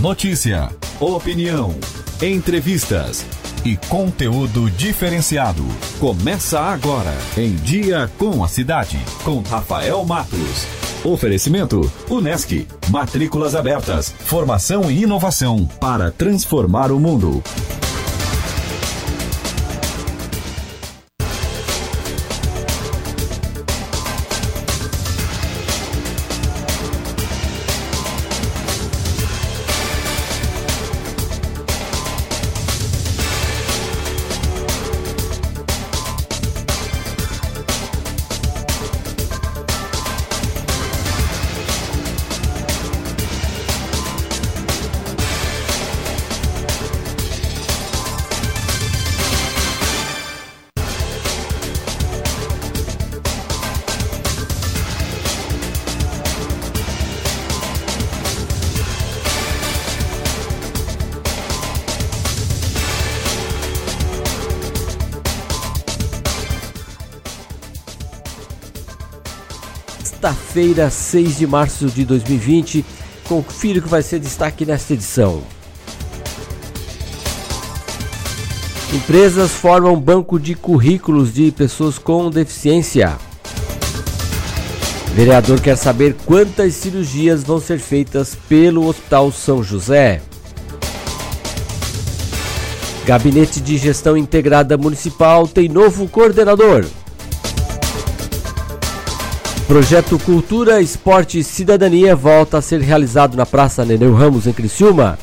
Notícia, opinião, entrevistas e conteúdo diferenciado. Começa agora em Dia com a Cidade, com Rafael Matos. Oferecimento Unesc. Matrículas abertas. Formação e inovação para transformar o mundo. Sexta-feira, 6 de março de 2020. Confira o que vai ser destaque nesta edição. Empresas formam banco de currículos de pessoas com deficiência. Vereador quer saber quantas cirurgias vão ser feitas pelo Hospital São José. Gabinete de Gestão Integrada Municipal tem novo coordenador. Projeto Cultura, Esporte e Cidadania volta a ser realizado na Praça Neneu Ramos, em Criciúma.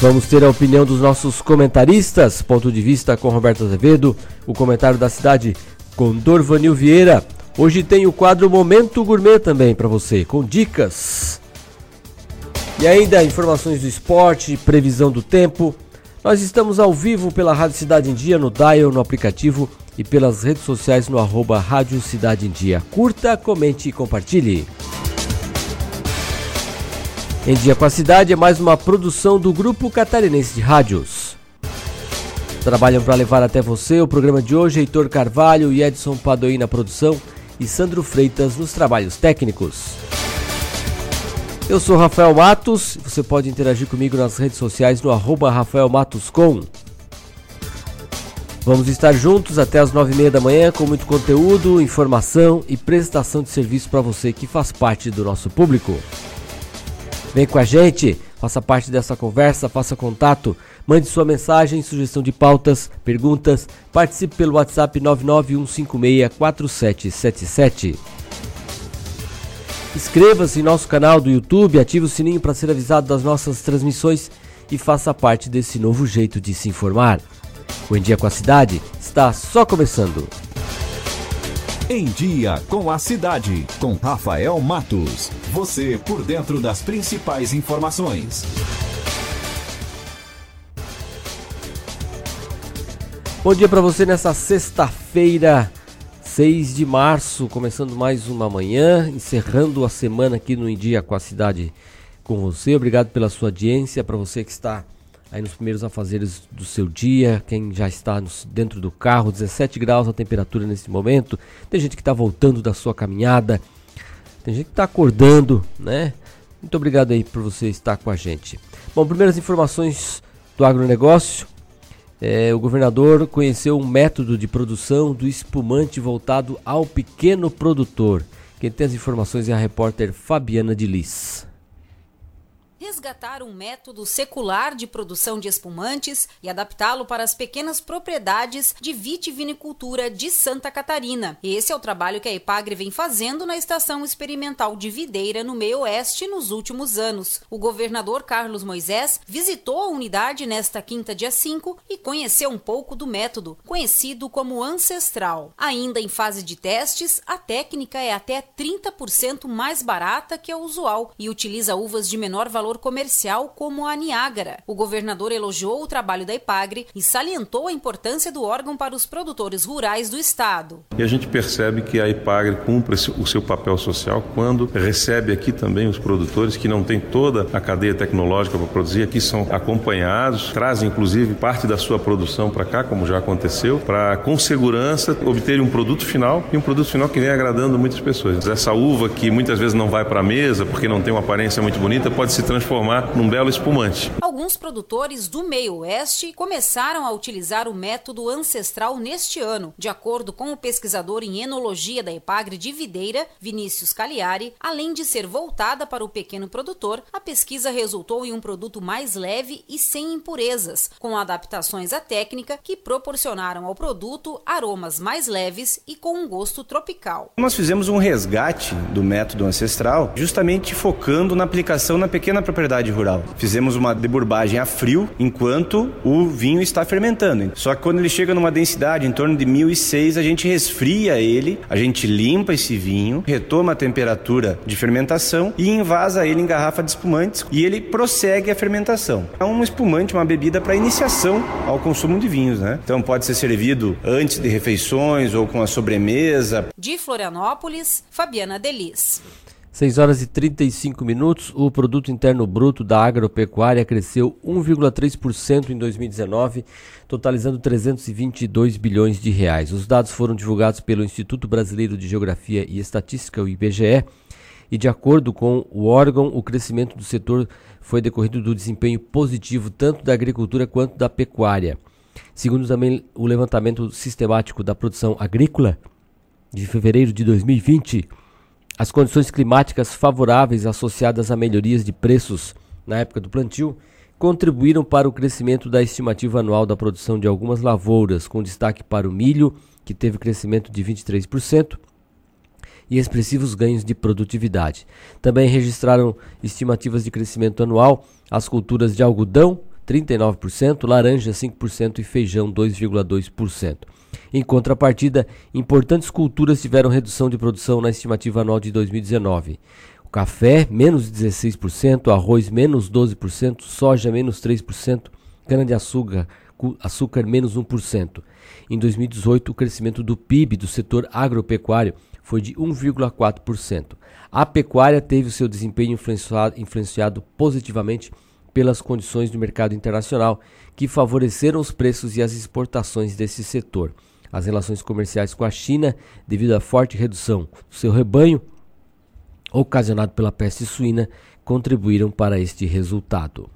Vamos ter a opinião dos nossos comentaristas, ponto de vista com Roberto Azevedo, o comentário da cidade com Dorvanil Vieira. Hoje tem o quadro Momento Gourmet também para você, com dicas. E ainda informações do esporte, previsão do tempo. Nós estamos ao vivo pela Rádio Cidade em Dia, no Dial, no aplicativo e pelas redes sociais no arroba Rádio Cidade em Dia. Curta, comente e compartilhe. Em Dia com a Cidade é mais uma produção do Grupo Catarinense de Rádios. Trabalham para levar até você o programa de hoje Heitor Carvalho e Edson Padoim na produção e Sandro Freitas nos trabalhos técnicos. Eu sou Rafael Matos, você pode interagir comigo nas redes sociais no arroba Rafael Matos com. Vamos estar juntos até as nove e meia da manhã com muito conteúdo, informação e prestação de serviço para você que faz parte do nosso público. Vem com a gente, faça parte dessa conversa, faça contato, mande sua mensagem, sugestão de pautas, perguntas, participe pelo WhatsApp 991564777. Inscreva-se em nosso canal do YouTube, ative o sininho para ser avisado das nossas transmissões e faça parte desse novo jeito de se informar. O Em Dia com a Cidade está só começando. Em Dia com a Cidade, com Rafael Matos. Você por dentro das principais informações. Bom dia para você nessa sexta-feira, 6 de março, começando mais uma manhã, encerrando a semana aqui no Em Dia com a Cidade com você. Obrigado pela sua audiência, para você que está aí nos primeiros afazeres do seu dia, quem já está no, dentro do carro, 17 graus a temperatura nesse momento. Tem gente que está voltando da sua caminhada, tem gente que está acordando, né? Muito obrigado aí por você estar com a gente. Bom, primeiras informações do agronegócio. É, o governador conheceu um método de produção do espumante voltado ao pequeno produtor. Quem tem as informações é a repórter Fabiana de Liz resgatar um método secular de produção de espumantes e adaptá-lo para as pequenas propriedades de vitivinicultura de Santa Catarina. Esse é o trabalho que a Epagre vem fazendo na Estação Experimental de Videira, no meio oeste, nos últimos anos. O governador Carlos Moisés visitou a unidade nesta quinta, dia 5, e conheceu um pouco do método, conhecido como ancestral. Ainda em fase de testes, a técnica é até 30% mais barata que a usual e utiliza uvas de menor valor valor comercial como a Niágara. O governador elogiou o trabalho da Ipagre e salientou a importância do órgão para os produtores rurais do estado. E a gente percebe que a Ipagre cumpre o seu papel social quando recebe aqui também os produtores que não têm toda a cadeia tecnológica para produzir, aqui são acompanhados, trazem inclusive parte da sua produção para cá, como já aconteceu, para com segurança obter um produto final e um produto final que vem agradando muitas pessoas. Essa uva que muitas vezes não vai para a mesa porque não tem uma aparência muito bonita pode se transformar num belo espumante. Alguns produtores do meio oeste começaram a utilizar o método ancestral neste ano, de acordo com o pesquisador em enologia da Epagre de Videira, Vinícius Cagliari, além de ser voltada para o pequeno produtor, a pesquisa resultou em um produto mais leve e sem impurezas, com adaptações à técnica que proporcionaram ao produto aromas mais leves e com um gosto tropical. Nós fizemos um resgate do método ancestral, justamente focando na aplicação na pequena propriedade rural. Fizemos uma deburbagem a frio enquanto o vinho está fermentando. Só que quando ele chega numa densidade em torno de 1006, a gente resfria ele, a gente limpa esse vinho, retoma a temperatura de fermentação e invasa ele em garrafa de espumantes e ele prossegue a fermentação. É um espumante, uma bebida para iniciação ao consumo de vinhos, né? Então pode ser servido antes de refeições ou com a sobremesa. De Florianópolis, Fabiana Delis. 6 horas e 35 minutos, o produto interno bruto da agropecuária cresceu 1,3% em 2019, totalizando 322 bilhões de reais. Os dados foram divulgados pelo Instituto Brasileiro de Geografia e Estatística, o IBGE, e de acordo com o órgão, o crescimento do setor foi decorrido do desempenho positivo tanto da agricultura quanto da pecuária. Segundo também o levantamento sistemático da produção agrícola de fevereiro de 2020, as condições climáticas favoráveis associadas a melhorias de preços na época do plantio contribuíram para o crescimento da estimativa anual da produção de algumas lavouras, com destaque para o milho, que teve crescimento de 23%, e expressivos ganhos de produtividade. Também registraram estimativas de crescimento anual as culturas de algodão, 39%, laranja 5% e feijão 2,2%. Em contrapartida, importantes culturas tiveram redução de produção na estimativa anual de 2019. O café, menos 16%, arroz, menos 12%, soja, menos 3%, cana-de-açúcar, açúcar, menos 1%. Em 2018, o crescimento do PIB do setor agropecuário foi de 1,4%. A pecuária teve o seu desempenho influenciado, influenciado positivamente pelas condições do mercado internacional que favoreceram os preços e as exportações desse setor. As relações comerciais com a China, devido à forte redução do seu rebanho, ocasionado pela peste suína, contribuíram para este resultado.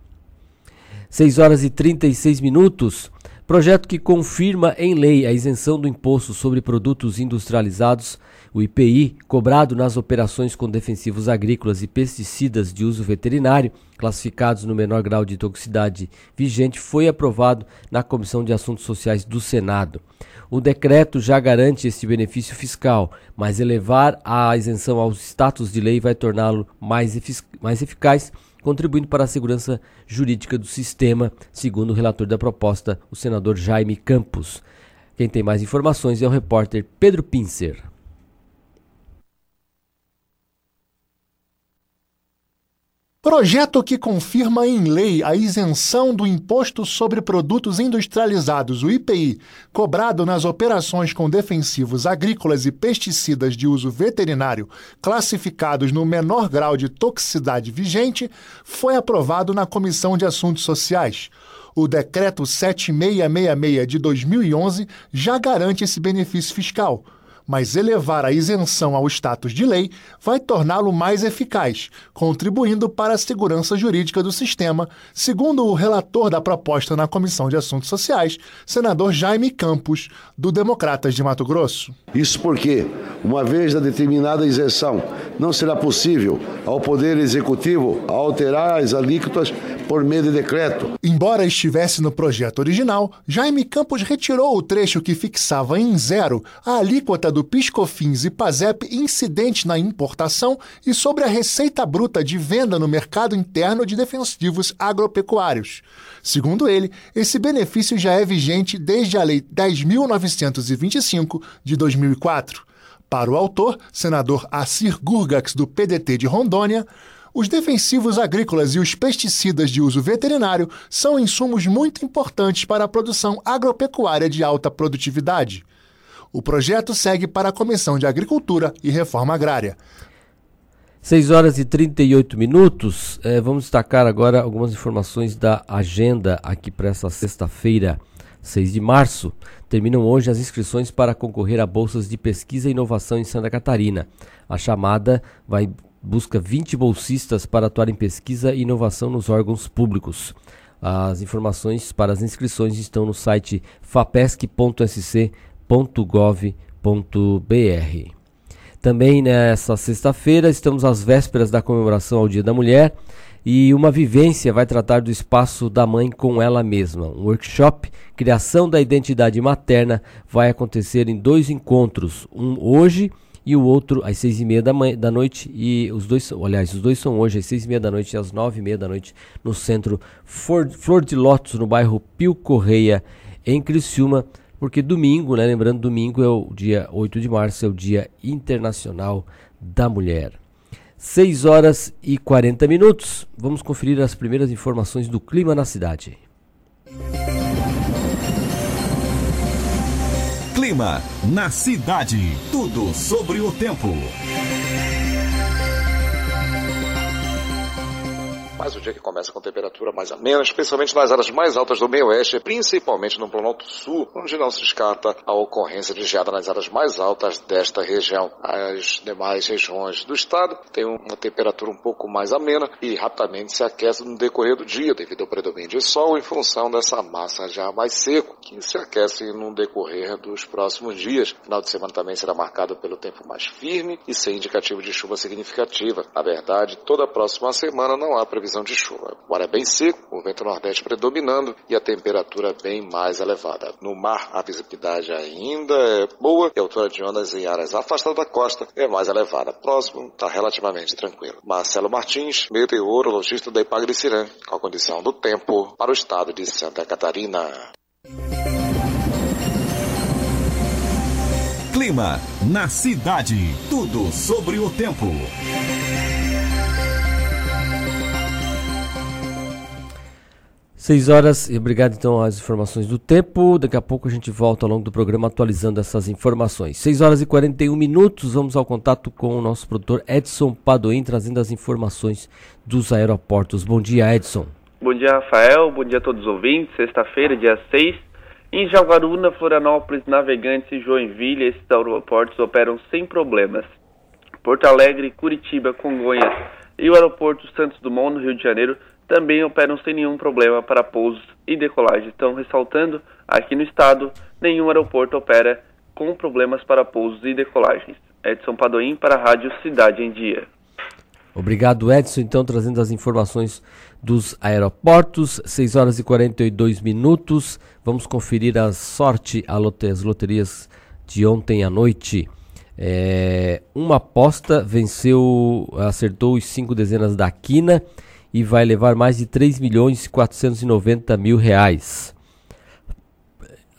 6 horas e 36 minutos. Projeto que confirma em lei a isenção do imposto sobre produtos industrializados o IPI, cobrado nas operações com defensivos agrícolas e pesticidas de uso veterinário, classificados no menor grau de toxicidade vigente, foi aprovado na Comissão de Assuntos Sociais do Senado. O decreto já garante este benefício fiscal, mas elevar a isenção ao status de lei vai torná-lo mais, mais eficaz, contribuindo para a segurança jurídica do sistema, segundo o relator da proposta, o senador Jaime Campos. Quem tem mais informações é o repórter Pedro Pincer. Projeto que confirma em lei a isenção do Imposto sobre Produtos Industrializados, o IPI, cobrado nas operações com defensivos agrícolas e pesticidas de uso veterinário classificados no menor grau de toxicidade vigente, foi aprovado na Comissão de Assuntos Sociais. O Decreto 7666 de 2011 já garante esse benefício fiscal mas elevar a isenção ao status de lei vai torná-lo mais eficaz, contribuindo para a segurança jurídica do sistema, segundo o relator da proposta na Comissão de Assuntos Sociais, senador Jaime Campos, do Democratas de Mato Grosso. Isso porque, uma vez da determinada isenção, não será possível ao Poder Executivo alterar as alíquotas por meio de decreto. Embora estivesse no projeto original, Jaime Campos retirou o trecho que fixava em zero a alíquota do Piscofins e Pasep incidente na importação e sobre a receita bruta de venda no mercado interno de defensivos agropecuários. Segundo ele, esse benefício já é vigente desde a Lei 10.925 de 2004. Para o autor, senador Assir Gurgax, do PDT de Rondônia, Os defensivos agrícolas e os pesticidas de uso veterinário são insumos muito importantes para a produção agropecuária de alta produtividade. O projeto segue para a Comissão de Agricultura e Reforma Agrária. 6 horas e 38 minutos. Eh, vamos destacar agora algumas informações da agenda aqui para essa sexta-feira, 6 de março. Terminam hoje as inscrições para concorrer a bolsas de pesquisa e inovação em Santa Catarina. A chamada vai busca 20 bolsistas para atuar em pesquisa e inovação nos órgãos públicos. As informações para as inscrições estão no site fapesc.sc.gov.br. Também nessa sexta-feira estamos às vésperas da comemoração ao Dia da Mulher e uma vivência vai tratar do espaço da mãe com ela mesma. Um workshop Criação da Identidade Materna vai acontecer em dois encontros, um hoje e o outro às seis e meia da, da noite e os dois, aliás, os dois são hoje às seis e meia da noite e às nove e meia da noite no centro Flor de Lótus, no bairro Pio Correia, em Criciúma porque domingo, né, lembrando, domingo é o dia 8 de março, é o Dia Internacional da Mulher. 6 horas e 40 minutos. Vamos conferir as primeiras informações do clima na cidade. Clima na cidade. Tudo sobre o tempo. Mais um dia que começa com temperatura mais amena, especialmente nas áreas mais altas do meio oeste, principalmente no Planalto Sul, onde não se descarta a ocorrência de geada nas áreas mais altas desta região. As demais regiões do estado têm uma temperatura um pouco mais amena e rapidamente se aquece no decorrer do dia, devido ao predomínio de sol em função dessa massa já mais seco, que se aquece no decorrer dos próximos dias. Final de semana também será marcado pelo tempo mais firme e sem indicativo de chuva significativa. Na verdade, toda a próxima semana não há previsão previsão de chuva. O ar é bem seco, o vento nordeste predominando e a temperatura bem mais elevada. No mar, a visibilidade ainda é boa e a altura de ondas em áreas afastadas da costa é mais elevada. Próximo está relativamente tranquilo. Marcelo Martins, meteorologista da Ipagre-Cirã, com a condição do tempo para o estado de Santa Catarina. Clima na cidade. Tudo sobre o tempo. 6 horas, e obrigado então às informações do tempo. Daqui a pouco a gente volta ao longo do programa atualizando essas informações. 6 horas e 41 minutos, vamos ao contato com o nosso produtor Edson Padoim, trazendo as informações dos aeroportos. Bom dia, Edson. Bom dia, Rafael. Bom dia a todos os ouvintes. Sexta-feira, dia 6. Em Jaguaruna, Florianópolis, Navegantes e Joinville, esses aeroportos operam sem problemas. Porto Alegre, Curitiba, Congonhas e o aeroporto Santos Dumont, no Rio de Janeiro, também operam sem nenhum problema para pousos e decolagem. Então, ressaltando, aqui no estado, nenhum aeroporto opera com problemas para pousos e decolagens. Edson Padoim para a Rádio Cidade em Dia. Obrigado, Edson. Então, trazendo as informações dos aeroportos, 6 horas e 42 minutos. Vamos conferir a sorte, as loterias de ontem à noite. É, uma aposta venceu, acertou os cinco dezenas da quina e vai levar mais de 3 milhões e 490 mil reais.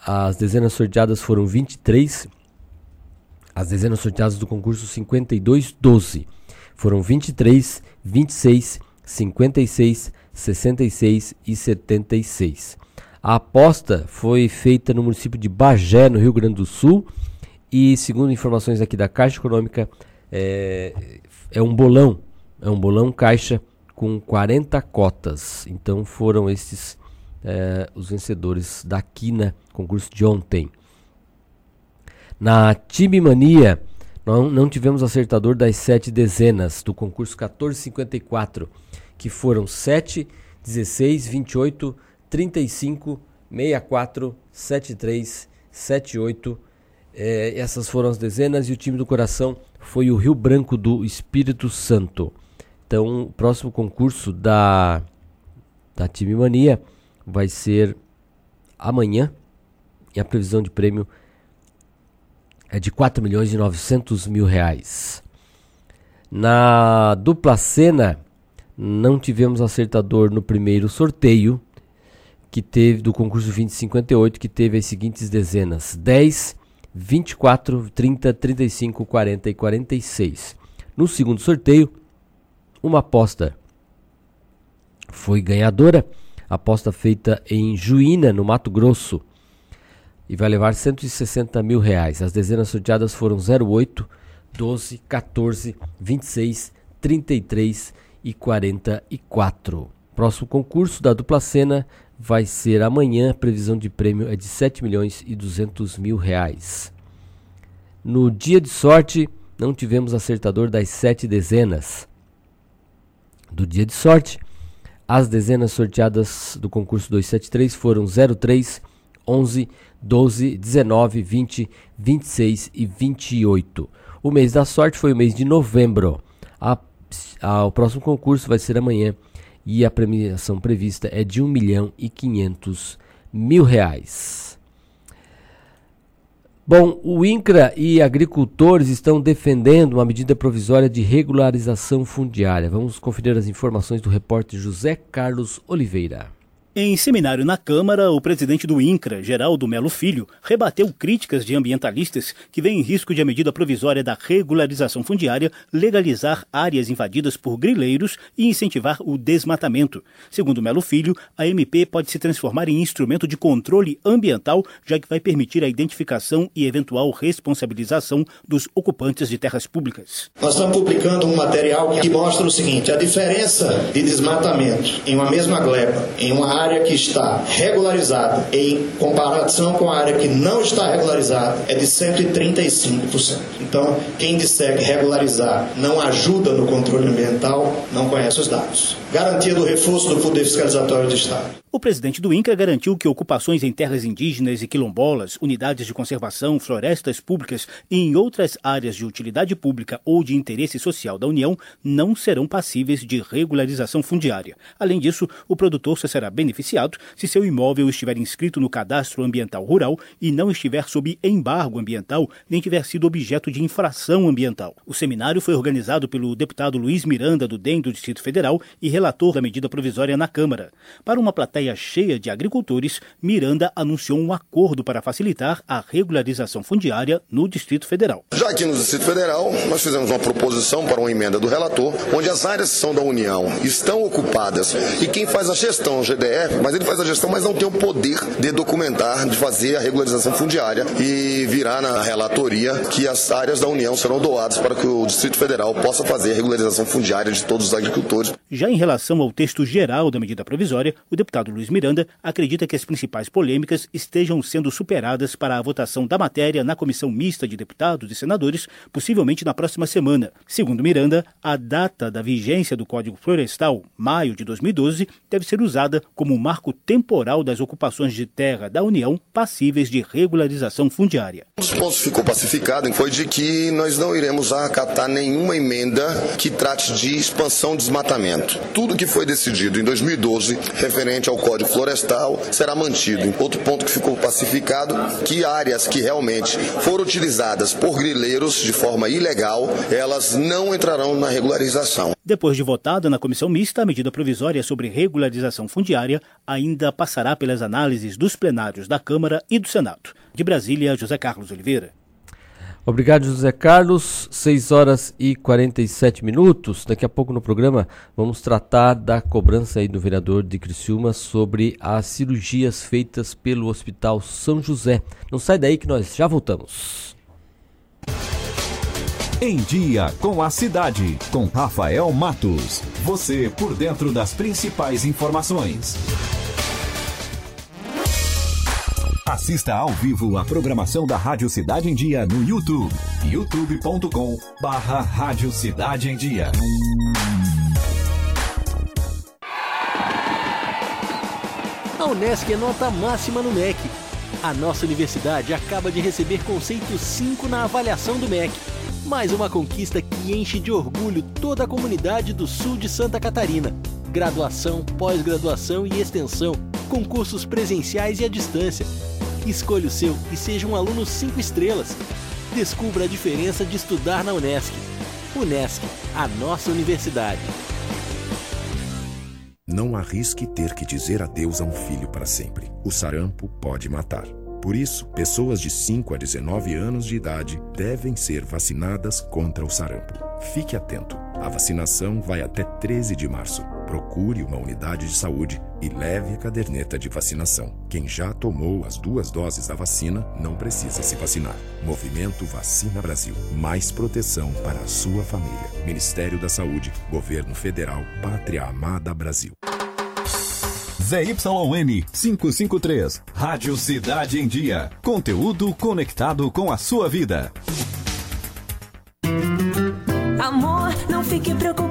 As dezenas sorteadas foram 23. As dezenas sorteadas do concurso 5212 foram 23, 26, 56, 66 e 76. A aposta foi feita no município de Bagé, no Rio Grande do Sul, e segundo informações aqui da Caixa Econômica, é, é um bolão, é um bolão caixa com 40 cotas. Então foram esses é, os vencedores da Quina, concurso de ontem. Na Time Mania, não, não tivemos acertador das sete dezenas do concurso 1454, que foram 7, 16, 28, 35, 64, 73, 78. É, essas foram as dezenas e o time do coração foi o Rio Branco do Espírito Santo. Então, o próximo concurso da, da Time Mania vai ser amanhã. E a previsão de prêmio é de 4 milhões e 900 mil reais. Na dupla cena, não tivemos acertador no primeiro sorteio, que teve do concurso 2058, que teve as seguintes dezenas: 10, 24, 30, 35, 40 e 46. No segundo sorteio, uma aposta foi ganhadora, aposta feita em Juína, no Mato Grosso, e vai levar 160 mil reais. As dezenas sorteadas foram 08, 12, 14, 26, 33 e 44. Próximo concurso da dupla cena vai ser amanhã. A previsão de prêmio é de 7 milhões e 200 mil reais. No dia de sorte, não tivemos acertador das sete dezenas. Do dia de sorte, as dezenas sorteadas do concurso 273 foram 03, 11, 12, 19, 20, 26 e 28. O mês da sorte foi o mês de novembro. A, a, o próximo concurso vai ser amanhã e a premiação prevista é de 1 milhão e 500 mil reais. Bom, o INCRA e agricultores estão defendendo uma medida provisória de regularização fundiária. Vamos conferir as informações do repórter José Carlos Oliveira. Em seminário na Câmara, o presidente do INCRA, Geraldo Melo Filho, rebateu críticas de ambientalistas que veem risco de a medida provisória da regularização fundiária legalizar áreas invadidas por grileiros e incentivar o desmatamento. Segundo Melo Filho, a MP pode se transformar em instrumento de controle ambiental, já que vai permitir a identificação e eventual responsabilização dos ocupantes de terras públicas. Nós estamos publicando um material que mostra o seguinte: a diferença de desmatamento em uma mesma gleba, em uma área que está regularizada em comparação com a área que não está regularizada é de 135%. Então, quem disser que regularizar não ajuda no controle ambiental, não conhece os dados. Garantia do reforço do poder fiscalizatório do Estado. O presidente do INCRA garantiu que ocupações em terras indígenas e quilombolas, unidades de conservação, florestas públicas e em outras áreas de utilidade pública ou de interesse social da União não serão passíveis de regularização fundiária. Além disso, o produtor só será beneficiado se seu imóvel estiver inscrito no cadastro ambiental rural e não estiver sob embargo ambiental nem tiver sido objeto de infração ambiental. O seminário foi organizado pelo deputado Luiz Miranda, do DEM do Distrito Federal e relator da medida provisória na Câmara. Para uma plateia plateia cheia de agricultores, Miranda anunciou um acordo para facilitar a regularização fundiária no Distrito Federal. Já aqui no Distrito Federal, nós fizemos uma proposição para uma emenda do relator, onde as áreas que são da União estão ocupadas e quem faz a gestão o GDF, mas ele faz a gestão, mas não tem o poder de documentar, de fazer a regularização fundiária e virar na relatoria que as áreas da União serão doadas para que o Distrito Federal possa fazer a regularização fundiária de todos os agricultores. Já em relação ao texto geral da medida provisória, o deputado Luiz Miranda acredita que as principais polêmicas estejam sendo superadas para a votação da matéria na comissão mista de deputados e senadores, possivelmente na próxima semana. Segundo Miranda, a data da vigência do Código Florestal, maio de 2012, deve ser usada como marco temporal das ocupações de terra da União passíveis de regularização fundiária. Um dos ficou pacificado foi de que nós não iremos acatar nenhuma emenda que trate de expansão desmatamento. Tudo que foi decidido em 2012 referente ao Código Florestal será mantido. Outro ponto que ficou pacificado, que áreas que realmente foram utilizadas por grileiros de forma ilegal, elas não entrarão na regularização. Depois de votada na comissão mista, a medida provisória sobre regularização fundiária ainda passará pelas análises dos plenários da Câmara e do Senado. De Brasília, José Carlos Oliveira. Obrigado, José Carlos. 6 horas e 47 minutos. Daqui a pouco no programa vamos tratar da cobrança aí do vereador de Criciúma sobre as cirurgias feitas pelo Hospital São José. Não sai daí que nós já voltamos. Em Dia com a Cidade, com Rafael Matos. Você por dentro das principais informações. Assista ao vivo a programação da Rádio Cidade em Dia no YouTube. youtube.com barra Rádio Cidade em Dia. A Unesc é nota máxima no MEC. A nossa universidade acaba de receber conceito 5 na avaliação do MEC. Mais uma conquista que enche de orgulho toda a comunidade do sul de Santa Catarina. Graduação, pós-graduação e extensão, concursos presenciais e à distância. Escolha o seu e seja um aluno 5 estrelas. Descubra a diferença de estudar na Unesc. Unesc, a nossa universidade. Não arrisque ter que dizer adeus a um filho para sempre. O sarampo pode matar. Por isso, pessoas de 5 a 19 anos de idade devem ser vacinadas contra o sarampo. Fique atento. A vacinação vai até 13 de março. Procure uma unidade de saúde e leve a caderneta de vacinação. Quem já tomou as duas doses da vacina não precisa se vacinar. Movimento Vacina Brasil. Mais proteção para a sua família. Ministério da Saúde, Governo Federal, Pátria Amada Brasil. ZYN 553. Rádio Cidade em Dia. Conteúdo conectado com a sua vida. Amor, não fique preocupado.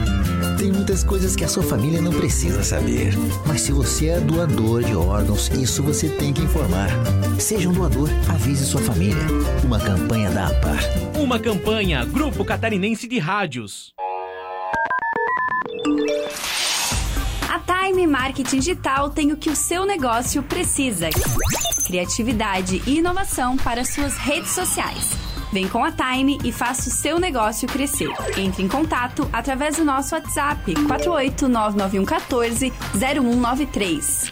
Tem muitas coisas que a sua família não precisa saber. Mas se você é doador de órgãos, isso você tem que informar. Seja um doador, avise sua família. Uma campanha da APAR. Uma campanha Grupo Catarinense de Rádios. A Time Marketing Digital tem o que o seu negócio precisa: criatividade e inovação para suas redes sociais. Vem com a Time e faça o seu negócio crescer. Entre em contato através do nosso WhatsApp 4899114 0193.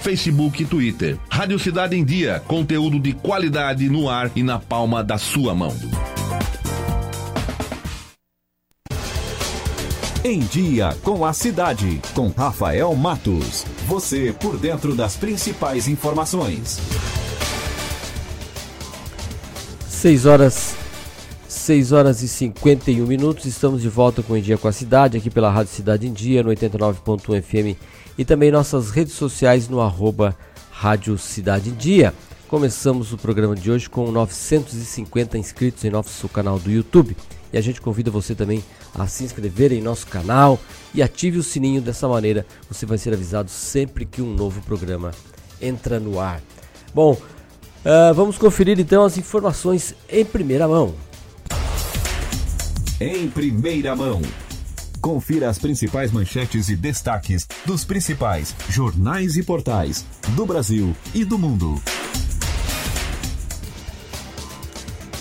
Facebook e Twitter. Rádio Cidade em Dia, conteúdo de qualidade no ar e na palma da sua mão. Em Dia com a Cidade, com Rafael Matos. Você por dentro das principais informações. 6 horas 6 horas e 51 minutos, estamos de volta com Em Dia com a Cidade, aqui pela Rádio Cidade em Dia, no 89.1 FM e também nossas redes sociais no arroba Rádio Cidade em Dia. Começamos o programa de hoje com 950 inscritos em nosso canal do YouTube. E a gente convida você também a se inscrever em nosso canal e ative o sininho dessa maneira. Você vai ser avisado sempre que um novo programa entra no ar. Bom, uh, vamos conferir então as informações em primeira mão. Em primeira mão. Confira as principais manchetes e destaques dos principais jornais e portais do Brasil e do mundo.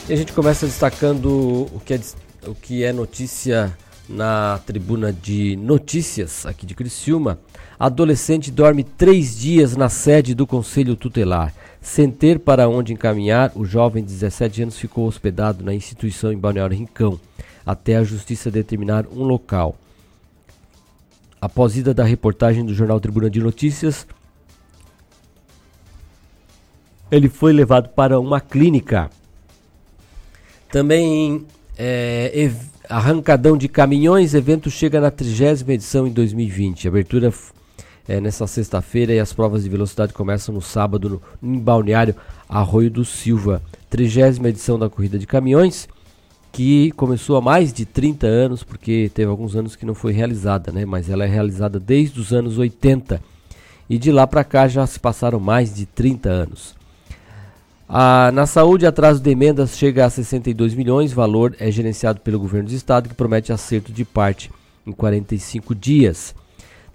E a gente começa destacando o que é, o que é notícia na tribuna de notícias aqui de Criciúma. Adolescente dorme três dias na sede do Conselho Tutelar. Sem ter para onde encaminhar, o jovem de 17 anos ficou hospedado na instituição em Balneário Rincão até a justiça determinar um local. Após ida da reportagem do jornal Tribuna de Notícias, ele foi levado para uma clínica. Também é, arrancadão de caminhões, evento chega na trigésima edição em 2020. Abertura é, nessa sexta-feira e as provas de velocidade começam no sábado no, em Balneário Arroio do Silva. Trigésima edição da corrida de caminhões que começou há mais de 30 anos, porque teve alguns anos que não foi realizada, né? Mas ela é realizada desde os anos 80. E de lá para cá já se passaram mais de 30 anos. Ah, na saúde, atraso de emendas chega a 62 milhões, valor é gerenciado pelo governo do estado, que promete acerto de parte em 45 dias.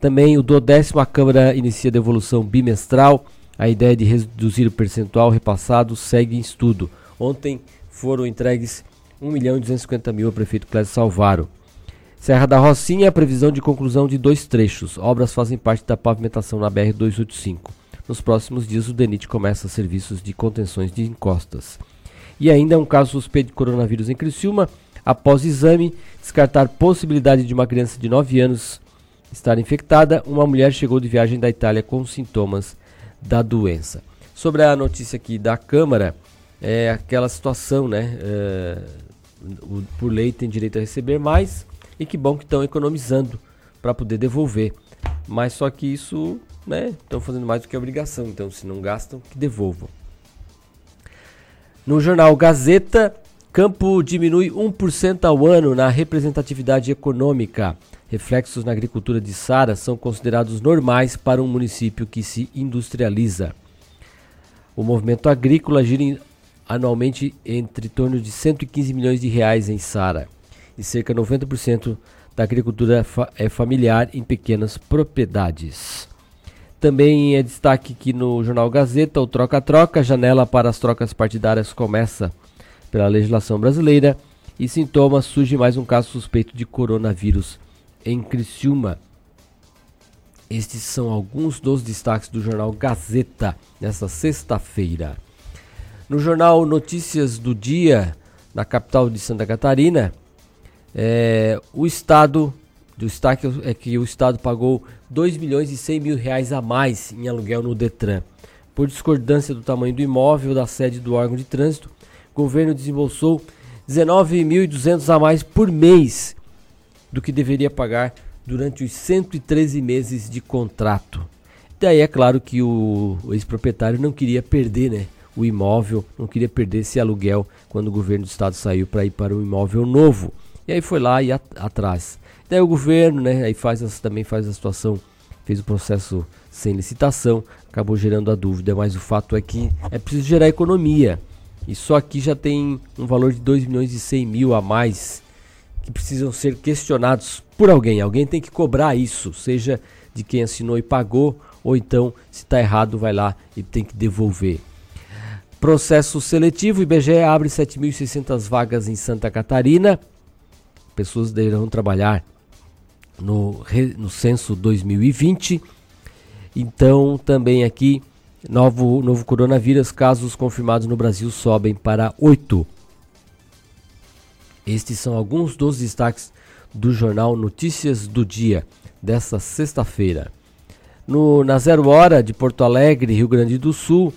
Também o do décimo, a Câmara inicia devolução bimestral. A ideia de reduzir o percentual repassado segue em estudo. Ontem foram entregues 1 milhão e 250 mil ao prefeito Clésio Salvaro. Serra da Rocinha, previsão de conclusão de dois trechos. Obras fazem parte da pavimentação na BR-285. Nos próximos dias, o DENIT começa serviços de contenções de encostas. E ainda um caso suspeito de coronavírus em Criciúma. Após exame, descartar possibilidade de uma criança de 9 anos estar infectada, uma mulher chegou de viagem da Itália com sintomas da doença. Sobre a notícia aqui da Câmara, é aquela situação, né? É, o, por lei tem direito a receber mais e que bom que estão economizando para poder devolver. Mas só que isso, né? Estão fazendo mais do que obrigação, então se não gastam, que devolvam. No jornal Gazeta, Campo diminui 1% ao ano na representatividade econômica. Reflexos na agricultura de Sara são considerados normais para um município que se industrializa. O movimento agrícola gira anualmente entre torno de 115 milhões de reais em Sara e cerca de 90% da agricultura é familiar em pequenas propriedades. Também é destaque que no jornal Gazeta o troca-troca, janela para as trocas partidárias começa pela legislação brasileira e sintomas surge mais um caso suspeito de coronavírus em Criciúma. Estes são alguns dos destaques do jornal Gazeta nesta sexta-feira. No jornal Notícias do Dia, na capital de Santa Catarina, é, o Estado, o destaque é que o Estado pagou 2 milhões e 100 mil reais a mais em aluguel no Detran. Por discordância do tamanho do imóvel da sede do órgão de trânsito, o governo desembolsou 19.200 a mais por mês do que deveria pagar durante os 113 meses de contrato. Daí é claro que o, ex-proprietário não queria perder né, o imóvel, não queria perder esse aluguel quando o governo do estado saiu para ir para um imóvel novo. E aí foi lá e at atrás. Daí o governo né, aí faz as, também faz a situação, fez o processo sem licitação, acabou gerando a dúvida, mas o fato é que é preciso gerar economia. E só aqui já tem um valor de 2 milhões e 100 mil a mais que precisam ser questionados por alguém. Alguém tem que cobrar isso, seja de quem assinou e pagou, ou então, se está errado, vai lá e tem que devolver. Processo seletivo: IBGE abre 7.600 vagas em Santa Catarina. Pessoas deverão trabalhar no, no censo 2020. Então, também aqui Novo, novo coronavírus, casos confirmados no Brasil sobem para 8. Estes são alguns dos destaques do jornal Notícias do Dia, desta sexta-feira. Na Zero Hora de Porto Alegre, Rio Grande do Sul,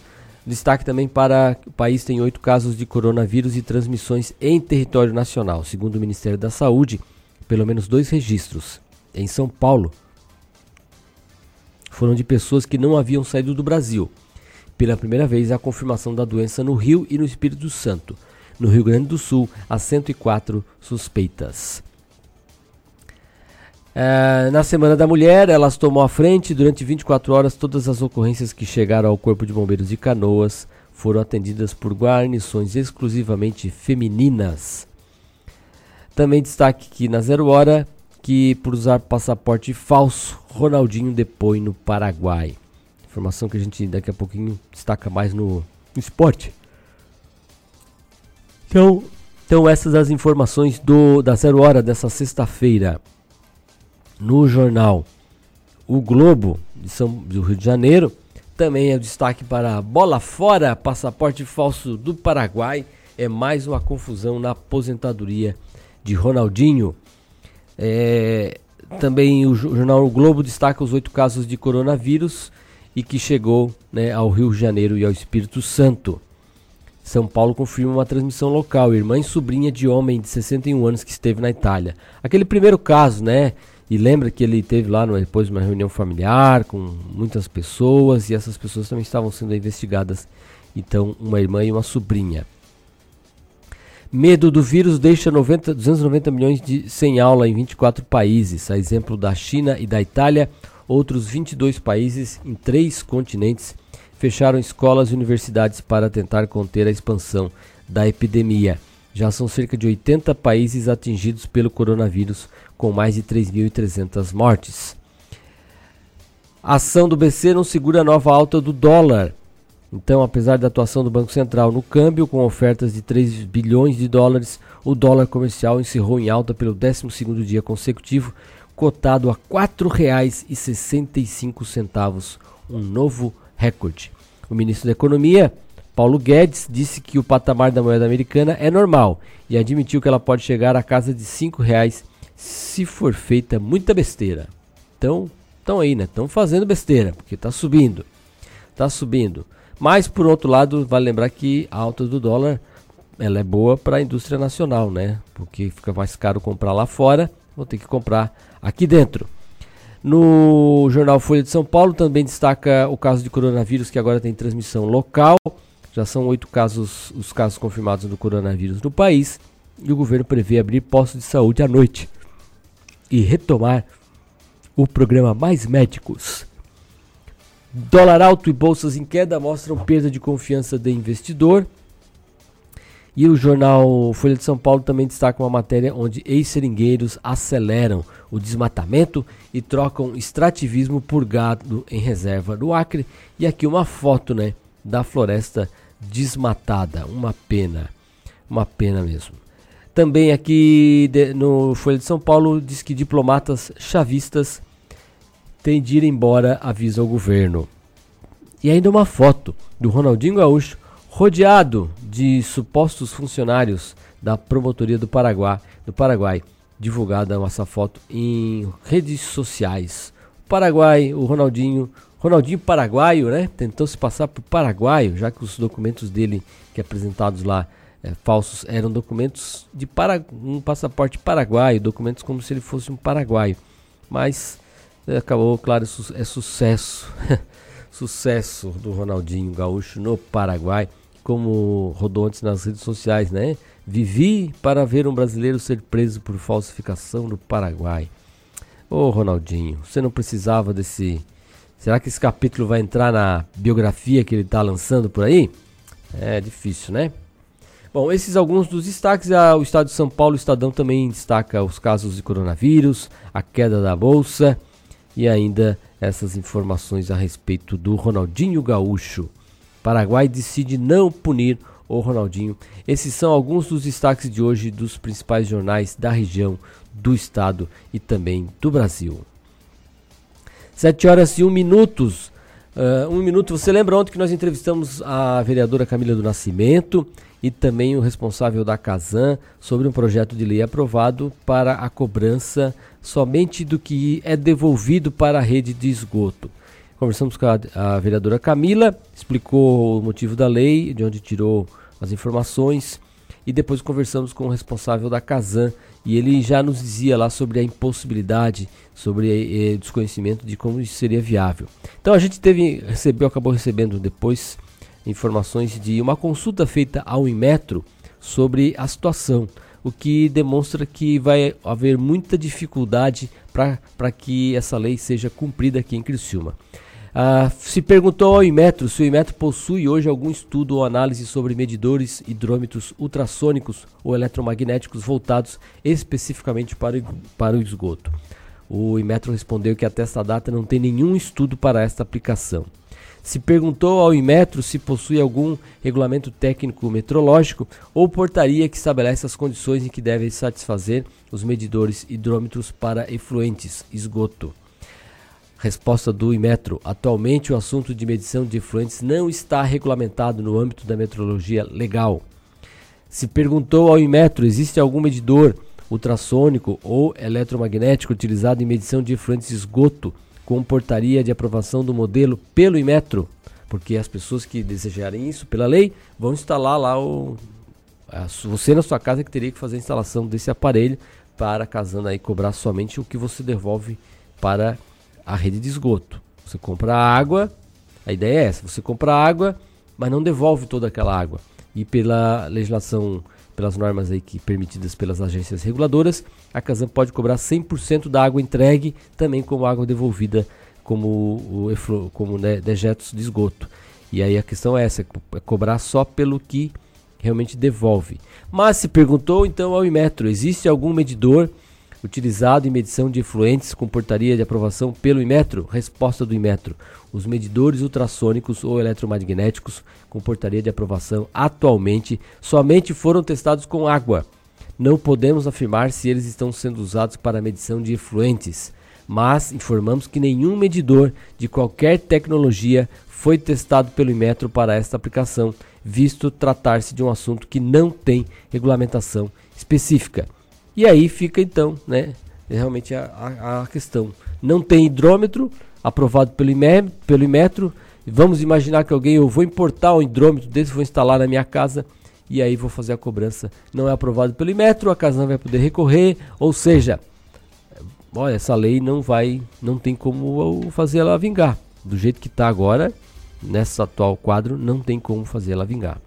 destaque também para o país tem oito casos de coronavírus e transmissões em território nacional. Segundo o Ministério da Saúde, pelo menos dois registros. Em São Paulo, foram de pessoas que não haviam saído do Brasil. Pela primeira vez, a confirmação da doença no Rio e no Espírito Santo. No Rio Grande do Sul, há 104 suspeitas. É, na Semana da Mulher, elas tomou a frente. Durante 24 horas, todas as ocorrências que chegaram ao Corpo de Bombeiros de Canoas foram atendidas por guarnições exclusivamente femininas. Também destaque que na Zero Hora, que por usar passaporte falso, Ronaldinho depõe no Paraguai. Informação que a gente daqui a pouquinho destaca mais no, no esporte. Então, então essas as informações do da Zero Hora dessa sexta-feira. No jornal O Globo de São, do Rio de Janeiro. Também é destaque para bola fora, passaporte falso do Paraguai. É mais uma confusão na aposentadoria de Ronaldinho. É, também o jornal o Globo destaca os oito casos de coronavírus e que chegou né, ao Rio de Janeiro e ao Espírito Santo. São Paulo confirma uma transmissão local. Irmã e sobrinha de homem de 61 anos que esteve na Itália. Aquele primeiro caso, né? E lembra que ele teve lá depois uma reunião familiar com muitas pessoas e essas pessoas também estavam sendo investigadas. Então, uma irmã e uma sobrinha. Medo do vírus deixa 90, 290 milhões de sem aula em 24 países, a exemplo da China e da Itália. Outros 22 países em três continentes fecharam escolas e universidades para tentar conter a expansão da epidemia. Já são cerca de 80 países atingidos pelo coronavírus, com mais de 3.300 mortes. A ação do BC não segura a nova alta do dólar. Então, apesar da atuação do Banco Central no câmbio, com ofertas de 3 bilhões de dólares, o dólar comercial encerrou em alta pelo 12º dia consecutivo, cotado a R$ 4,65, um novo recorde. O ministro da Economia, Paulo Guedes disse que o patamar da moeda americana é normal e admitiu que ela pode chegar à casa de R$ reais se for feita muita besteira. Então, estão aí, né? Estão fazendo besteira, porque está subindo. Está subindo. Mas, por outro lado, vale lembrar que a alta do dólar ela é boa para a indústria nacional, né? Porque fica mais caro comprar lá fora, vou ter que comprar aqui dentro. No jornal Folha de São Paulo também destaca o caso de coronavírus que agora tem transmissão local. Já são oito casos, os casos confirmados do coronavírus no país. E o governo prevê abrir postos de saúde à noite e retomar o programa Mais Médicos. Dólar alto e bolsas em queda mostram perda de confiança do investidor. E o jornal Folha de São Paulo também destaca uma matéria onde ex-seringueiros aceleram o desmatamento e trocam extrativismo por gado em reserva no Acre. E aqui uma foto né, da floresta desmatada. Uma pena. Uma pena mesmo. Também aqui de, no Folha de São Paulo diz que diplomatas chavistas têm de ir embora, avisa o governo. E ainda uma foto do Ronaldinho Gaúcho rodeado de supostos funcionários da promotoria do Paraguai, do Paraguai, divulgada essa foto em redes sociais. O Paraguai, o Ronaldinho Ronaldinho paraguaio, né? Tentou se passar por paraguaio, já que os documentos dele que apresentados lá é, falsos eram documentos de para, um passaporte paraguaio, documentos como se ele fosse um paraguaio. Mas é, acabou, claro, é sucesso. sucesso do Ronaldinho Gaúcho no Paraguai, como rodou antes nas redes sociais, né? Vivi para ver um brasileiro ser preso por falsificação no Paraguai. Ô Ronaldinho, você não precisava desse Será que esse capítulo vai entrar na biografia que ele está lançando por aí? É difícil, né? Bom, esses alguns dos destaques. Ah, o Estado de São Paulo, o Estadão também destaca os casos de coronavírus, a queda da bolsa e ainda essas informações a respeito do Ronaldinho Gaúcho. Paraguai decide não punir o Ronaldinho. Esses são alguns dos destaques de hoje dos principais jornais da região, do estado e também do Brasil. 7 horas e 1 minutos. Uh, um minuto. Você lembra ontem que nós entrevistamos a vereadora Camila do Nascimento e também o responsável da Casan sobre um projeto de lei aprovado para a cobrança somente do que é devolvido para a rede de esgoto. Conversamos com a, a vereadora Camila, explicou o motivo da lei, de onde tirou as informações e depois conversamos com o responsável da Casan e ele já nos dizia lá sobre a impossibilidade, sobre eh, eh, desconhecimento de como isso seria viável. Então a gente teve, recebeu, acabou recebendo depois informações de uma consulta feita ao Inmetro sobre a situação, o que demonstra que vai haver muita dificuldade para que essa lei seja cumprida aqui em Criciúma. Ah, se perguntou ao Imetro se o Imetro possui hoje algum estudo ou análise sobre medidores hidrômetros ultrassônicos ou eletromagnéticos voltados especificamente para, para o esgoto. O Imetro respondeu que até essa data não tem nenhum estudo para esta aplicação. Se perguntou ao Imetro se possui algum regulamento técnico metrológico ou portaria que estabelece as condições em que devem satisfazer os medidores hidrômetros para efluentes, esgoto. Resposta do Imetro. Atualmente, o assunto de medição de efluentes não está regulamentado no âmbito da metrologia legal. Se perguntou ao Imetro: existe algum medidor ultrassônico ou eletromagnético utilizado em medição de efluentes de esgoto com portaria de aprovação do modelo pelo Imetro? Porque as pessoas que desejarem isso pela lei vão instalar lá o. Você na sua casa que teria que fazer a instalação desse aparelho para casando aí cobrar somente o que você devolve para a rede de esgoto. Você compra água, a ideia é essa, você compra água, mas não devolve toda aquela água. E pela legislação, pelas normas aí que permitidas pelas agências reguladoras, a Casam pode cobrar 100% da água entregue, também como água devolvida como, o, como né, dejetos de esgoto. E aí a questão é essa, é cobrar só pelo que realmente devolve. Mas se perguntou então ao Imetro, existe algum medidor utilizado em medição de efluentes com portaria de aprovação pelo Imetro? Resposta do Imetro. Os medidores ultrassônicos ou eletromagnéticos com portaria de aprovação atualmente somente foram testados com água. Não podemos afirmar se eles estão sendo usados para medição de efluentes, mas informamos que nenhum medidor de qualquer tecnologia foi testado pelo Imetro para esta aplicação, visto tratar-se de um assunto que não tem regulamentação específica. E aí fica então, né, realmente a, a, a questão. Não tem hidrômetro aprovado pelo, IME, pelo Imetro. Vamos imaginar que alguém, eu vou importar um hidrômetro desse, vou instalar na minha casa e aí vou fazer a cobrança. Não é aprovado pelo Imetro, a casa não vai poder recorrer, ou seja, olha, essa lei não vai, não tem como fazer ela vingar. Do jeito que está agora, nessa atual quadro, não tem como fazer ela vingar.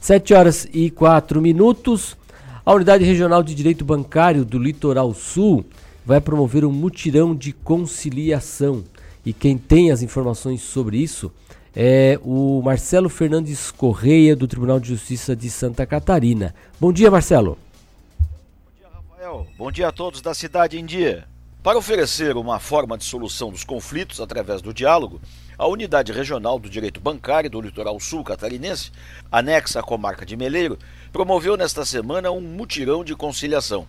7 horas e 4 minutos. A Unidade Regional de Direito Bancário do Litoral Sul vai promover um mutirão de conciliação. E quem tem as informações sobre isso é o Marcelo Fernandes Correia, do Tribunal de Justiça de Santa Catarina. Bom dia, Marcelo. Bom dia, Rafael. Bom dia a todos da Cidade em Dia. Para oferecer uma forma de solução dos conflitos através do diálogo, a Unidade Regional do Direito Bancário do Litoral Sul Catarinense, anexa à comarca de Meleiro, promoveu nesta semana um mutirão de conciliação.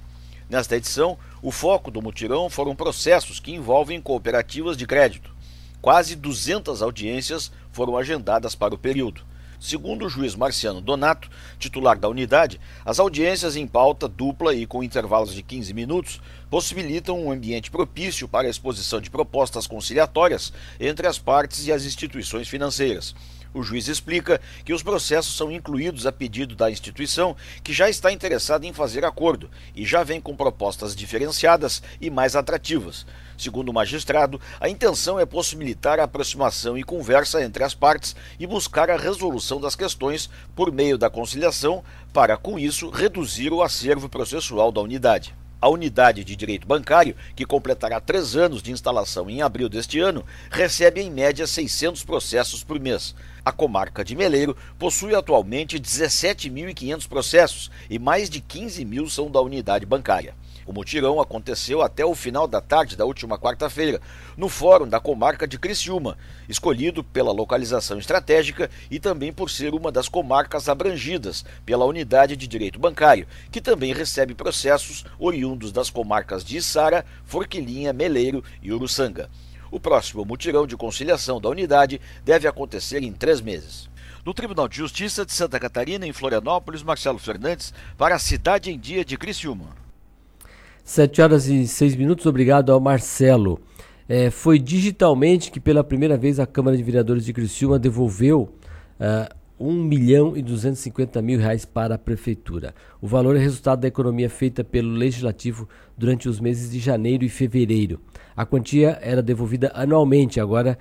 Nesta edição, o foco do mutirão foram processos que envolvem cooperativas de crédito. Quase 200 audiências foram agendadas para o período. Segundo o juiz Marciano Donato, titular da unidade, as audiências em pauta dupla e com intervalos de 15 minutos possibilitam um ambiente propício para a exposição de propostas conciliatórias entre as partes e as instituições financeiras. O juiz explica que os processos são incluídos a pedido da instituição, que já está interessada em fazer acordo e já vem com propostas diferenciadas e mais atrativas. Segundo o magistrado, a intenção é possibilitar a aproximação e conversa entre as partes e buscar a resolução das questões por meio da conciliação, para, com isso, reduzir o acervo processual da unidade. A unidade de direito bancário, que completará três anos de instalação em abril deste ano, recebe em média 600 processos por mês. A comarca de Meleiro possui atualmente 17.500 processos e mais de 15 mil são da unidade bancária. O mutirão aconteceu até o final da tarde da última quarta-feira, no Fórum da Comarca de Criciúma, escolhido pela localização estratégica e também por ser uma das comarcas abrangidas pela Unidade de Direito Bancário, que também recebe processos oriundos das comarcas de Içara, Forquilinha, Meleiro e Uruçanga. O próximo mutirão de conciliação da unidade deve acontecer em três meses. No Tribunal de Justiça de Santa Catarina, em Florianópolis, Marcelo Fernandes, para a Cidade em Dia de Criciúma. 7 horas e 6 minutos, obrigado ao Marcelo. É, foi digitalmente que pela primeira vez a Câmara de Vereadores de Criciúma devolveu uh, 1 milhão e 250 mil reais para a Prefeitura. O valor é resultado da economia feita pelo Legislativo durante os meses de janeiro e fevereiro. A quantia era devolvida anualmente, agora,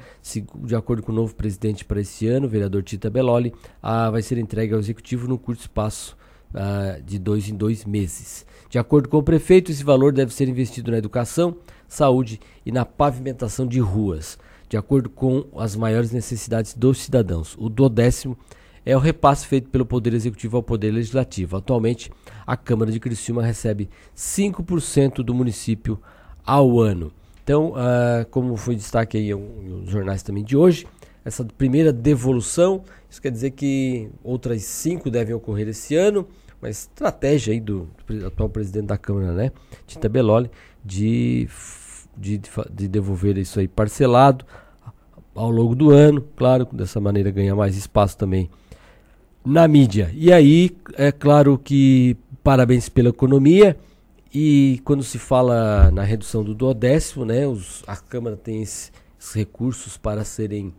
de acordo com o novo presidente para esse ano, o vereador Tita Beloli, a, vai ser entregue ao Executivo no curto espaço a, de dois em dois meses. De acordo com o prefeito, esse valor deve ser investido na educação, saúde e na pavimentação de ruas, de acordo com as maiores necessidades dos cidadãos. O do décimo é o repasse feito pelo Poder Executivo ao Poder Legislativo. Atualmente, a Câmara de Criciúma recebe 5% do município ao ano. Então, uh, como foi destaque aí nos jornais também de hoje, essa primeira devolução, isso quer dizer que outras cinco devem ocorrer esse ano, uma estratégia aí do, do atual presidente da Câmara, né, Tita Beloli, de, de, de devolver isso aí parcelado ao longo do ano, claro, dessa maneira ganhar mais espaço também na mídia. E aí, é claro que parabéns pela economia, e quando se fala na redução do duodécimo, né, os, a Câmara tem esses recursos para serem,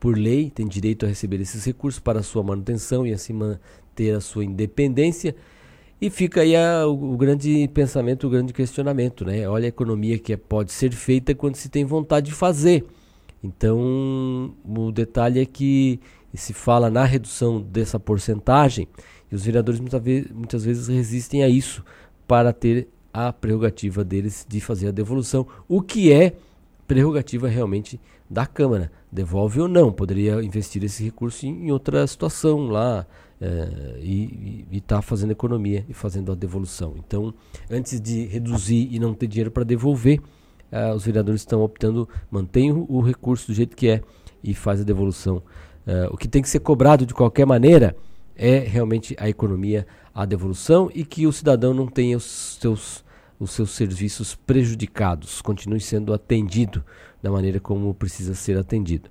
por lei, tem direito a receber esses recursos para sua manutenção e assim manter a sua independência. E fica aí a, o, o, grande pensamento, o grande questionamento, né? Olha a economia que é, pode ser feita quando se tem vontade de fazer. Então, o detalhe é que se fala na redução dessa porcentagem e os vereadores muitas vezes, muitas vezes resistem a isso para ter a prerrogativa deles de fazer a devolução, o que é prerrogativa realmente da Câmara. Devolve ou não, poderia investir esse recurso em, em outra situação lá é, e estar tá fazendo economia e fazendo a devolução. Então, antes de reduzir e não ter dinheiro para devolver, uh, os vereadores estão optando, mantém o, o, recurso do jeito que é e faz a devolução. Uh, o que tem que ser cobrado de qualquer maneira é realmente a economia, a devolução e que o cidadão não tenha os seus, os seus serviços prejudicados, continue sendo atendido da maneira como precisa ser atendido.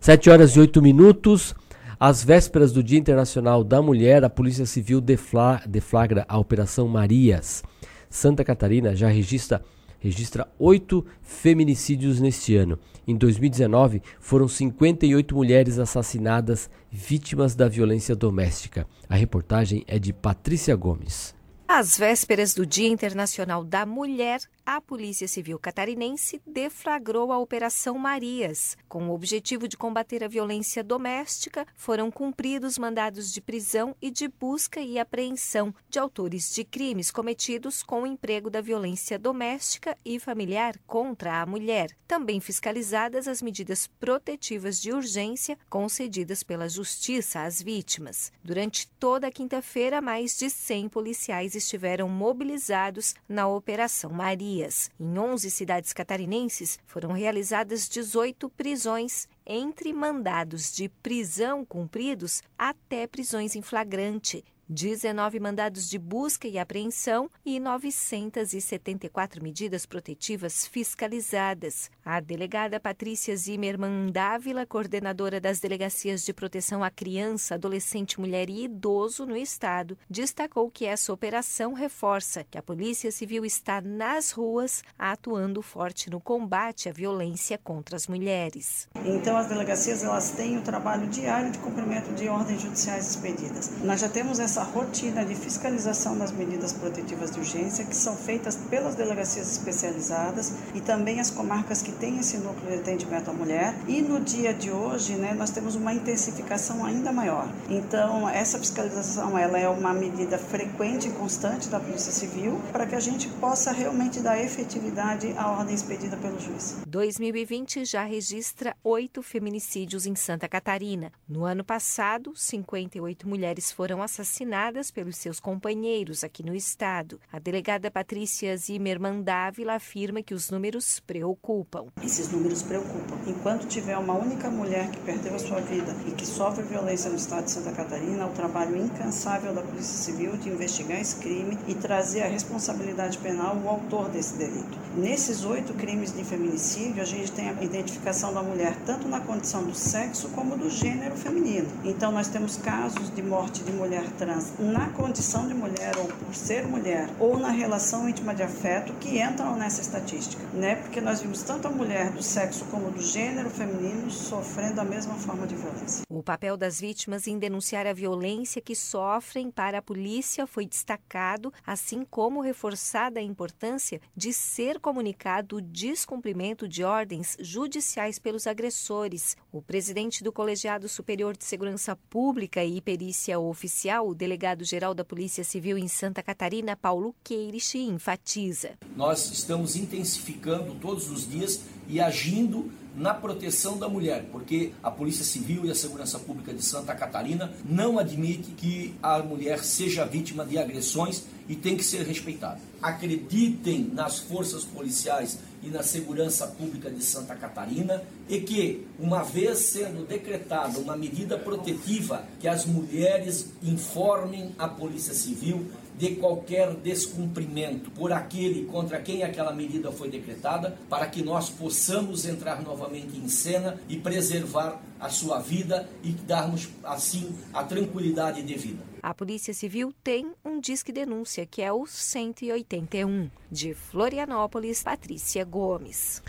7 horas e 8 minutos. Às vésperas do Dia Internacional da Mulher, a Polícia Civil deflagra a Operação Marias. Santa Catarina já registra registra oito feminicídios neste ano. Em 2019, foram 58 mulheres assassinadas vítimas da violência doméstica. A reportagem é de Patrícia Gomes. Às vésperas do Dia Internacional da Mulher, a Polícia Civil Catarinense deflagrou a Operação Marias. Com o objetivo de combater a violência doméstica, foram cumpridos mandados de prisão e de busca e apreensão de autores de crimes cometidos com o emprego da violência doméstica e familiar contra a mulher. Também fiscalizadas as medidas protetivas de urgência concedidas pela Justiça às vítimas. Durante toda a quinta-feira, mais de 100 policiais estiveram mobilizados na Operação Marias. Em 11 cidades catarinenses foram realizadas 18 prisões, entre mandados de prisão cumpridos até prisões em flagrante, 19 mandados de busca e apreensão e 974 medidas protetivas fiscalizadas. A delegada Patrícia Zimmermann Dávila, coordenadora das delegacias de proteção à criança, adolescente, mulher e idoso no estado, destacou que essa operação reforça que a Polícia Civil está nas ruas atuando forte no combate à violência contra as mulheres. Então as delegacias elas têm o trabalho diário de cumprimento de ordens judiciais expedidas. Nós já temos essa essa rotina de fiscalização das medidas protetivas de urgência que são feitas pelas delegacias especializadas e também as comarcas que têm esse núcleo de atendimento à mulher. E no dia de hoje, né, nós temos uma intensificação ainda maior. Então, essa fiscalização ela é uma medida frequente e constante da Polícia Civil para que a gente possa realmente dar efetividade à ordem expedida pelo juiz. 2020 já registra oito feminicídios em Santa Catarina. No ano passado, 58 mulheres foram assassinadas assassinadas pelos seus companheiros aqui no estado. A delegada Patrícia Zimmermann Dávila afirma que os números preocupam. Esses números preocupam. Enquanto tiver uma única mulher que perdeu a sua vida e que sofre violência no estado de Santa Catarina, o trabalho incansável da Polícia Civil de investigar esse crime e trazer a responsabilidade penal o autor desse delito. Nesses oito crimes de feminicídio, a gente tem a identificação da mulher tanto na condição do sexo como do gênero feminino. Então, nós temos casos de morte de mulher trans na condição de mulher ou por ser mulher ou na relação íntima de afeto que entram nessa estatística, né? Porque nós vimos tanto a mulher do sexo como do gênero feminino sofrendo a mesma forma de violência. O papel das vítimas em denunciar a violência que sofrem para a polícia foi destacado, assim como reforçada a importância de ser comunicado o descumprimento de ordens judiciais pelos agressores. O presidente do Colegiado Superior de Segurança Pública e Perícia Oficial, delegado-geral da Polícia Civil em Santa Catarina, Paulo Queires, enfatiza. Nós estamos intensificando todos os dias e agindo na proteção da mulher, porque a Polícia Civil e a Segurança Pública de Santa Catarina não admite que a mulher seja vítima de agressões e tem que ser respeitada. Acreditem nas forças policiais e na segurança pública de Santa Catarina e que, uma vez sendo decretada uma medida protetiva, que as mulheres informem a Polícia Civil de qualquer descumprimento por aquele contra quem aquela medida foi decretada, para que nós possamos entrar novamente em cena e preservar a sua vida e darmos assim a tranquilidade devida. A Polícia Civil tem um disque denúncia que é o 181 de Florianópolis, Patrícia Gomes.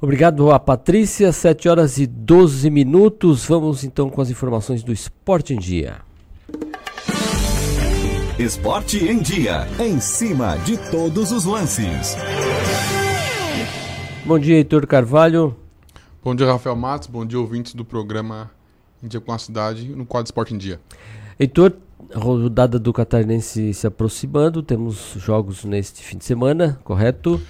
Obrigado a Patrícia, 7 horas e 12 minutos. Vamos então com as informações do Esporte em Dia. Esporte em Dia, em cima de todos os lances. Bom dia, Heitor Carvalho. Bom dia, Rafael Matos. Bom dia, ouvintes do programa Em Dia com a Cidade, no quadro Esporte em Dia. Heitor, rodada do Catarinense se aproximando, temos jogos neste fim de semana, correto?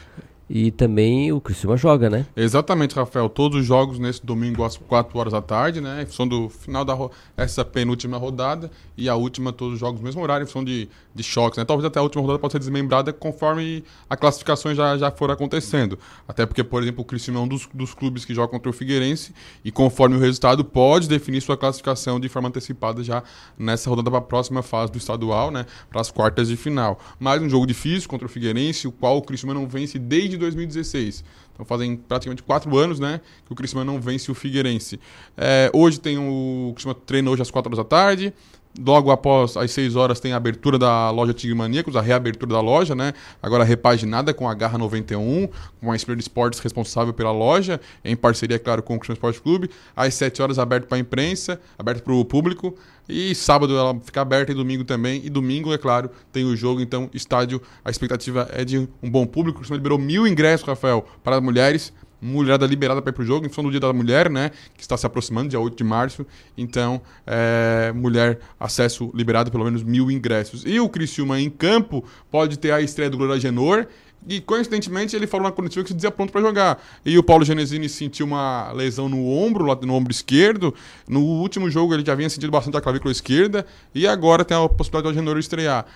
E também o Criciúma joga, né? Exatamente, Rafael. Todos os jogos nesse domingo às 4 horas da tarde, né? Em função do final da essa penúltima rodada e a última, todos os jogos no mesmo horário, em função de, de choques, né? Talvez até a última rodada possa ser desmembrada conforme a classificação já, já for acontecendo. Até porque, por exemplo, o Criciúma é um dos, dos clubes que joga contra o Figueirense e conforme o resultado pode definir sua classificação de forma antecipada já nessa rodada para a próxima fase do estadual, né? Para as quartas de final. Mais um jogo difícil contra o Figueirense, o qual o Criciúma não vence desde de 2016. Então fazem praticamente quatro anos, né, que o Criciúma não vence o Figueirense. É, hoje tem o, o Criciúma treina hoje às quatro horas da tarde. Logo após as 6 horas tem a abertura da loja Tigre Maníacos, a reabertura da loja, né? Agora repaginada com a Garra 91, com a Spirit Sports responsável pela loja, em parceria, claro, com o Cristiano Esporte Clube. Às 7 horas aberto para a imprensa, aberto para o público. E sábado ela fica aberta e domingo também. E domingo, é claro, tem o jogo. Então, estádio, a expectativa é de um bom público. O Cristiano liberou mil ingressos, Rafael, para mulheres mulherada liberada para ir pro jogo, em função do Dia da Mulher, né? Que está se aproximando, dia 8 de março. Então, é, mulher, acesso liberado, pelo menos mil ingressos. E o Criciúma em campo pode ter a estreia do Gloria Genor. E coincidentemente ele falou na coletiva que se dizia pronto para jogar. E o Paulo Genesini sentiu uma lesão no ombro, no ombro esquerdo. No último jogo ele já vinha sentindo bastante a clavícula esquerda. E agora tem a possibilidade do Agenor estrear.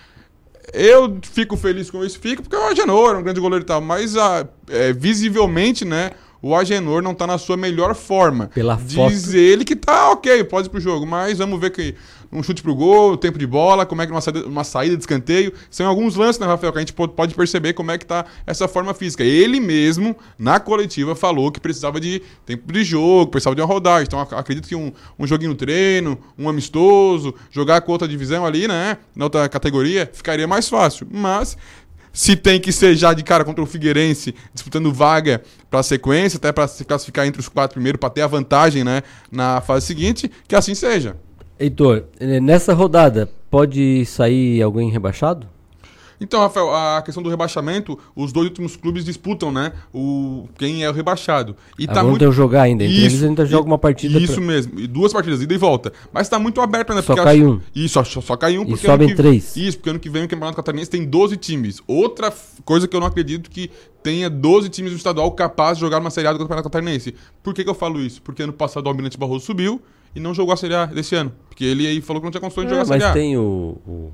Eu fico feliz com isso, fico, porque o Agenor é um grande goleiro e tal, mas a, é, visivelmente, né, o Agenor não tá na sua melhor forma. Pela Diz foto. ele que tá ok, pode ir pro jogo, mas vamos ver que um chute pro gol, tempo de bola, como é que uma saída, uma saída de escanteio. São alguns lances, né, Rafael, que a gente pode- perceber como é que tá essa forma física. Ele mesmo, na coletiva, falou que precisava de tempo de jogo, precisava de uma rodagem. Então, ac- acredito que um, um joguinho no treino, um amistoso, jogar com outra divisão ali, né, na outra categoria, ficaria mais fácil. Mas se tem que ser já de cara contra o Figueirense, disputando vaga para a sequência, até para se classificar entre os quatro primeiros, para ter a vantagem né, na fase seguinte, que assim seja. Heitor, eh, nessa rodada, pode sair alguém rebaixado? Então, Rafael, a questão do rebaixamento, os dois últimos clubes disputam, né? O, quem é o rebaixado. E vamos ter um jogar ainda. Entre eles ainda joga uma partida Isso pra- mesmo. E duas partidas, ida e volta. Mas tá muito aberto, né? Só cai acho- um. Isso, só, só cai um. E Porque sobem ano que- três. Isso, porque ano que vem o Campeonato Catarinense tem 12 times. Outra coisa que eu não acredito que tenha 12 times do estadual capazes de jogar uma Série A do Campeonato Catarinense. Por que, que eu falo isso? Porque ano passado o Almirante Barroso subiu e não jogou a Série A desse ano. Porque ele aí falou que não tinha condições de É, jogar a Série mas A. tem o, o-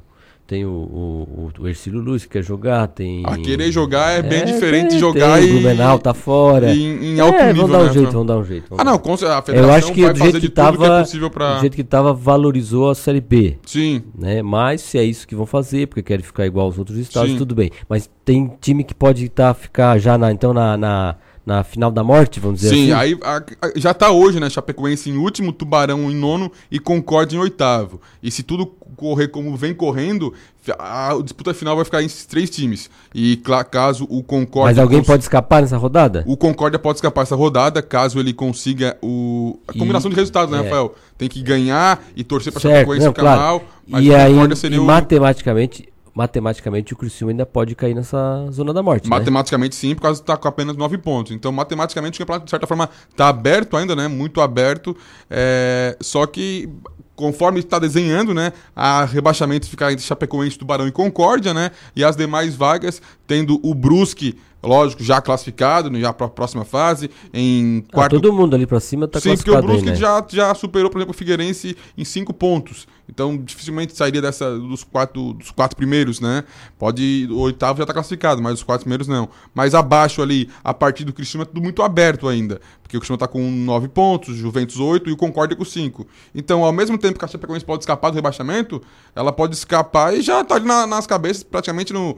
tem o, o, o Ercílio Luz que quer jogar, tem... Ah, querer jogar é bem diferente de jogar tem, e- O Blumenau tá fora. em- em alto é, nível, vamos dar um né, jeito, vamos dar um jeito. Ah, não, a Eu federação acho que vai do fazer jeito de que tudo que é tava, possível pra- do jeito que tava, valorizou a Série B. Sim. Né? Mas se é isso que vão fazer, porque querem ficar igual aos outros estados, Sim. tudo bem. Mas tem time que pode tá, ficar já na, então na, na, na final da morte, vamos dizer Sim, assim. aí a- a- já tá hoje, né? Chapecoense em último, Tubarão em nono e Concorde em oitavo. E se tudo correr como vem correndo, a a disputa final vai ficar em esses três times. E caso o Concorde. Mas alguém pode escapar nessa rodada? O Concórdia pode escapar essa rodada, caso ele consiga o... a E- combinação de resultados, né, é. Rafael? Tem que ganhar e torcer pra Certo, Chapecoense não, ficar claro. mal. Mas E o aí, seria e o... matematicamente, matematicamente o Criciúma ainda pode cair nessa zona da morte, né? Matematicamente sim, por causa que tá com apenas 9 pontos. Então, matematicamente, o campeonato, de certa forma, tá aberto ainda, né? Muito aberto. É, Só que, conforme está desenhando, né? A rebaixamento fica entre Chapecoense, Tubarão e Concórdia, né? E as demais vagas, tendo o Brusque, lógico, já classificado, né, já para a próxima fase, em Ah, quarto... todo mundo ali pra cima tá Sim, porque o classificado aí, Brusque né? já, já superou, por exemplo, o Figueirense em cinco pontos. Então, dificilmente sairia dessa, dos, quatro, dos quatro primeiros, né? Pode. O oitavo já tá classificado, mas os quatro primeiros não. Mas abaixo ali, a partir do Cristiano, é tudo muito aberto ainda. Porque o Cristiano tá com nove pontos, o Juventus oito e o Concórdia com cinco. Então, ao mesmo tempo que a Chapecoense pode escapar do rebaixamento, ela pode escapar e já tá ali na- nas cabeças, praticamente no.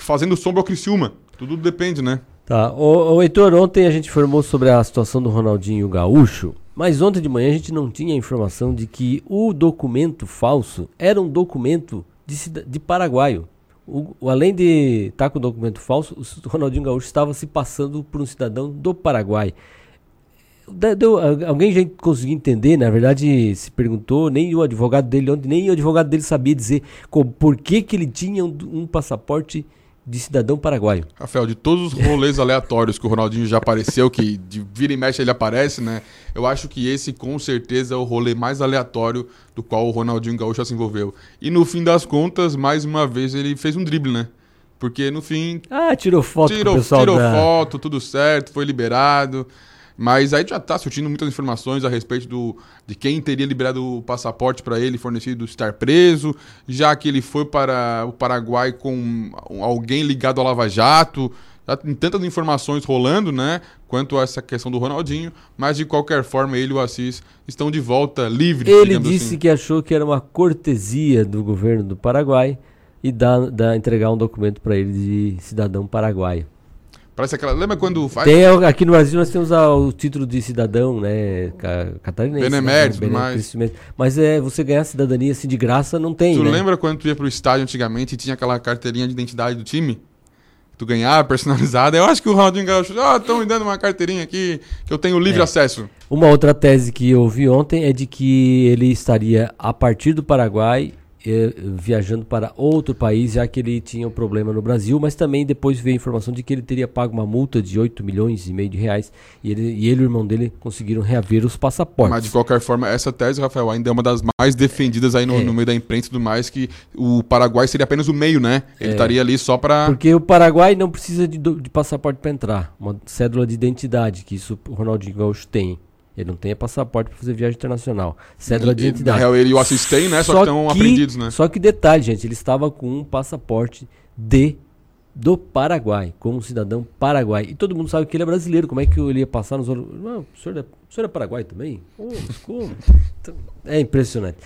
fazendo sombra ao Criciúma. Tudo depende, né? Tá. Ô, ô Heitor, ontem a gente informou sobre a situação do Ronaldinho Gaúcho, mas ontem de manhã a gente não tinha informação de que o documento falso era um documento de, de paraguaio. O, o- além de estar com o documento falso, o Ronaldinho Gaúcho estava se passando por um cidadão do Paraguai. Deu- al- alguém já conseguiu entender, na verdade se perguntou, nem o advogado dele nem o advogado dele sabia dizer por que, que ele tinha um, um passaporte de cidadão paraguaio. Rafael, de todos os rolês aleatórios que o Ronaldinho já apareceu, que de vira e mexe ele aparece, né? Eu acho que esse com certeza é o rolê mais aleatório do qual o Ronaldinho Gaúcho já se envolveu. E no fim das contas, mais uma vez ele fez um drible, né? Porque no fim. Ah, tirou foto tirou, pessoal tirou da- foto, tudo certo, foi liberado. Mas aí já tá surtindo muitas informações a respeito do, de quem teria liberado o passaporte para ele fornecido estar preso, já que ele foi para o Paraguai com alguém ligado ao Lava Jato. Já tem tantas informações rolando, né? Quanto a essa questão do Ronaldinho, mas de qualquer forma ele e o Assis estão de volta livres. Ele disse assim. que achou que era uma cortesia do governo do Paraguai e dar, dar- entregar um documento para ele de cidadão paraguaio. Parece aquela. Lembra quando faz. Tem, aqui no Brasil nós temos a, o título de cidadão, né? Catarinense. Benemérito, né? mas. Mas é, você ganhar cidadania assim de graça não tem. Tu né? lembra quando tu ia pro estádio antigamente e tinha aquela carteirinha de identidade do time? Tu ganhava personalizada. Eu acho que o Ronaldinho Gaúcho, oh, estão me dando uma carteirinha aqui que eu tenho livre é. acesso. Uma outra tese que eu vi ontem é de que ele estaria a partir do Paraguai viajando para outro país, já que ele tinha um problema no Brasil, mas também depois veio a informação de que ele teria pago uma multa de 8 milhões e meio de reais e ele, e ele e o irmão dele conseguiram reaver os passaportes. Mas de qualquer forma, essa tese, Rafael, ainda é uma das mais defendidas aí no, é. no meio da imprensa e tudo mais, que o Paraguai seria apenas o meio, né? Ele é. estaria ali só para... Porque o Paraguai não precisa de, de passaporte para entrar, uma cédula de identidade, que isso o Ronaldinho Gaúcho tem. Ele não tem passaporte para fazer viagem internacional. Cédula de identidade. Na real, ele e o assistente, né? Só, só que estão apreendidos, né? Só que detalhe, gente, ele estava com um passaporte de do Paraguai, como cidadão paraguai. E todo mundo sabe que ele é brasileiro. Como é que ele ia passar nos Não, o senhor é, o senhor é paraguai também? Oh, como? Então, é impressionante.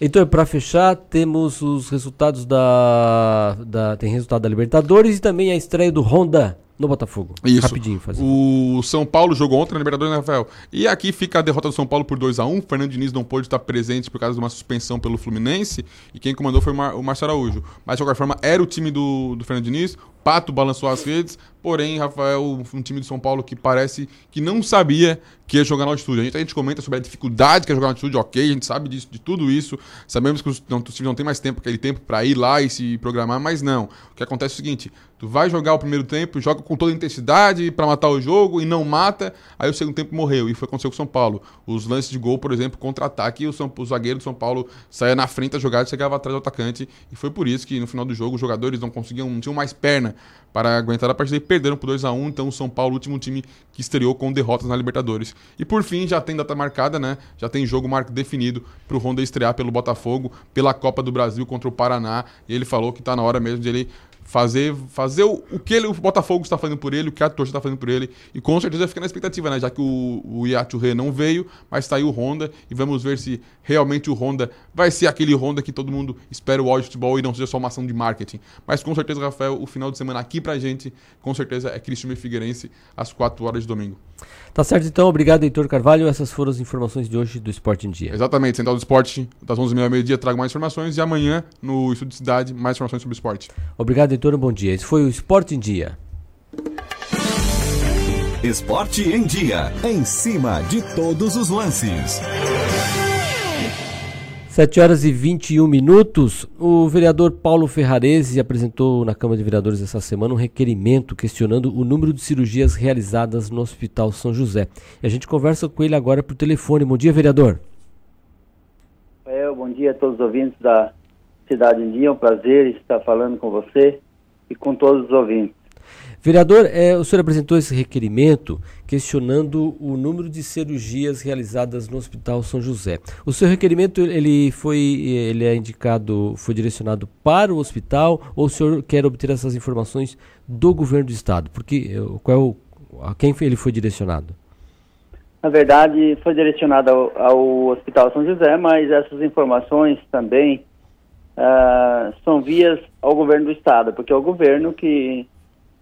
Então, para fechar, temos os resultados da, da. Tem resultado da Libertadores e também a estreia do Honda no Botafogo. Isso. Rapidinho, faz O São Paulo jogou ontem na Libertadores, né, Rafael? E aqui fica a derrota do São Paulo por 2 a 1 O Fernando Diniz não pôde estar presente por causa de uma suspensão pelo Fluminense. E quem comandou foi o, Mar o Marcelo Araújo. Mas, de qualquer forma, era o time do, do Fernando Diniz. Pato balançou as redes. Porém, Rafael, um time de São Paulo que parece que não sabia que ia jogar na altitude. A gente, a gente comenta sobre a dificuldade que é jogar na altitude, ok, a gente sabe disso, de tudo isso. Sabemos que os, não, times não têm mais tempo, aquele tempo para ir lá e se programar, mas não. O que acontece é o seguinte: tu vai jogar o primeiro tempo, joga com toda a intensidade para matar o jogo e não mata, aí o segundo tempo morreu. E foi acontecer com o São Paulo. Os lances de gol, por exemplo, contra-ataque, o, o zagueiro do São Paulo saía na frente da jogada e chegava atrás do atacante. E foi por isso que no final do jogo os jogadores não conseguiam, não tinham mais perna para aguentar a partida e perderam por 2 a 1 Então o São Paulo, o último time que estreou com derrotas na Libertadores. E por fim, já tem data marcada, né? Já tem jogo marco definido para o Honda estrear pelo Botafogo, pela Copa do Brasil contra o Paraná. E ele falou que está na hora mesmo de ele fazer, fazer o, o que ele, o Botafogo está fazendo por ele, o que a torcida está fazendo por ele. E com certeza fica na expectativa, né? Já que o, o não veio, mas está aí o Honda. E vamos ver se realmente o Honda vai ser aquele Honda que todo mundo espera o áudio futebol e não seja só uma ação de marketing. Mas com certeza, Rafael, o final de semana aqui pra gente, com certeza é Cristiano e Figueirense às 4 horas de domingo. Tá certo então, obrigado Heitor Carvalho. Essas foram as informações de hoje do Esporte em Dia. Exatamente, Central do Esporte, das 11h30 ao meio-dia, trago mais informações e amanhã no Estúdio de Cidade, mais informações sobre esporte. Obrigado Heitor, um bom dia. Esse foi o Esporte em Dia. Esporte em Dia, em cima de todos os lances. 7 horas e 21 minutos. O vereador Paulo Ferrarese apresentou na Câmara de Vereadores essa semana um requerimento questionando o número de cirurgias realizadas no Hospital São José. E a gente conversa com ele agora por telefone. Bom dia, vereador. É, bom dia a todos os ouvintes da Cidade em Dia. É um prazer estar falando com você e com todos os ouvintes. Vereador, é, o senhor apresentou esse requerimento questionando o número de cirurgias realizadas no Hospital São José. O seu requerimento ele foi ele é indicado, foi direcionado para o hospital ou o senhor quer obter essas informações do governo do estado? Porque eh, qual é a quem ele foi direcionado? Na verdade, foi direcionado ao, ao Hospital São José, mas essas informações também uh, são vias ao governo do estado, porque é o governo que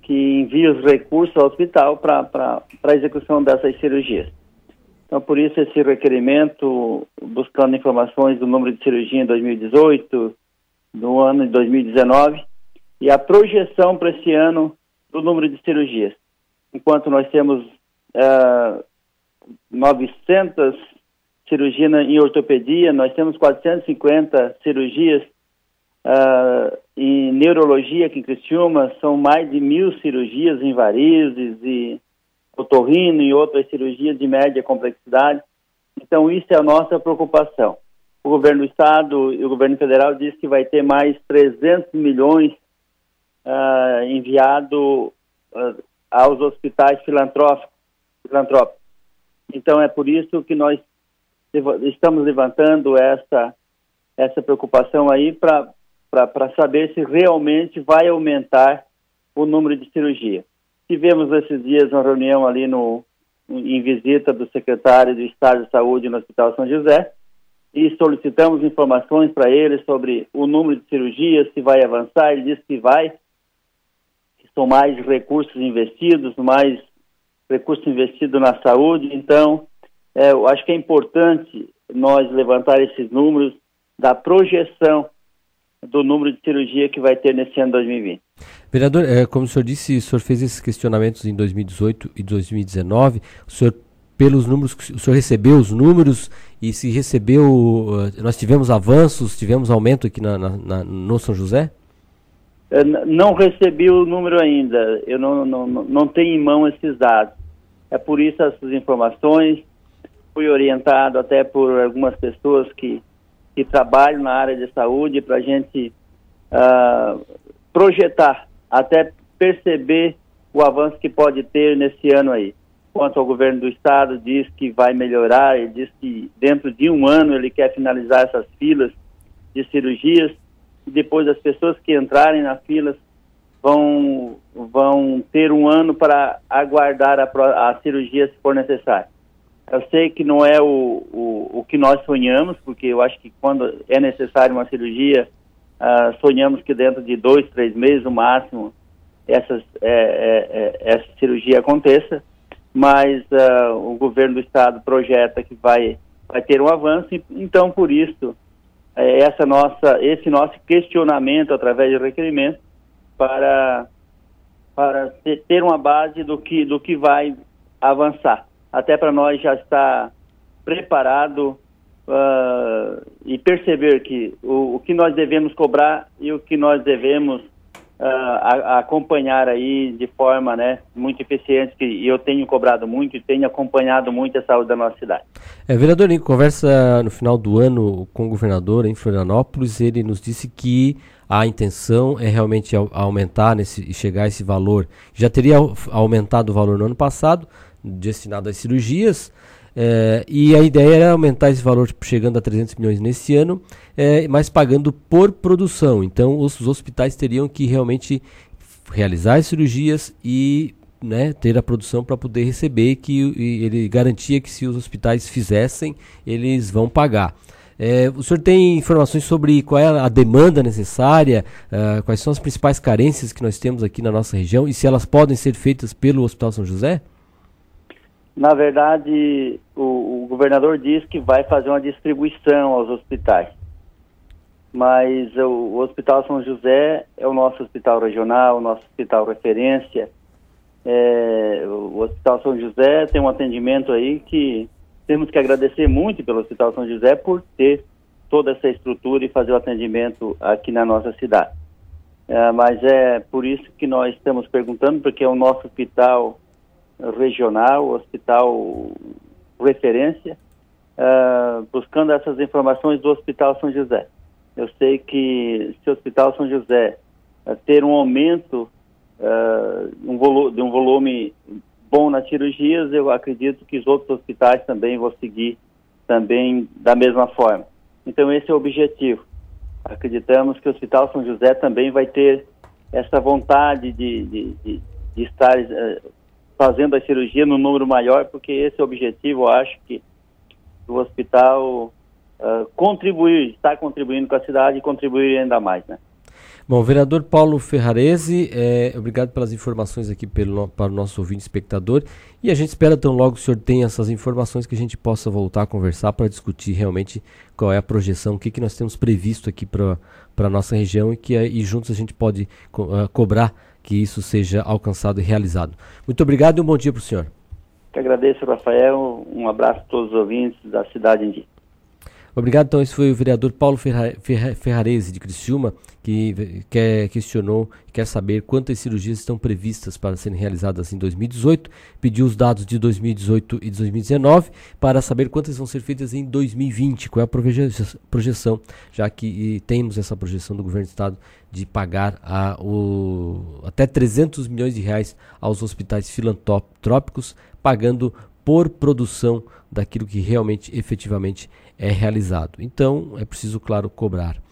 que envia os recursos ao hospital para a execução dessas cirurgias. Então, por isso, esse requerimento, buscando informações do número de cirurgia em 2018, do ano de 2019, e a projeção para esse ano do número de cirurgias. Enquanto nós temos uh, 900 cirurgias em ortopedia, nós temos 450 cirurgias Uh, em neurologia aqui em Criciúma, são mais de mil cirurgias em varizes e otorrino e outras cirurgias de média complexidade. Então, isso é a nossa preocupação. O governo do estado e o governo federal diz que vai ter mais 300 milhões uh, enviado uh, aos hospitais filantrópicos. Então, é por isso que nós estamos levantando essa, essa preocupação aí para para saber se realmente vai aumentar o número de cirurgia. Tivemos esses dias uma reunião ali no, em visita do secretário do Estado de Saúde no Hospital São José e solicitamos informações para ele sobre o número de cirurgias, se vai avançar. Ele disse que vai, são mais recursos investidos, mais recursos investidos na saúde. Então, é, eu acho que é importante nós levantar esses números da projeção do número de cirurgia que vai ter nesse ano 2020. Vereador, é, como o senhor disse, o senhor fez esses questionamentos em 2018 e 2019. O senhor, pelos números, o senhor recebeu os números e se recebeu, uh, nós tivemos avanços, tivemos aumento aqui na, na, na no São José? É, não recebi o número ainda, eu não, não, não tenho em mão esses dados. É por isso essas informações. Fui orientado até por algumas pessoas que que trabalham na área de saúde para a gente uh, projetar, até perceber o avanço que pode ter nesse ano aí. Quanto ao governo do estado diz que vai melhorar, ele diz que dentro de um ano ele quer finalizar essas filas de cirurgias e depois as pessoas que entrarem na filas vão vão ter um ano para aguardar a, a cirurgia se for necessário. Eu sei que não é o, o, o que nós sonhamos, porque eu acho que quando é necessário uma cirurgia, uh, sonhamos que dentro de dois, três meses no máximo, essas, é, é, é, essa cirurgia aconteça, mas uh, o governo do estado projeta que vai, vai ter um avanço, então por isso é, essa nossa, esse nosso questionamento através de requerimento para, para ter uma base do que, do que vai avançar até para nós já estar preparado uh, e perceber que o, o, que nós devemos cobrar e o que nós devemos uh, a, a acompanhar aí de forma né, muito eficiente, que eu tenho cobrado muito e tenho acompanhado muito a saúde da nossa cidade. É, vereador, em conversa no final do ano com o governador em Florianópolis, ele nos disse que a intenção é realmente aumentar nesse, chegar a esse valor. Já teria aumentado o valor no ano passado, destinado às cirurgias. É, e a ideia era aumentar esse valor tipo, chegando a 300 milhões nesse ano, é, mas pagando por produção. Então os, os hospitais teriam que realmente realizar as cirurgias e né, ter a produção para poder receber, que ele garantia que se os hospitais fizessem, eles vão pagar. É, o senhor tem informações sobre qual é a demanda necessária, uh, quais são as principais carências que nós temos aqui na nossa região e se elas podem ser feitas pelo Hospital São José? Na verdade, o, o, governador diz que vai fazer uma distribuição aos hospitais. Mas o, o, Hospital São José é o nosso hospital regional, o nosso hospital referência. É, o Hospital São José tem um atendimento aí que temos que agradecer muito pelo Hospital São José por ter toda essa estrutura e fazer o atendimento aqui na nossa cidade. É, mas é por isso que nós estamos perguntando, porque é o nosso hospital regional, hospital referência, uh, buscando essas informações do Hospital São José. Eu sei que se o Hospital São José uh, ter um aumento uh, um de um volume bom nas cirurgias, eu acredito que os outros hospitais também vão seguir também da mesma forma. Então esse é o objetivo. Acreditamos que o Hospital São José também vai ter essa vontade de, de, de, de estar fazendo a cirurgia no número maior, porque esse é o objetivo, eu acho que o hospital uh, contribuir, está contribuindo com a cidade e contribuir ainda mais, né? Bom, vereador Paulo Ferrarese, é, obrigado pelas informações aqui pelo, para o nosso ouvinte espectador. E a gente espera tão logo que o senhor tenha essas informações que a gente possa voltar a conversar para discutir realmente qual é a projeção, o que, que nós temos previsto aqui para a nossa região e que e juntos a gente pode co uh, cobrar que isso seja alcançado e realizado. Muito obrigado e um bom dia para o senhor. Que agradeço, Rafael. Um abraço a todos os ouvintes da cidade dia. Obrigado. Então, esse foi o vereador Paulo Ferrarese de Criciúma, que quer, questionou, quer saber quantas cirurgias estão previstas para serem realizadas em 2018, pediu os dados de 2018 e 2019 para saber quantas vão ser feitas em 2020, qual é a projeção, já que temos essa projeção do governo do estado de pagar a, o, até 300 milhões de reais aos hospitais filantrópicos, pagando por produção daquilo que realmente, efetivamente é realizado. Então, é preciso, claro, cobrar.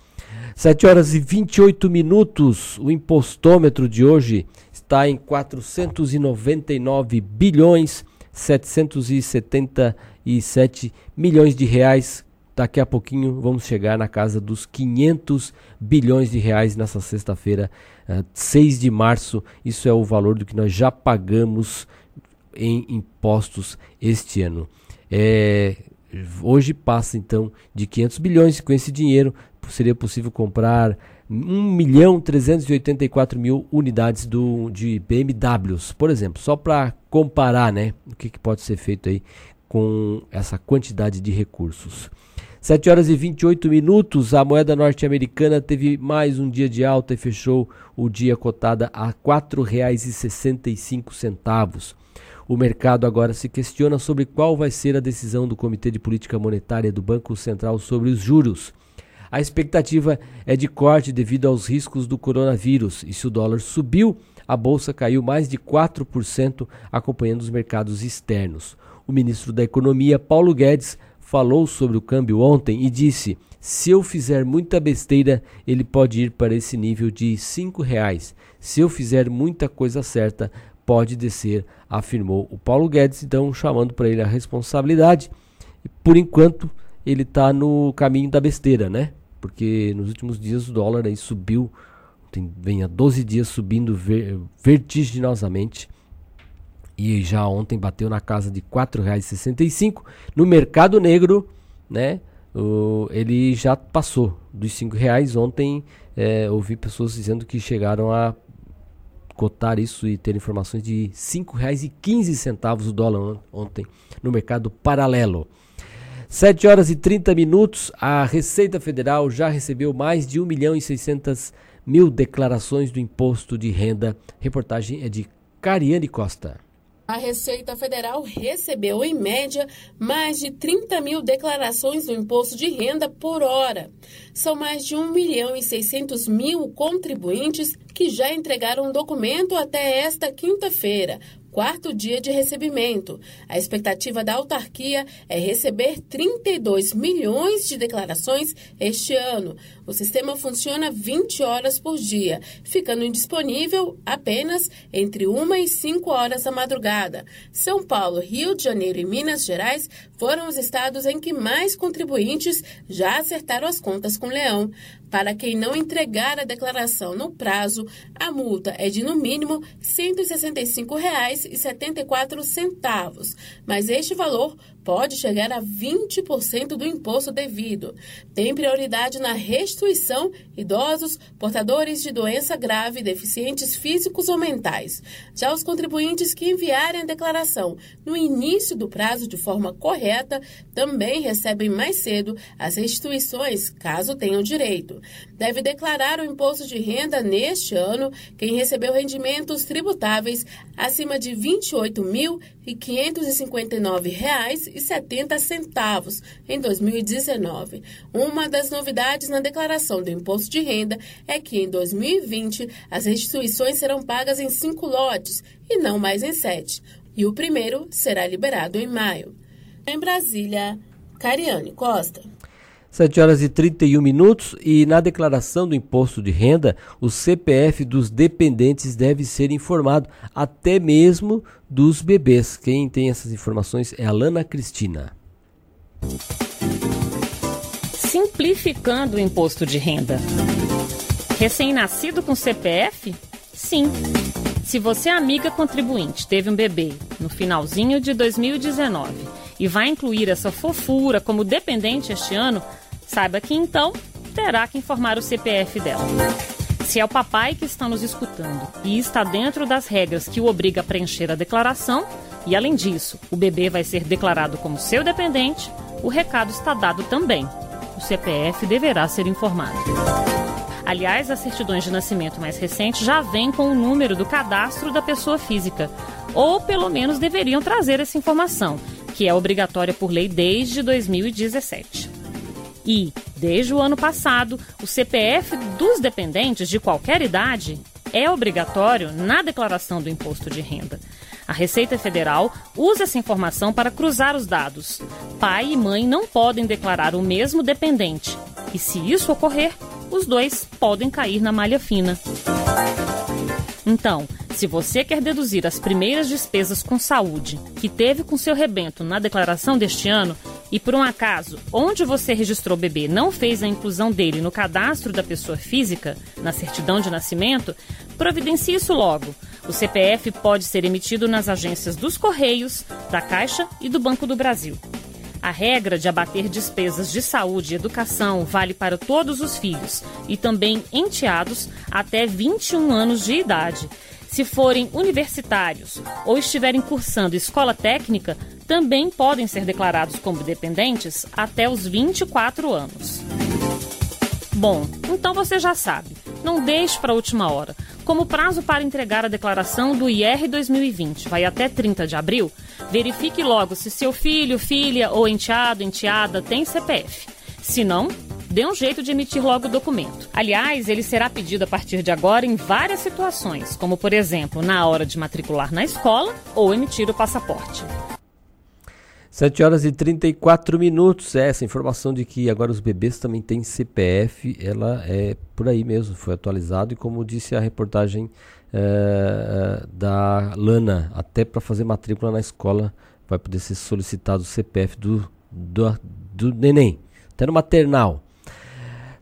7 horas e 28 minutos. O impostômetro de hoje está em 499 bilhões 777 milhões de reais daqui a pouquinho vamos chegar na casa dos 500 bilhões de reais nessa sexta-feira, uh, eh, 6 de março. Isso é o valor do que nós já pagamos em impostos este ano. É, hoje passa então de 500 bilhões. Com esse dinheiro seria possível comprar 1 milhão 384 mil unidades do, de BMWs, por exemplo, só para comparar né, o que, que pode ser feito aí com essa quantidade de recursos. 7 horas e 28 minutos, a moeda norte-americana teve mais um dia de alta e fechou o dia cotada a R$ 4,65. O mercado agora se questiona sobre qual vai ser a decisão do Comitê de Política Monetária do Banco Central sobre os juros. A expectativa é de corte devido aos riscos do coronavírus, e se o dólar subiu, a bolsa caiu mais de 4%, acompanhando os mercados externos. O ministro da Economia, Paulo Guedes, falou sobre o câmbio ontem e disse: se eu fizer muita besteira, ele pode ir para esse nível de R$ reais. Se eu fizer muita coisa certa, pode descer, afirmou o Paulo Guedes, então chamando para ele a responsabilidade. Por enquanto, ele está no caminho da besteira, né? porque nos últimos dias o dólar aí subiu, tem, vem há 12 dias subindo ver, vertiginosamente e já ontem bateu na casa de R$ 4,65. No mercado negro, né, o, ele já passou dos R$ reais. Ontem é, ouvi pessoas dizendo que chegaram a cotar isso e ter informações de R$ 5,15 o dólar ontem no mercado paralelo. 7 horas e 30 minutos, a Receita Federal já recebeu mais de 1 milhão e 600 mil declarações do imposto de renda. Reportagem é de Cariane Costa. A Receita Federal recebeu, em média, mais de 30 mil declarações do imposto de renda por hora. São mais de 1 milhão e 600 mil contribuintes que já entregaram o documento até esta quinta-feira, quarto dia de recebimento. A expectativa da autarquia é receber 32 milhões de declarações este ano. O sistema funciona 20 horas por dia, ficando indisponível apenas entre 1 e 5 horas da madrugada. São Paulo, Rio de Janeiro e Minas Gerais foram os estados em que mais contribuintes já acertaram as contas com o Leão. Para quem não entregar a declaração no prazo, a multa é de no mínimo R$ 165,74, mas este valor pode chegar a 20% do imposto devido. Tem prioridade na restituição idosos, portadores de doença grave, deficientes físicos ou mentais. Já os contribuintes que enviarem a declaração no início do prazo de forma correta também recebem mais cedo as restituições, caso tenham direito. Deve declarar o imposto de renda neste ano quem recebeu rendimentos tributáveis acima de R$ 28.559 e 70 centavos em 2019. Uma das novidades na declaração do imposto de renda é que em 2020 as restituições serão pagas em cinco lotes e não mais em sete. E o primeiro será liberado em maio. Em Brasília, Cariane Costa. 7 horas e 31 minutos e na declaração do imposto de renda, o CPF dos dependentes deve ser informado, até mesmo dos bebês. Quem tem essas informações é a Lana Cristina. Simplificando o imposto de renda. Recém-nascido com CPF? Sim. Se você, é amiga contribuinte, teve um bebê no finalzinho de 2019 e vai incluir essa fofura como dependente este ano, Saiba que então terá que informar o CPF dela. Se é o papai que está nos escutando e está dentro das regras que o obriga a preencher a declaração, e além disso, o bebê vai ser declarado como seu dependente, o recado está dado também. O CPF deverá ser informado. Aliás, as certidões de nascimento mais recentes já vêm com o número do cadastro da pessoa física, ou pelo menos deveriam trazer essa informação, que é obrigatória por lei desde 2017. E, desde o ano passado, o CPF dos dependentes de qualquer idade é obrigatório na declaração do imposto de renda. A Receita Federal usa essa informação para cruzar os dados. Pai e mãe não podem declarar o mesmo dependente, e se isso ocorrer, os dois podem cair na malha fina. Então, se você quer deduzir as primeiras despesas com saúde que teve com seu rebento na declaração deste ano, e por um acaso, onde você registrou o bebê não fez a inclusão dele no cadastro da pessoa física, na certidão de nascimento, providencie isso logo. O CPF pode ser emitido nas agências dos Correios, da Caixa e do Banco do Brasil. A regra de abater despesas de saúde e educação vale para todos os filhos e também enteados até 21 anos de idade. Se forem universitários ou estiverem cursando escola técnica, também podem ser declarados como dependentes até os 24 anos. Bom, então você já sabe. Não deixe para a última hora. Como prazo para entregar a declaração do IR 2020 vai até 30 de abril, verifique logo se seu filho, filha ou enteado, enteada tem CPF. Se não, dê um jeito de emitir logo o documento. Aliás, ele será pedido a partir de agora em várias situações, como por exemplo, na hora de matricular na escola ou emitir o passaporte. 7 horas e 34 minutos. É, essa informação de que agora os bebês também têm CPF, ela é por aí mesmo, foi atualizado. E como disse a reportagem é, da Lana, até para fazer matrícula na escola vai poder ser solicitado o CPF do, do, do neném, até no maternal.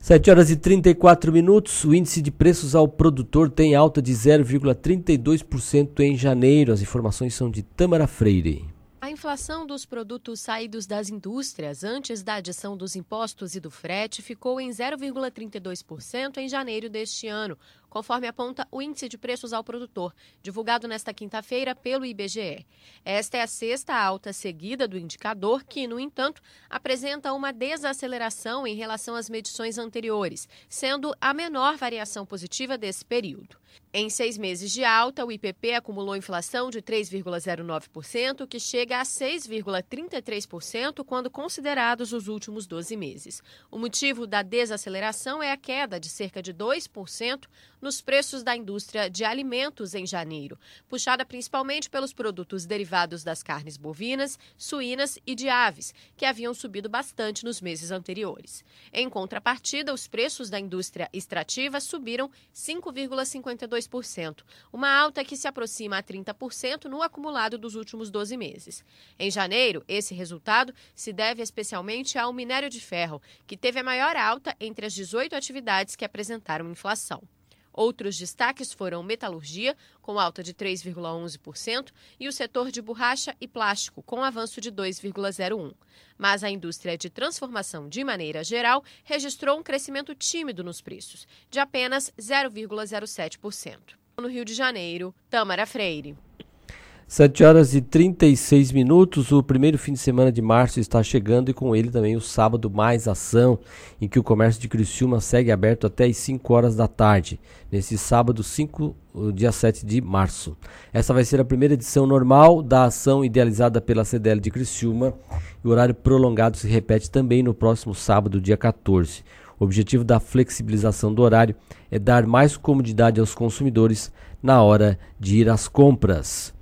7 horas e 34 minutos. O índice de preços ao produtor tem alta de 0,32% em janeiro. As informações são de Tamara Freire. A inflação dos produtos saídos das indústrias antes da adição dos impostos e do frete ficou em 0,32% em janeiro deste ano, conforme aponta o Índice de Preços ao Produtor, divulgado nesta quinta-feira pelo IBGE. Esta é a sexta alta seguida do indicador, que, no entanto, apresenta uma desaceleração em relação às medições anteriores, sendo a menor variação positiva desse período. Em seis meses de alta, o IPP acumulou inflação de 3,09%, que chega a 6,33% quando considerados os últimos 12 meses. O motivo da desaceleração é a queda de cerca de 2% nos preços da indústria de alimentos em janeiro, puxada principalmente pelos produtos derivados das carnes bovinas, suínas e de aves, que haviam subido bastante nos meses anteriores. Em contrapartida, os preços da indústria extrativa subiram 5,52%, uma alta que se aproxima a 30% no acumulado dos últimos 12 meses. Em janeiro, esse resultado se deve especialmente ao minério de ferro, que teve a maior alta entre as 18 atividades que apresentaram inflação. Outros destaques foram metalurgia, com alta de 3,11%, e o setor de borracha e plástico, com avanço de 2,01%. Mas a indústria de transformação, de maneira geral, registrou um crescimento tímido nos preços, de apenas 0,07%. No Rio de Janeiro, Tamara Freire. 7 horas e 36 minutos. O primeiro fim de semana de março está chegando e com ele também o sábado mais ação, em que o comércio de Criciúma segue aberto até as 5 horas da tarde, nesse sábado 5, dia 7 de março. Essa vai ser a primeira edição normal da ação idealizada pela CDL de Criciúma e o horário prolongado se repete também no próximo sábado, dia 14. O objetivo da flexibilização do horário é dar mais comodidade aos consumidores na hora de ir às compras.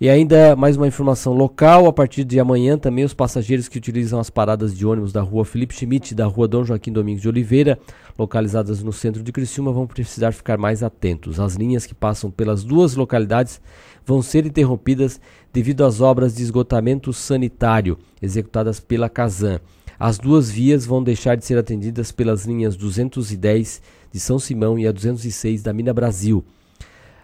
E ainda mais uma informação local, a partir de amanhã também os passageiros que utilizam as paradas de ônibus da rua Felipe Schmidt e da rua Dom Joaquim Domingos de Oliveira, localizadas no centro de Criciúma, vão precisar ficar mais atentos. As linhas que passam pelas duas localidades vão ser interrompidas devido às obras de esgotamento sanitário executadas pela Casan. As duas vias vão deixar de ser atendidas pelas linhas 210 de São Simão e a 206 da Mina Brasil.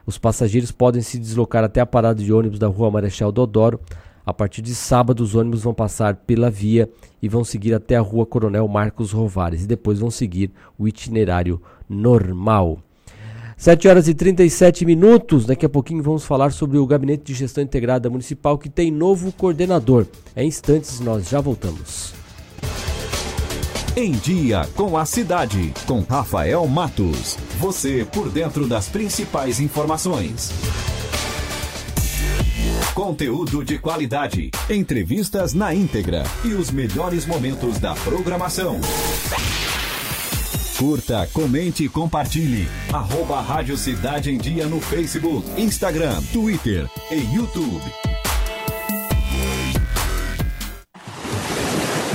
Os passageiros podem se deslocar até a parada de ônibus da Rua Marechal Dodoro. A partir de sábado, os ônibus vão passar pela via e vão seguir até a Rua Coronel Marcos Rovares e depois vão seguir o itinerário normal. 7 horas e 37 minutos. Daqui a pouquinho vamos falar sobre o Gabinete de Gestão Integrada Municipal que tem novo coordenador. Em instantes nós já voltamos. Em Dia com a Cidade, com Rafael Matos. Você por dentro das principais informações. Conteúdo de qualidade, entrevistas na íntegra e os melhores momentos da programação. Curta, comente e compartilhe. Arroba Rádio Cidade em Dia no Facebook, Instagram, Twitter e YouTube.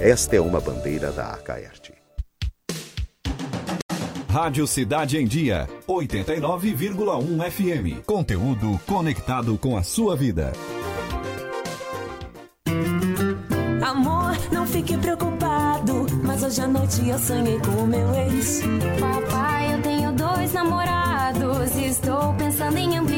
Esta é uma bandeira da Acaerte. Rádio Cidade em Dia, 89,1 FM. Conteúdo conectado com a sua vida. Amor, não fique preocupado, mas hoje à noite eu sonhei com o meu ex. Papai, eu tenho dois namorados e estou pensando em ampliar.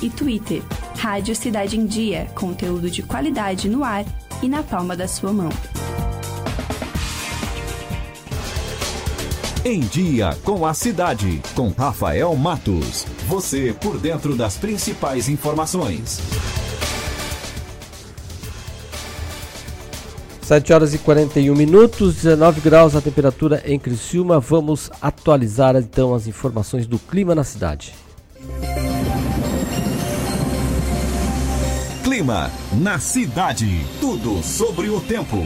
e Twitter. Rádio Cidade em Dia, conteúdo de qualidade no ar e na palma da sua mão. Em Dia com a Cidade, com Rafael Matos. Você por dentro das principais informações. 7 horas e 41 minutos, 19 graus a temperatura em Criciúma. Vamos atualizar então as informações do clima na cidade. Clima na cidade. Tudo sobre o tempo.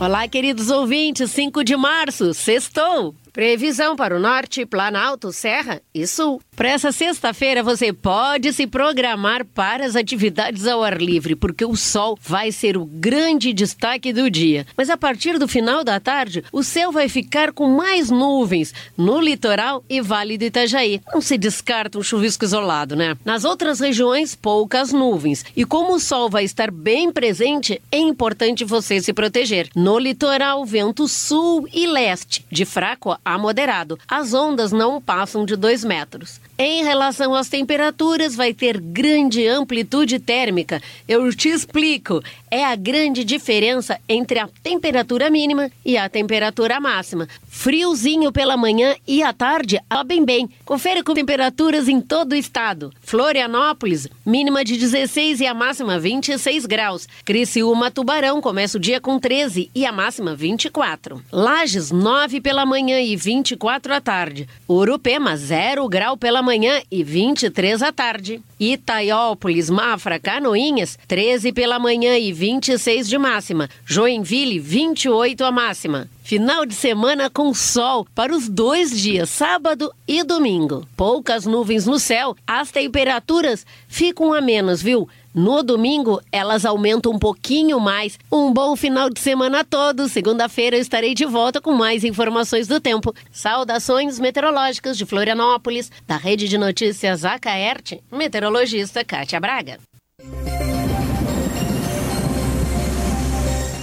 Olá, queridos ouvintes, 5 de março, sextou. Previsão para o norte, Planalto, Serra e Sul. Para essa sexta-feira, você pode se programar para as atividades ao ar livre, porque o sol vai ser o grande destaque do dia. Mas a partir do final da tarde, o céu vai ficar com mais nuvens no litoral e Vale do Itajaí. Não se descarta um chuvisco isolado, né? Nas outras regiões, poucas nuvens. E como o sol vai estar bem presente, é importante você se proteger. No litoral, vento sul e leste, de fraco a moderado. As ondas não passam de 2 metros. Em relação às temperaturas, vai ter grande amplitude térmica. Eu te explico. É a grande diferença entre a temperatura mínima e a temperatura máxima. Friozinho pela manhã e à tarde, a bem. Confere com temperaturas em todo o estado. Florianópolis, mínima de 16 e a máxima 26 graus. Criciúma, Tubarão, começa o dia com 13 e a máxima 24. Lages, 9 pela manhã e e 24 à tarde. Urupema, 0 grau pela manhã e 23 à tarde. Itaiópolis, Mafra, Canoinhas, 13 pela manhã e 26 de máxima. Joinville, 28 a máxima. Final de semana com sol para os dois dias, sábado e domingo. Poucas nuvens no céu, as temperaturas ficam a menos, viu? No domingo, elas aumentam um pouquinho mais. Um bom final de semana a todos. Segunda-feira eu estarei de volta com mais informações do tempo. Saudações meteorológicas de Florianópolis, da Rede de Notícias Acaerte, meteorologista Kátia Braga.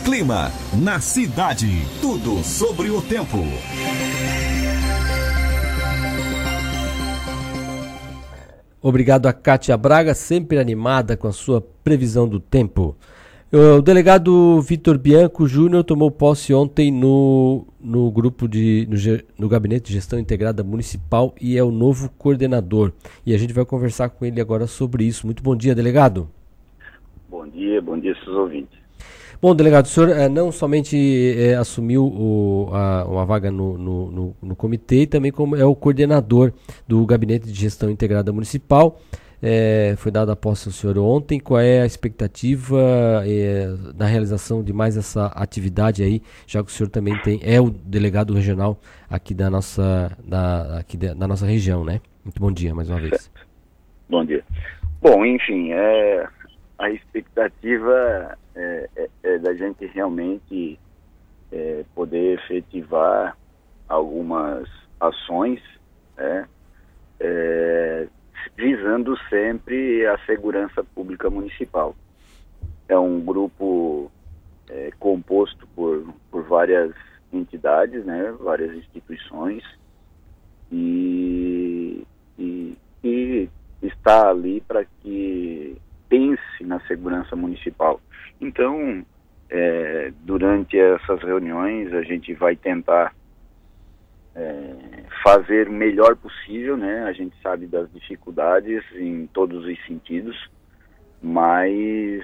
Clima na cidade. Tudo sobre o tempo. Obrigado a Kátia Braga, sempre animada com a sua previsão do tempo. O delegado Vitor Bianco Júnior tomou posse ontem no, no grupo de no, no, gabinete de gestão integrada municipal e é o novo coordenador. E a gente vai conversar com ele agora sobre isso. Muito bom dia, delegado. Bom dia, bom dia, seus ouvintes. Bom, delegado, o senhor é, não somente é, assumiu o, a, uma vaga no, no, no, no, comitê, também como é o coordenador do Gabinete de Gestão Integrada Municipal. É, foi dada a posse ao senhor ontem. Qual é a expectativa na realização de mais essa atividade aí, já que o senhor também tem é o delegado regional aqui da nossa, da, aqui da, da nossa região, né? Muito bom dia mais uma vez. Bom dia. Bom, enfim, é, a expectativa é, é, é da gente realmente é, poder efetivar algumas ações, né, é, visando sempre a segurança pública municipal. É um grupo é, composto por, por várias entidades, né, várias instituições, e, e, e está ali para que pense na segurança municipal. Então, é, durante essas reuniões, a gente vai tentar é, fazer o melhor possível, né? A gente sabe das dificuldades em todos os sentidos, mas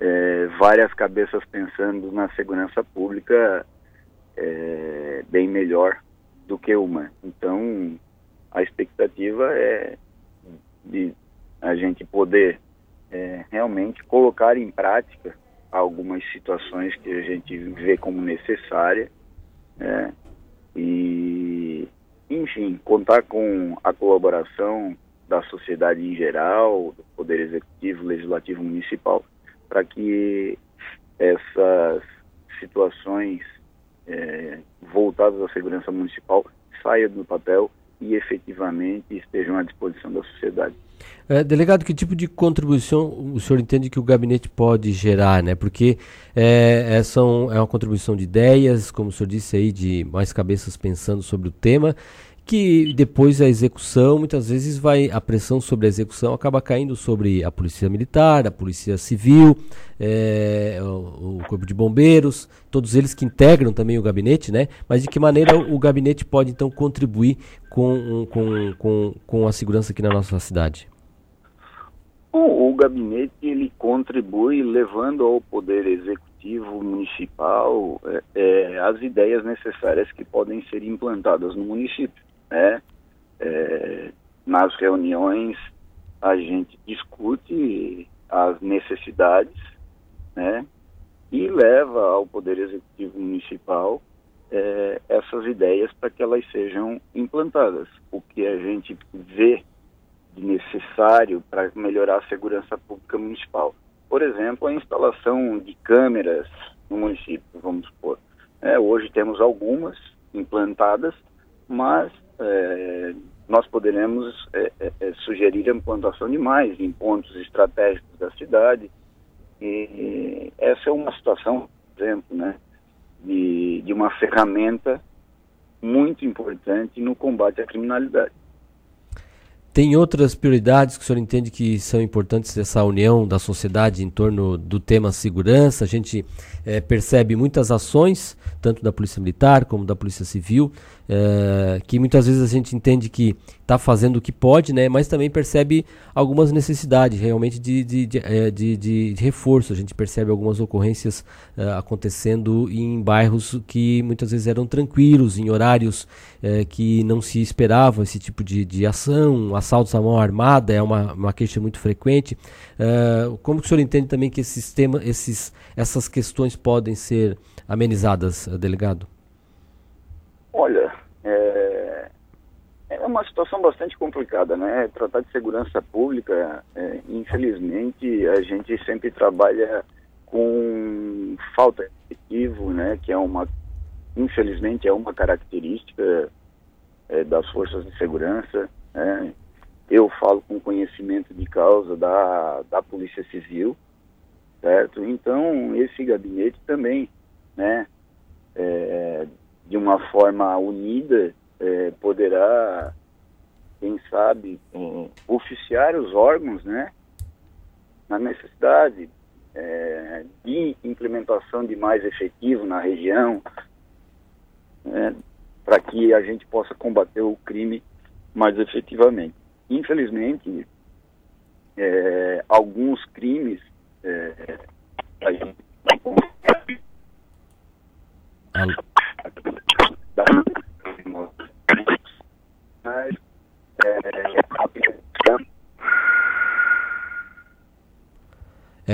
é, várias cabeças pensando na segurança pública é bem melhor do que uma. Então, a expectativa é de a gente poder é, realmente colocar em prática algumas situações que a gente vê como necessária, né? E, enfim, contar com a colaboração da sociedade em geral, do Poder Executivo, Legislativo Municipal, para que essas situações é, voltadas à segurança municipal saiam do papel e efetivamente estejam à disposição da sociedade. É, delegado, que tipo de contribuição o senhor entende que o gabinete pode gerar, né? Porque é, é, são, é uma contribuição de ideias, como o senhor disse aí, de mais cabeças pensando sobre o tema, que depois a execução, muitas vezes vai a pressão sobre a execução acaba caindo sobre a polícia militar, a polícia civil, é, o, o, corpo de bombeiros, todos eles que integram também o gabinete, né? Mas de que maneira o, gabinete pode então contribuir com, com, com, com a segurança aqui na nossa cidade? O, o gabinete ele contribui levando ao poder executivo municipal é, é, as ideias necessárias que podem ser implantadas no município, né? É, nas reuniões a gente discute as necessidades, né? E leva ao poder executivo municipal é, essas ideias para que elas sejam implantadas. O que a gente vê necessário para melhorar a segurança pública municipal. Por exemplo, a instalação de câmeras no município, vamos supor. É, hoje temos algumas implantadas, mas é, nós poderemos é, é, é sugerir a implantação de mais em pontos estratégicos da cidade. E essa é uma situação, por exemplo, né, de, de uma ferramenta muito importante no combate à criminalidade. Tem outras prioridades que o senhor entende que são importantes dessa união da sociedade em torno do tema segurança? A gente é, percebe muitas ações, tanto da Polícia Militar como da Polícia Civil, é, que muitas vezes a gente entende que está fazendo o que pode, né? Mas também percebe algumas necessidades realmente de, de, de, é, de, de, reforço. A gente percebe algumas ocorrências uh, acontecendo em bairros que muitas vezes eram tranquilos, em horários uh, que não se esperava esse tipo de, de ação. Assaltos à mão armada é uma, uma queixa muito frequente. Uh, como o senhor entende também que esse sistema, esses, essas questões podem ser amenizadas, delegado? Olha, é, é uma situação bastante complicada, né? Tratar de segurança pública, é, infelizmente, a gente sempre trabalha com falta de efetivo, né? Que é uma, infelizmente, é uma característica é, das forças de segurança. Né? Eu falo com conhecimento de causa da, da Polícia Civil, certo? Então, esse gabinete também, né? É, de uma forma unida, é, poderá, quem sabe, é, oficiar os órgãos, né, na necessidade é, de implementação de mais efetivo na região, né, para que a gente possa combater o crime mais efetivamente. Infelizmente, é, alguns crimes é, a gente é,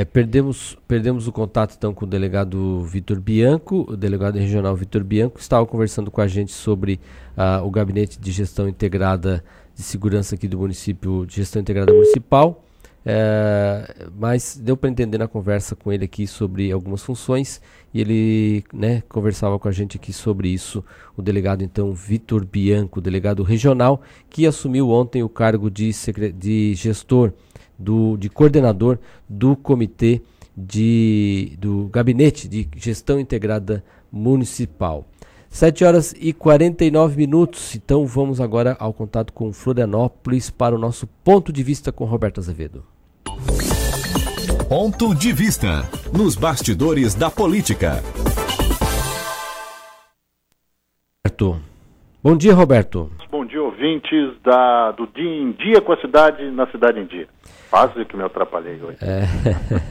é, perdemos, perdemos o contato então com o delegado Vitor Bianco, o delegado regional Vitor Bianco, estava conversando com a gente sobre uh, o gabinete de gestão integrada de segurança aqui do município, de gestão integrada municipal. É, mas deu para entender na conversa com ele aqui sobre algumas funções e ele né, conversava com a gente aqui sobre isso. O delegado, então, Vitor Bianco, delegado regional, que assumiu ontem o cargo de, de gestor, do, de coordenador do comitê de, do Gabinete de Gestão Integrada Municipal. 7 horas e 49 minutos, então vamos agora ao contato com Florianópolis para o nosso ponto de vista com Roberto Azevedo. Ponto de vista nos bastidores da política. Roberto. Bom dia, Roberto. Bom dia, ouvintes da, do Dia em Dia com a Cidade, na Cidade em Dia. Quase que me atrapalhei hoje. É.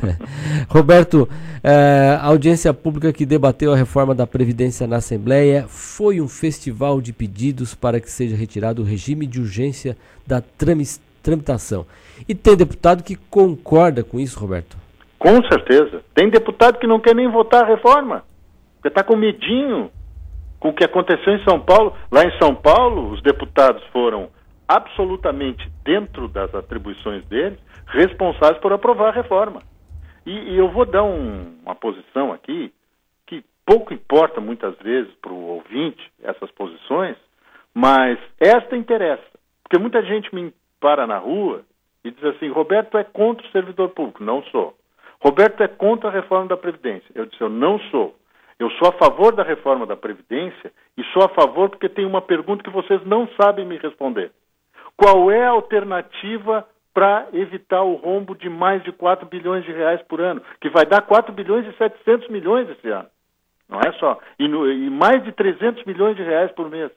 Roberto, é, a audiência pública que debateu a reforma da Previdência na Assembleia foi um festival de pedidos para que seja retirado o regime de urgência da tramitação. E tem deputado que concorda com isso, Roberto? Com certeza. Tem deputado que não quer nem votar a reforma, porque está com medinho com o que aconteceu em São Paulo. Lá em São Paulo, os deputados foram absolutamente dentro das atribuições deles, responsáveis por aprovar a reforma. E, e eu vou dar um, uma posição aqui que pouco importa muitas vezes para o ouvinte essas posições, mas esta interessa. Porque muita gente me para na rua e diz assim: Roberto é contra o servidor público. Não sou. Roberto é contra a reforma da Previdência. Eu disse: Eu não sou. Eu sou a favor da reforma da Previdência e sou a favor porque tem uma pergunta que vocês não sabem me responder. Qual é a alternativa para evitar o rombo de mais de 4 bilhões de reais por ano, que vai dar 4 bilhões e 700 milhões esse ano? Não é só. E, no, e mais de 300 milhões de reais por mês.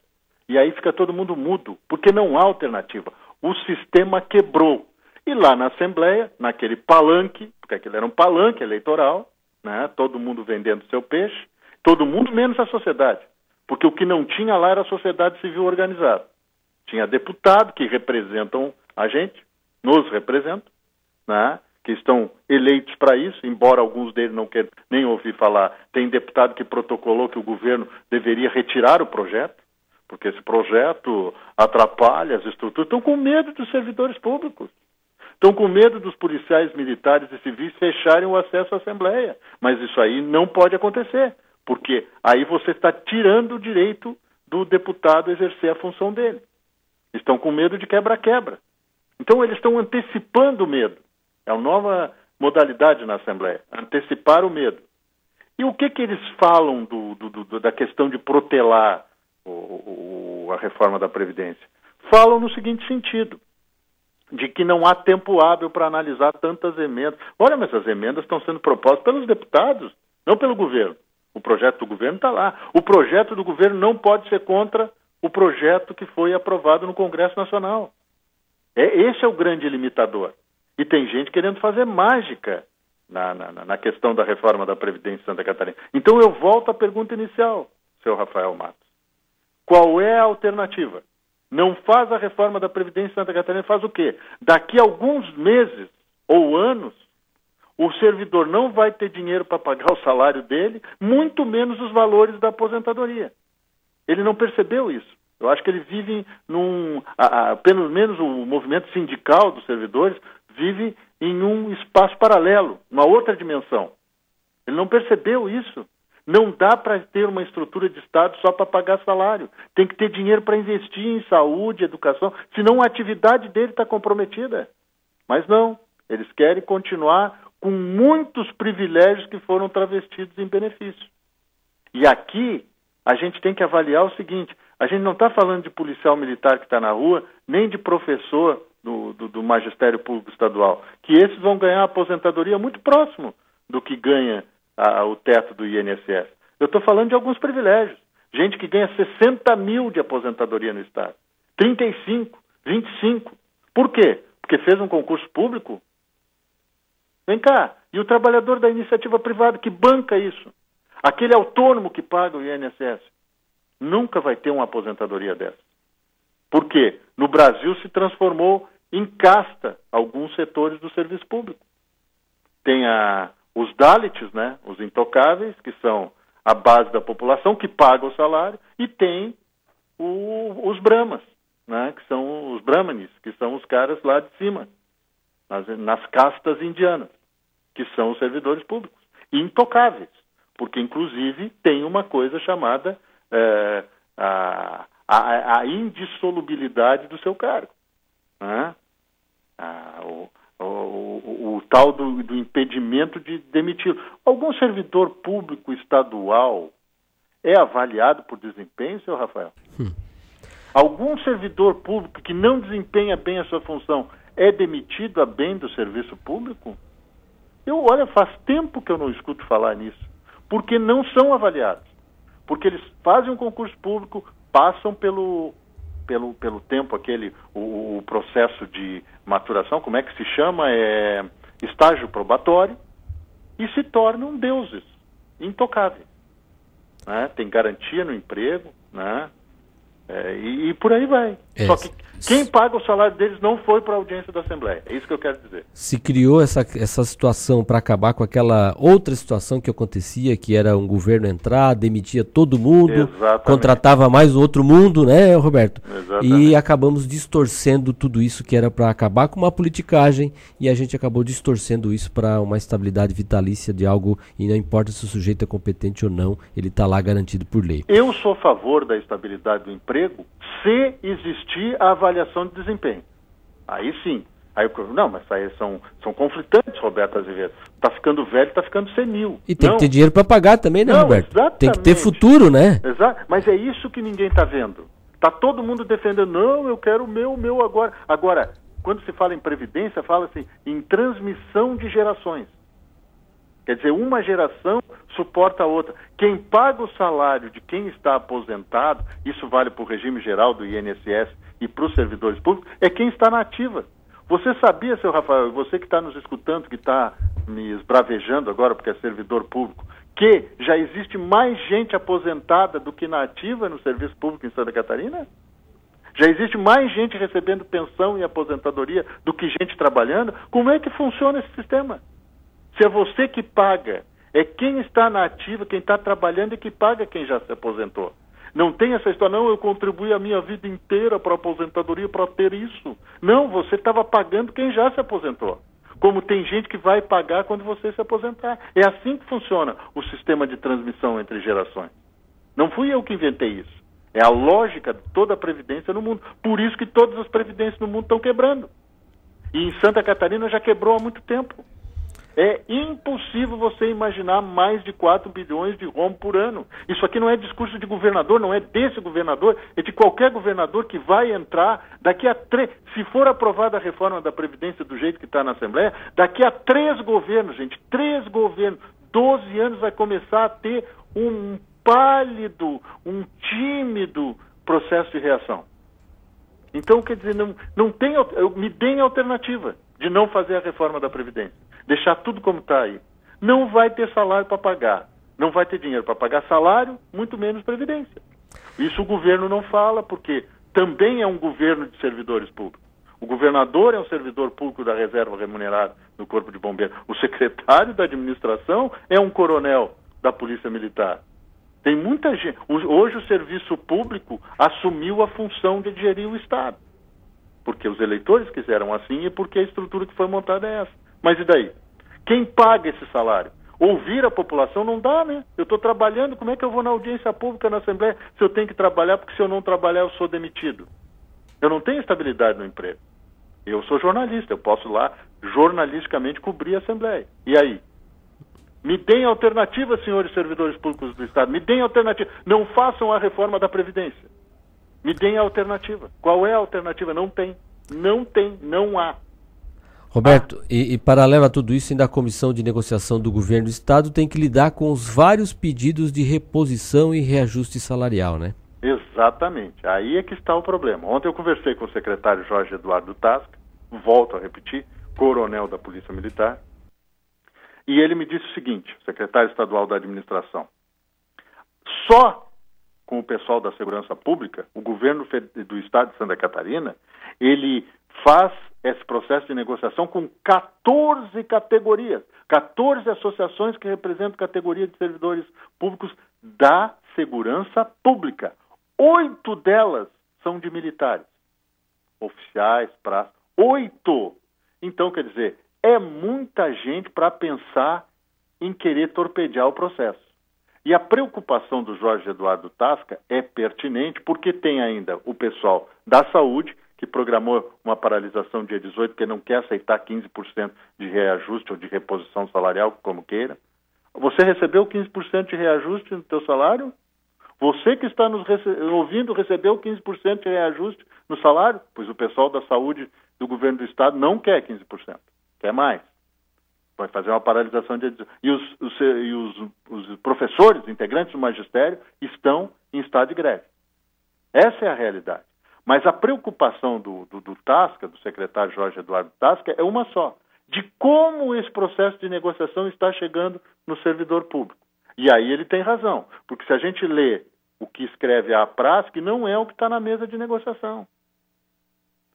E aí fica todo mundo mudo, porque não há alternativa. O sistema quebrou. E lá na Assembleia, naquele palanque, porque aquele era um palanque eleitoral, né, todo mundo vendendo seu peixe, todo mundo menos a sociedade. Porque o que não tinha lá era a sociedade civil organizada. Tinha deputado que representam a gente, nos representam, né, que estão eleitos para isso, embora alguns deles não queiram nem ouvir falar. Tem deputado que protocolou que o governo deveria retirar o projeto, porque esse projeto atrapalha as estruturas. Estão com medo dos servidores públicos. Estão com medo dos policiais militares e civis fecharem o acesso à Assembleia. Mas isso aí não pode acontecer, porque aí você está tirando o direito do deputado exercer a função dele. Estão com medo de quebra-quebra. Então eles estão antecipando o medo. É uma nova modalidade na Assembleia, antecipar o medo. E o que, que eles falam do, do, do, da questão de protelar o, o, a reforma da Previdência? Falam no seguinte sentido: de que não há tempo hábil para analisar tantas emendas. Olha, mas as emendas estão sendo propostas pelos deputados, não pelo governo. O projeto do governo está lá. O projeto do governo não pode ser contra o projeto que foi aprovado no Congresso Nacional. É, esse é o grande limitador. E tem gente querendo fazer mágica na, na, na questão da reforma da Previdência em Santa Catarina. Então eu volto à pergunta inicial, seu Rafael Matos. Qual é a alternativa? Não faz a reforma da Previdência em Santa Catarina, faz o quê? Daqui a alguns meses ou anos, o servidor não vai ter dinheiro para pagar o salário dele, muito menos os valores da aposentadoria. Ele não percebeu isso. Eu acho que ele vive num. A, pelo menos o movimento sindical dos servidores vive em um espaço paralelo, uma outra dimensão. Ele não percebeu isso. Não dá para ter uma estrutura de Estado só para pagar salário. Tem que ter dinheiro para investir em saúde, educação, senão a atividade dele está comprometida. Mas não, eles querem continuar com muitos privilégios que foram travestidos em benefício. E aqui a gente tem que avaliar o seguinte: a gente não está falando de policial militar que está na rua, nem de professor do, do, do, magistério público estadual, que esses vão ganhar aposentadoria muito próximo do que ganha a, o teto do INSS. Eu estou falando de alguns privilégios. Gente que ganha 60 mil de aposentadoria no Estado, 35, 25. Por quê? Porque fez um concurso público? Vem cá. E o trabalhador da iniciativa privada que banca isso? Aquele autônomo que paga o INSS? Nunca vai ter uma aposentadoria dessa. Por quê? No Brasil se transformou em casta alguns setores do serviço público. Tem a, os Dalits, né, os intocáveis, que são a base da população, que paga o salário, e tem o, os Brahmas, né, que são os Brahmanes, que são os caras lá de cima, nas, nas castas indianas, que são os servidores públicos, intocáveis, porque inclusive tem uma coisa chamada é, a, a, a, indissolubilidade do seu cargo. Né? A, o, o, o, o, tal do, do impedimento de demitir. Algum servidor público estadual é avaliado por desempenho, seu Rafael? Hum. Algum servidor público que não desempenha bem a sua função é demitido a bem do serviço público? Eu, olha, faz tempo que eu não escuto falar nisso, porque não são avaliados porque eles fazem um concurso público, passam pelo, pelo, pelo tempo aquele, o, o processo de maturação, como é que se chama? É estágio probatório, e se tornam deuses, intocáveis. Né? Tem garantia no emprego, né? É, e, e, por aí vai. É. Só que quem paga o salário deles não foi para a audiência da Assembleia. É isso que eu quero dizer. Se criou essa, essa situação para acabar com aquela outra situação que acontecia, que era um governo entrar, demitia todo mundo, Exatamente. contratava mais outro mundo, né, Roberto? Exatamente. E acabamos distorcendo tudo isso que era para acabar com uma politicagem e a gente acabou distorcendo isso para uma estabilidade vitalícia de algo e não importa se o sujeito é competente ou não, ele está lá garantido por lei. Eu sou a favor da estabilidade do emprego se existir a avaliação de desempenho. Aí sim. Aí eu, não, mas aí são, são conflitantes, Roberto Azevedo. Está ficando velho, está ficando senil. E tem não. que ter dinheiro para pagar também, né, não, Roberto? Exatamente. Tem que ter futuro, né? Exato. Mas é isso que ninguém está vendo. Está todo mundo defendendo, não, eu quero o meu, o meu agora. Agora, quando se fala em previdência, fala-se em transmissão de gerações. Quer dizer, uma geração suporta a outra. Quem paga o salário de quem está aposentado, isso vale para o regime geral do INSS e para os servidores públicos, é quem está na ativa. Você sabia, seu Rafael, você que está nos escutando, que está me esbravejando agora porque é servidor público, que já existe mais gente aposentada do que na ativa no serviço público em Santa Catarina? Já existe mais gente recebendo pensão e aposentadoria do que gente trabalhando? Como é que funciona esse sistema? Se é você que paga, é quem está na ativa, quem está trabalhando e que paga quem já se aposentou. Não tem essa história, não, eu contribuí a minha vida inteira para a aposentadoria para ter isso. Não, você estava pagando quem já se aposentou. Como tem gente que vai pagar quando você se aposentar. É assim que funciona o sistema de transmissão entre gerações. Não fui eu que inventei isso. É a lógica de toda a previdência no mundo. Por isso que todas as previdências no mundo estão quebrando. E em Santa Catarina já quebrou há muito tempo. É impossível você imaginar mais de 4 bilhões de rombo por ano. Isso aqui não é discurso de governador, não é desse governador, é de qualquer governador que vai entrar daqui a três. Se for aprovada a reforma da Previdência do jeito que está na Assembleia, daqui a três governos, gente, três governos, 12 anos vai começar a ter um pálido, um tímido processo de reação. Então, quer dizer, não, não tem, me deem alternativa de não fazer a reforma da Previdência. Deixar tudo como está aí. Não vai ter salário para pagar. Não vai ter dinheiro para pagar salário, muito menos Previdência. Isso o governo não fala, porque também é um governo de servidores públicos. O governador é um servidor público da reserva remunerada no Corpo de Bombeiros. O secretário da administração é um coronel da Polícia Militar. Tem muita gente. Hoje o serviço público assumiu a função de gerir o Estado. Porque os eleitores quiseram assim e porque a estrutura que foi montada é essa. Mas e daí? Quem paga esse salário? Ouvir a população não dá, né? Eu estou trabalhando, como é que eu vou na audiência pública, na Assembleia, se eu tenho que trabalhar, porque se eu não trabalhar eu sou demitido? Eu não tenho estabilidade no emprego. Eu sou jornalista, eu posso lá jornalisticamente cobrir a Assembleia. E aí? Me deem alternativa, senhores servidores públicos do Estado. Me deem alternativa. Não façam a reforma da Previdência. Me deem alternativa. Qual é a alternativa? Não tem. Não tem. Não há. Roberto, ah. e, e paralelo a tudo isso, ainda a Comissão de Negociação do Governo do Estado tem que lidar com os vários pedidos de reposição e reajuste salarial, né? Exatamente. Aí é que está o problema. Ontem eu conversei com o secretário Jorge Eduardo Tasca, volto a repetir, coronel da Polícia Militar, e ele me disse o seguinte, secretário estadual da administração, só com o pessoal da segurança pública, o governo do estado de Santa Catarina, ele faz esse processo de negociação com 14 categorias, 14 associações que representam categoria de servidores públicos da segurança pública. Oito delas são de militares, oficiais, praças. Oito! Então, quer dizer, é muita gente para pensar em querer torpedear o processo. E a preocupação do Jorge Eduardo Tasca é pertinente porque tem ainda o pessoal da saúde, que programou uma paralisação dia 18, porque não quer aceitar 15% de reajuste ou de reposição salarial, como queira. Você recebeu 15% de reajuste no seu salário? Você que está nos rece ouvindo recebeu 15% de reajuste no salário? Pois o pessoal da saúde do governo do estado não quer 15% quer mais. Vai fazer uma paralisação de. E os, os, e os, os professores, integrantes do magistério, estão em estado de greve. Essa é a realidade. Mas a preocupação do, do, do Tasca, do secretário Jorge Eduardo Tasca, é uma só: de como esse processo de negociação está chegando no servidor público. E aí ele tem razão, porque se a gente lê o que escreve a Prasc, não é o que está na mesa de negociação.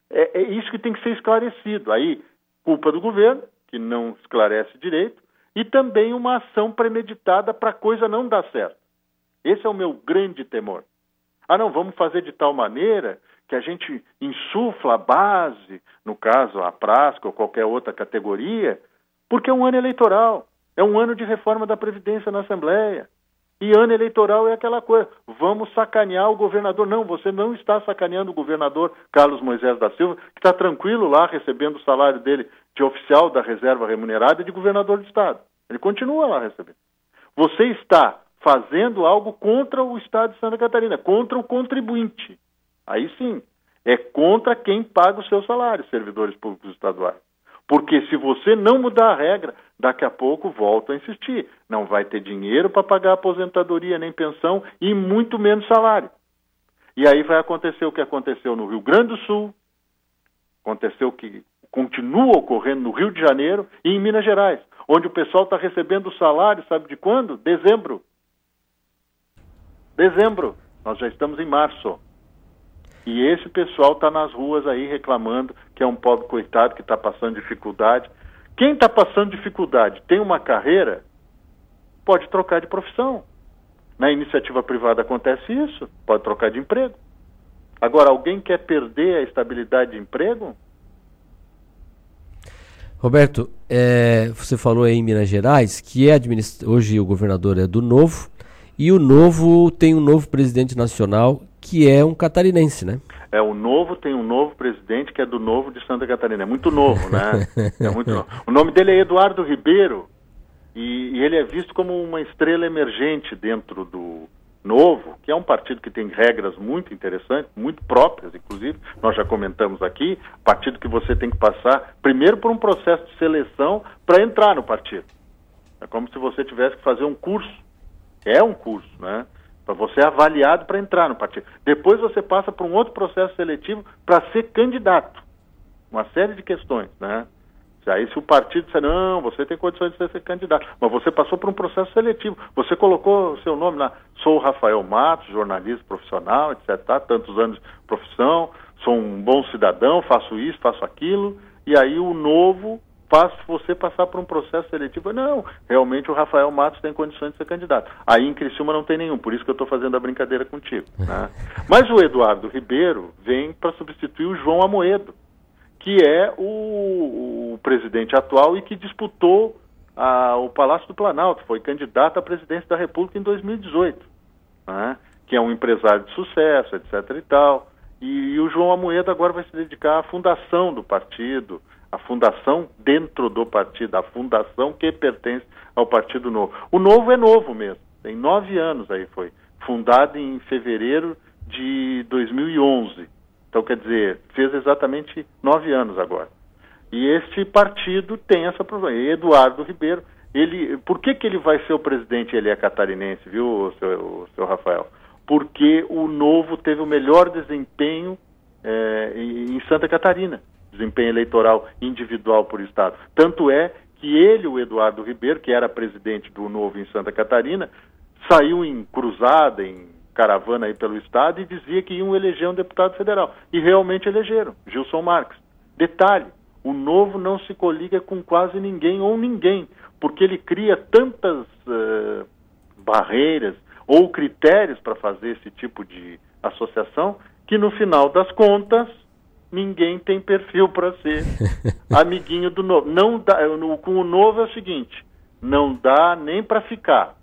É, é, isso que tem que ser esclarecido. Aí culpa do governo, que não esclarece direito, e também uma ação premeditada para a coisa não dar certo. Esse é o meu grande temor. Ah, não, vamos fazer de tal maneira que a gente insufla a base, no caso a Prasca ou qualquer outra categoria, porque é um ano eleitoral, é um ano de reforma da Previdência na Assembleia. E ano eleitoral é aquela coisa, vamos sacanear o governador. Não, você não está sacaneando o governador Carlos Moisés da Silva, que está tranquilo lá recebendo o salário dele de oficial da reserva remunerada e de governador do Estado. Ele continua lá recebendo. Você está fazendo algo contra o Estado de Santa Catarina, contra o contribuinte. Aí sim, é contra quem paga o seu salário, servidores públicos estaduais. Porque se você não mudar a regra, daqui a pouco volto a insistir. Não vai ter dinheiro para pagar aposentadoria nem pensão e muito menos salário. E aí vai acontecer o que aconteceu no Rio Grande do Sul, aconteceu que continua ocorrendo no Rio de Janeiro e em Minas Gerais, onde o pessoal está recebendo o salário, sabe de quando? Dezembro. Dezembro. Nós já estamos em março. E esse pessoal está nas ruas aí reclamando que é um pobre coitado que está passando dificuldade. Quem está passando dificuldade tem uma carreira, pode trocar de profissão. Na iniciativa privada acontece isso, pode trocar de emprego. Agora, alguém quer perder a estabilidade de emprego? Roberto, é, você falou aí em Minas Gerais que é hoje o governador é do Novo e o Novo tem um novo presidente nacional que é um catarinense, né? É, o Novo tem um novo presidente que é do Novo de Santa Catarina. É muito novo, né? é muito novo. O nome dele é Eduardo Ribeiro e, e ele é visto como uma estrela emergente dentro do Novo, que é um partido que tem regras muito interessantes, muito próprias, inclusive, nós já comentamos aqui, partido que você tem que passar primeiro por um processo de seleção para entrar no partido. É como se você tivesse que fazer um curso. É um curso, né? Para você é avaliado para entrar no partido. Depois você passa por um outro processo seletivo para ser candidato. Uma série de questões, né? Aí se o partido disser, não, você tem condições de ser candidato, mas você passou por um processo seletivo, você colocou o seu nome lá, sou Rafael Matos, jornalista profissional, etc, tá? tantos anos de profissão, sou um bom cidadão, faço isso, faço aquilo, e aí o novo faz você passar por um processo seletivo. Não, realmente o Rafael Matos tem condições de ser candidato. Aí em Criciúma não tem nenhum, por isso que eu estou fazendo a brincadeira contigo. Né? Mas o Eduardo Ribeiro vem para substituir o João Amoedo, que é o, o presidente atual e que disputou a, o Palácio do Planalto, foi candidato à presidência da República em 2018, né? que é um empresário de sucesso, etc. e tal. E, e o João Amoedo agora vai se dedicar à fundação do partido, a fundação dentro do partido, a fundação que pertence ao Partido Novo. O Novo é novo mesmo, tem nove anos aí foi, fundado em fevereiro de 2011. Então, quer dizer, fez exatamente nove anos agora. E este partido tem essa problema. Eduardo Ribeiro, ele, por que, que ele vai ser o presidente? Ele é catarinense, viu, seu, o seu Rafael? Porque o Novo teve o melhor desempenho é, em Santa Catarina, desempenho eleitoral individual por estado. Tanto é que ele, o Eduardo Ribeiro, que era presidente do Novo em Santa Catarina, saiu em cruzada, em caravana aí pelo estado e dizia que iam eleger um deputado federal. E realmente elegeram, Gilson Marques. Detalhe, o novo não se coliga com quase ninguém ou ninguém, porque ele cria tantas uh, barreiras ou critérios para fazer esse tipo de associação que no final das contas ninguém tem perfil para ser amiguinho do novo. Não dá, com o novo é o seguinte, não dá nem para ficar,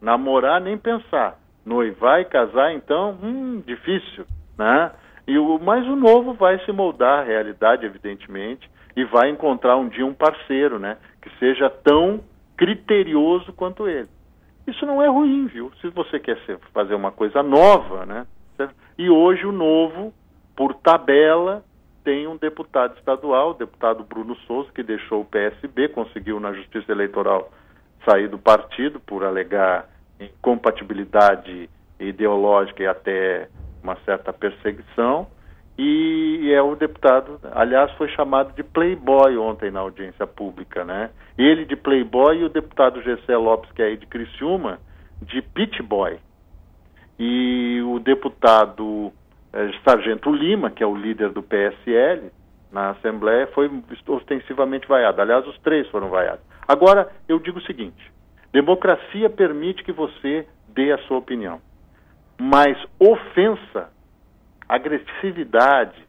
namorar nem pensar noivar e casar, então, hum, difícil, né? E o, mas o novo vai se moldar à realidade, evidentemente, e vai encontrar um dia um parceiro, né? Que seja tão criterioso quanto ele. Isso não é ruim, viu? Se você quer ser, fazer uma coisa nova, né? E hoje o novo, por tabela, tem um deputado estadual, o deputado Bruno Souza, que deixou o PSB, conseguiu na Justiça Eleitoral sair do partido por alegar incompatibilidade ideológica e até uma certa perseguição. E é o deputado, aliás, foi chamado de playboy ontem na audiência pública, né? Ele de playboy e o deputado Gessé Lopes, que é aí de Criciúma, de pitboy. E o deputado Sargento Lima, que é o líder do PSL na Assembleia, foi ostensivamente vaiado. Aliás, os três foram vaiados. Agora, eu digo o seguinte: Democracia permite que você dê a sua opinião. Mas ofensa, agressividade,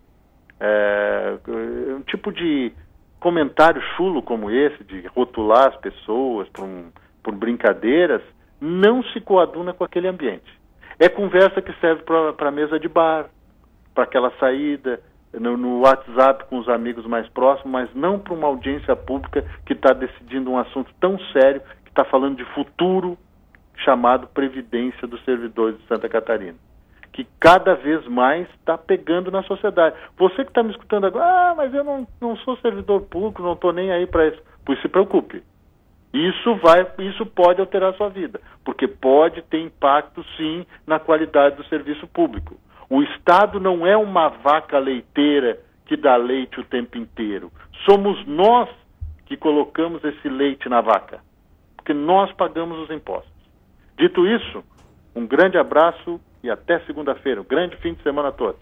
é, um tipo de comentário chulo como esse, de rotular as pessoas por, um, por brincadeiras, não se coaduna com aquele ambiente. É conversa que serve para a mesa de bar, para aquela saída, no, no, WhatsApp com os amigos mais próximos, mas não para uma audiência pública que está decidindo um assunto tão sério está falando de futuro chamado Previdência dos Servidores de Santa Catarina, que cada vez mais está pegando na sociedade. Você que está me escutando agora, ah, mas eu não, não sou servidor público, não estou nem aí para isso. Pois se preocupe. Isso vai, isso pode alterar a sua vida, porque pode ter impacto sim na qualidade do serviço público. O Estado não é uma vaca leiteira que dá leite o tempo inteiro. Somos nós que colocamos esse leite na vaca porque nós pagamos os impostos. Dito isso, um grande abraço e até segunda-feira. Um grande fim de semana a todos.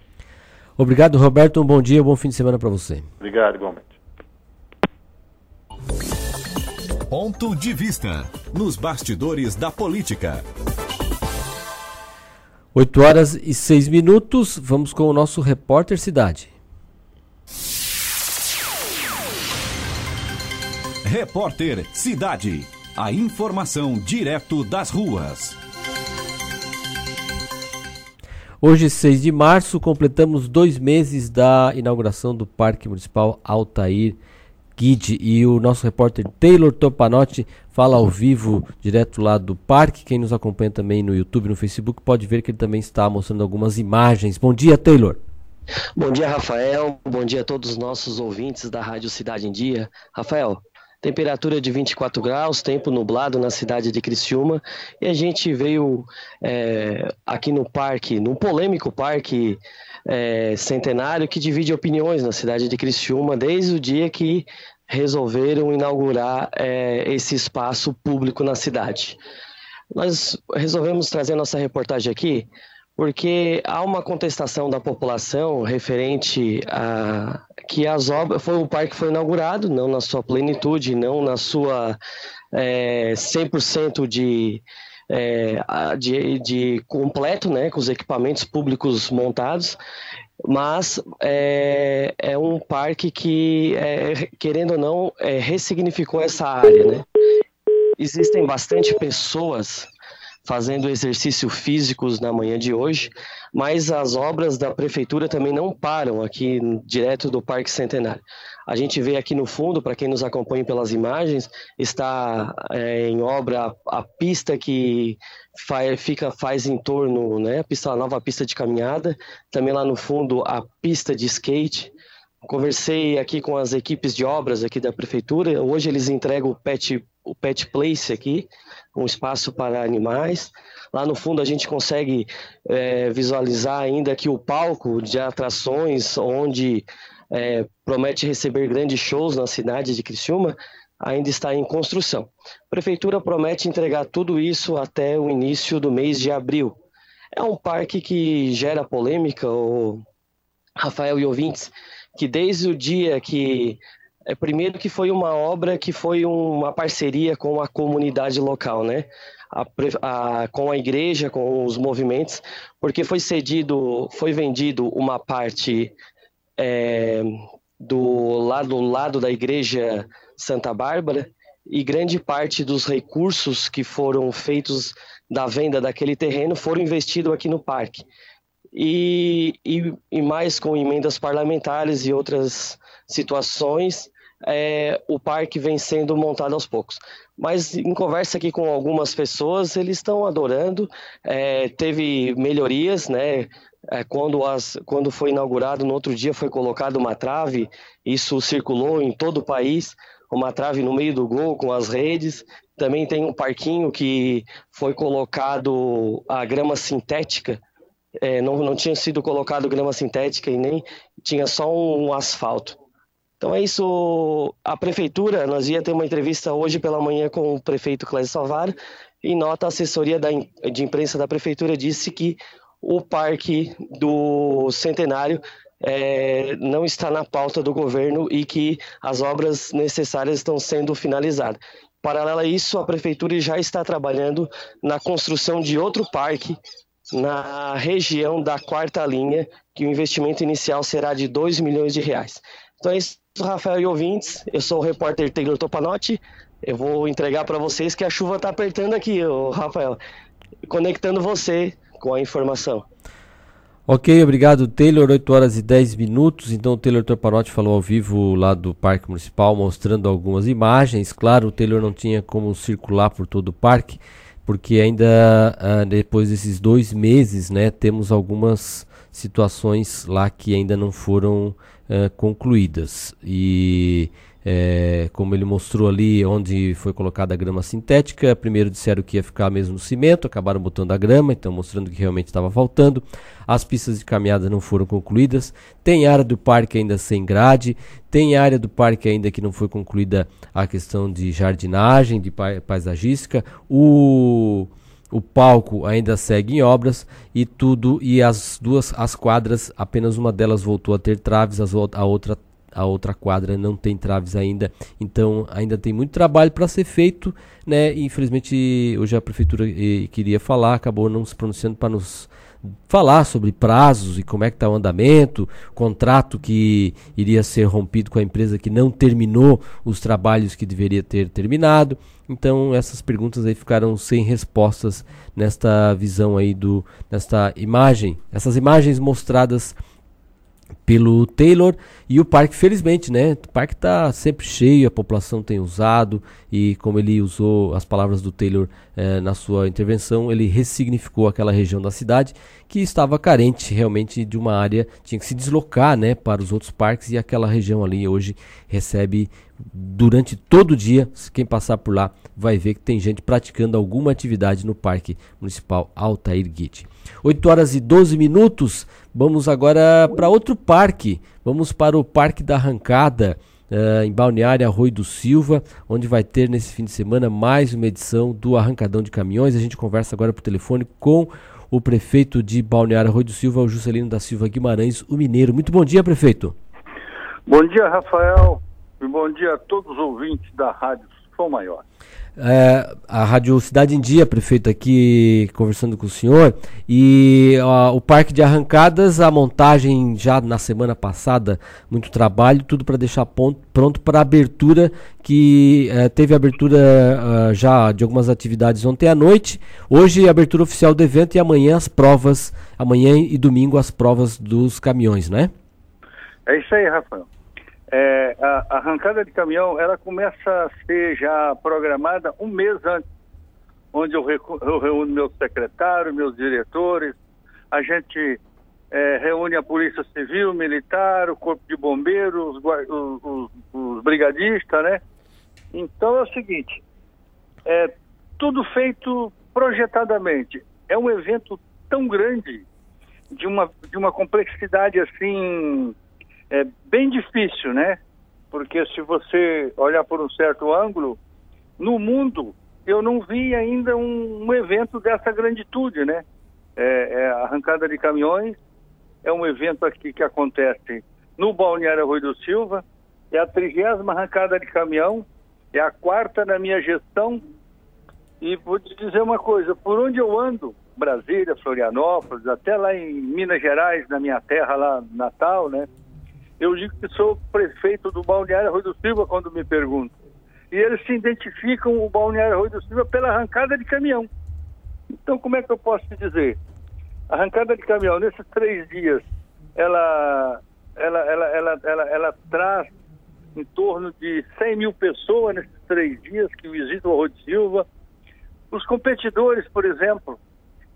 Obrigado, Roberto. Um bom dia, um bom fim de semana para você. Obrigado, igualmente. Ponto de vista nos bastidores da política. 8 horas e 6 minutos. Vamos com o nosso repórter Cidade. Repórter Cidade. A informação direto das ruas. Hoje, 6 de março, completamos dois meses da inauguração do Parque Municipal Altair Guide e o nosso repórter Taylor Topanotti fala ao vivo, direto lá do parque. Quem nos acompanha também no YouTube, no Facebook, pode ver que ele também está mostrando algumas imagens. Bom dia, Taylor. Bom dia, Rafael. Bom dia a todos os nossos ouvintes da Rádio Cidade em Dia. Rafael, temperatura de 24 graus, tempo nublado na cidade de Criciúma, e a gente veio é, aqui no parque, num polêmico parque é, centenário que divide opiniões na cidade de Criciúma desde o dia que resolveram inaugurar é, esse espaço público na cidade. Nós resolvemos trazer nossa reportagem aqui porque há uma contestação da população referente a que as obras foi o parque foi inaugurado não na sua plenitude não na sua é, 100% de, é, de, de completo né com os equipamentos públicos montados mas é, é um parque que é, querendo ou não é, ressignificou essa área né existem bastante pessoas fazendo exercício físicos na manhã de hoje, mas as obras da prefeitura também não param aqui direto do Parque Centenário. A gente vê aqui no fundo, para quem nos acompanha pelas imagens, está é, em obra a, a pista que faz, fica, faz em torno, né, a, pista, a nova pista de caminhada, também lá no fundo a pista de skate. Conversei aqui com as equipes de obras aqui da prefeitura. Hoje eles entregam o pet, o pet place aqui, um espaço para animais. Lá no fundo a gente consegue é, visualizar ainda que o palco de atrações, onde é, promete receber grandes shows na cidade de Criciúma, ainda está em construção. A prefeitura promete entregar tudo isso até o início do mês de abril. É um parque que gera polêmica, o Rafael e ouvintes, que desde o dia que é, primeiro que foi uma obra que foi uma parceria com a comunidade local, né? A, a, com a igreja, com os movimentos, porque foi cedido, foi vendido uma parte é, do lado, lado da igreja Santa Bárbara e grande parte dos recursos que foram feitos da venda daquele terreno foram investidos aqui no parque. E, e, e mais com emendas parlamentares e outras situações, é, o parque vem sendo montado aos poucos. Mas em conversa aqui com algumas pessoas, eles estão adorando. É, teve melhorias, né? É, quando, as, quando foi inaugurado, no outro dia foi colocada uma trave, isso circulou em todo o país, uma trave no meio do gol com as redes. Também tem um parquinho que foi colocado a grama sintética, é, não, não tinha sido colocado grama sintética e nem tinha só um, um asfalto. Então é isso. A prefeitura, nós ia ter uma entrevista hoje pela manhã com o prefeito Clésio Salvar e nota a assessoria da, de imprensa da prefeitura disse que o parque do Centenário é, não está na pauta do governo e que as obras necessárias estão sendo finalizadas. Paralelo a isso, a prefeitura já está trabalhando na construção de outro parque na região da quarta linha, que o investimento inicial será de 2 milhões de reais. Então é isso Rafael e ouvintes. Eu sou o repórter Taylor Topanotti. Eu vou entregar para vocês que a chuva está apertando aqui, Rafael, conectando você com a informação. Ok, obrigado Taylor, 8 horas e 10 minutos. Então o Taylor Topanotti falou ao vivo lá do Parque Municipal, mostrando algumas imagens. Claro, o Taylor não tinha como circular por todo o parque, porque ainda uh, depois desses dois meses, né, temos algumas situações lá que ainda não foram uh, concluídas. E é, como ele mostrou ali onde foi colocada a grama sintética, primeiro disseram que ia ficar mesmo no cimento, acabaram botando a grama, então mostrando que realmente estava faltando. As pistas de caminhada não foram concluídas. Tem área do parque ainda sem grade, tem área do parque ainda que não foi concluída a questão de jardinagem, de paisagística. O o palco ainda segue em obras e tudo e as duas as quadras apenas uma delas voltou a ter traves, as, a outra a outra quadra não tem traves ainda, então ainda tem muito trabalho para ser feito, né? Infelizmente hoje a prefeitura eh, queria falar, acabou não se pronunciando para nos falar sobre prazos e como é que está o andamento, contrato que iria ser rompido com a empresa que não terminou os trabalhos que deveria ter terminado. Então essas perguntas aí ficaram sem respostas nesta visão aí do nesta imagem, essas imagens mostradas pelo Taylor e o parque felizmente né? O parque está sempre cheio a população tem usado e como ele usou as palavras do Taylor eh, na sua intervenção, ele ressignificou aquela região da cidade que estava carente realmente de uma área, tinha que se deslocar né, para os outros parques e aquela região ali hoje recebe durante todo o dia, quem passar por lá vai ver que tem gente praticando alguma atividade no Parque Municipal Altair Guite. 8 horas e 12 minutos, vamos agora para outro parque, vamos para o Parque da Arrancada, uh, em Balneário Arroio do Silva, onde vai ter nesse fim de semana mais uma edição do Arrancadão de Caminhões. A gente conversa agora por telefone com o prefeito de Balneário Arroio do Silva, o Juscelino da Silva Guimarães, o Mineiro. Muito bom dia, prefeito. Bom dia, Rafael, bom dia a todos os ouvintes da Rádio Som Maior. É, a Rádio Cidade em Dia, prefeito, aqui conversando com o senhor. E ó, o Parque de Arrancadas, a montagem já na semana passada, muito trabalho, tudo para deixar ponto, pronto para a abertura, que é, teve abertura uh, já de algumas atividades ontem à noite. Hoje, a abertura oficial do evento e amanhã as provas, amanhã e domingo as provas dos caminhões, né? É isso aí, Rafael. É, a, arrancada de caminhão, ela começa a ser já programada um mês antes, onde eu, eu reúno meus secretários, meus diretores, a gente é, reúne a Polícia Civil, Militar, o Corpo de Bombeiros, os, os, os, os brigadistas, né? Então é o seguinte, é tudo feito projetadamente. É um evento tão grande, de uma, de uma complexidade assim é bem difícil, né? Porque se você olhar por um certo ângulo, no mundo eu não vi ainda um, um evento dessa granditude, né? É, é, a arrancada de caminhões é um evento aqui que acontece no Balneário Rui do Silva, é a trigésima arrancada de caminhão, é a quarta na minha gestão. E vou te dizer uma coisa, por onde eu ando, Brasília, Florianópolis, até lá em Minas Gerais, na minha terra lá, Natal, né? Eu digo que sou prefeito do Balneário Rui do Silva quando me perguntam. E eles se identificam o Balneário Rui do Silva pela arrancada de caminhão. Então, como é que eu posso te dizer? A arrancada de caminhão, nesses três dias, ela, ela, ela, ela, ela, ela traz em torno de 100 mil pessoas nesses três dias que visitam o Rui do Silva. Os competidores, por exemplo,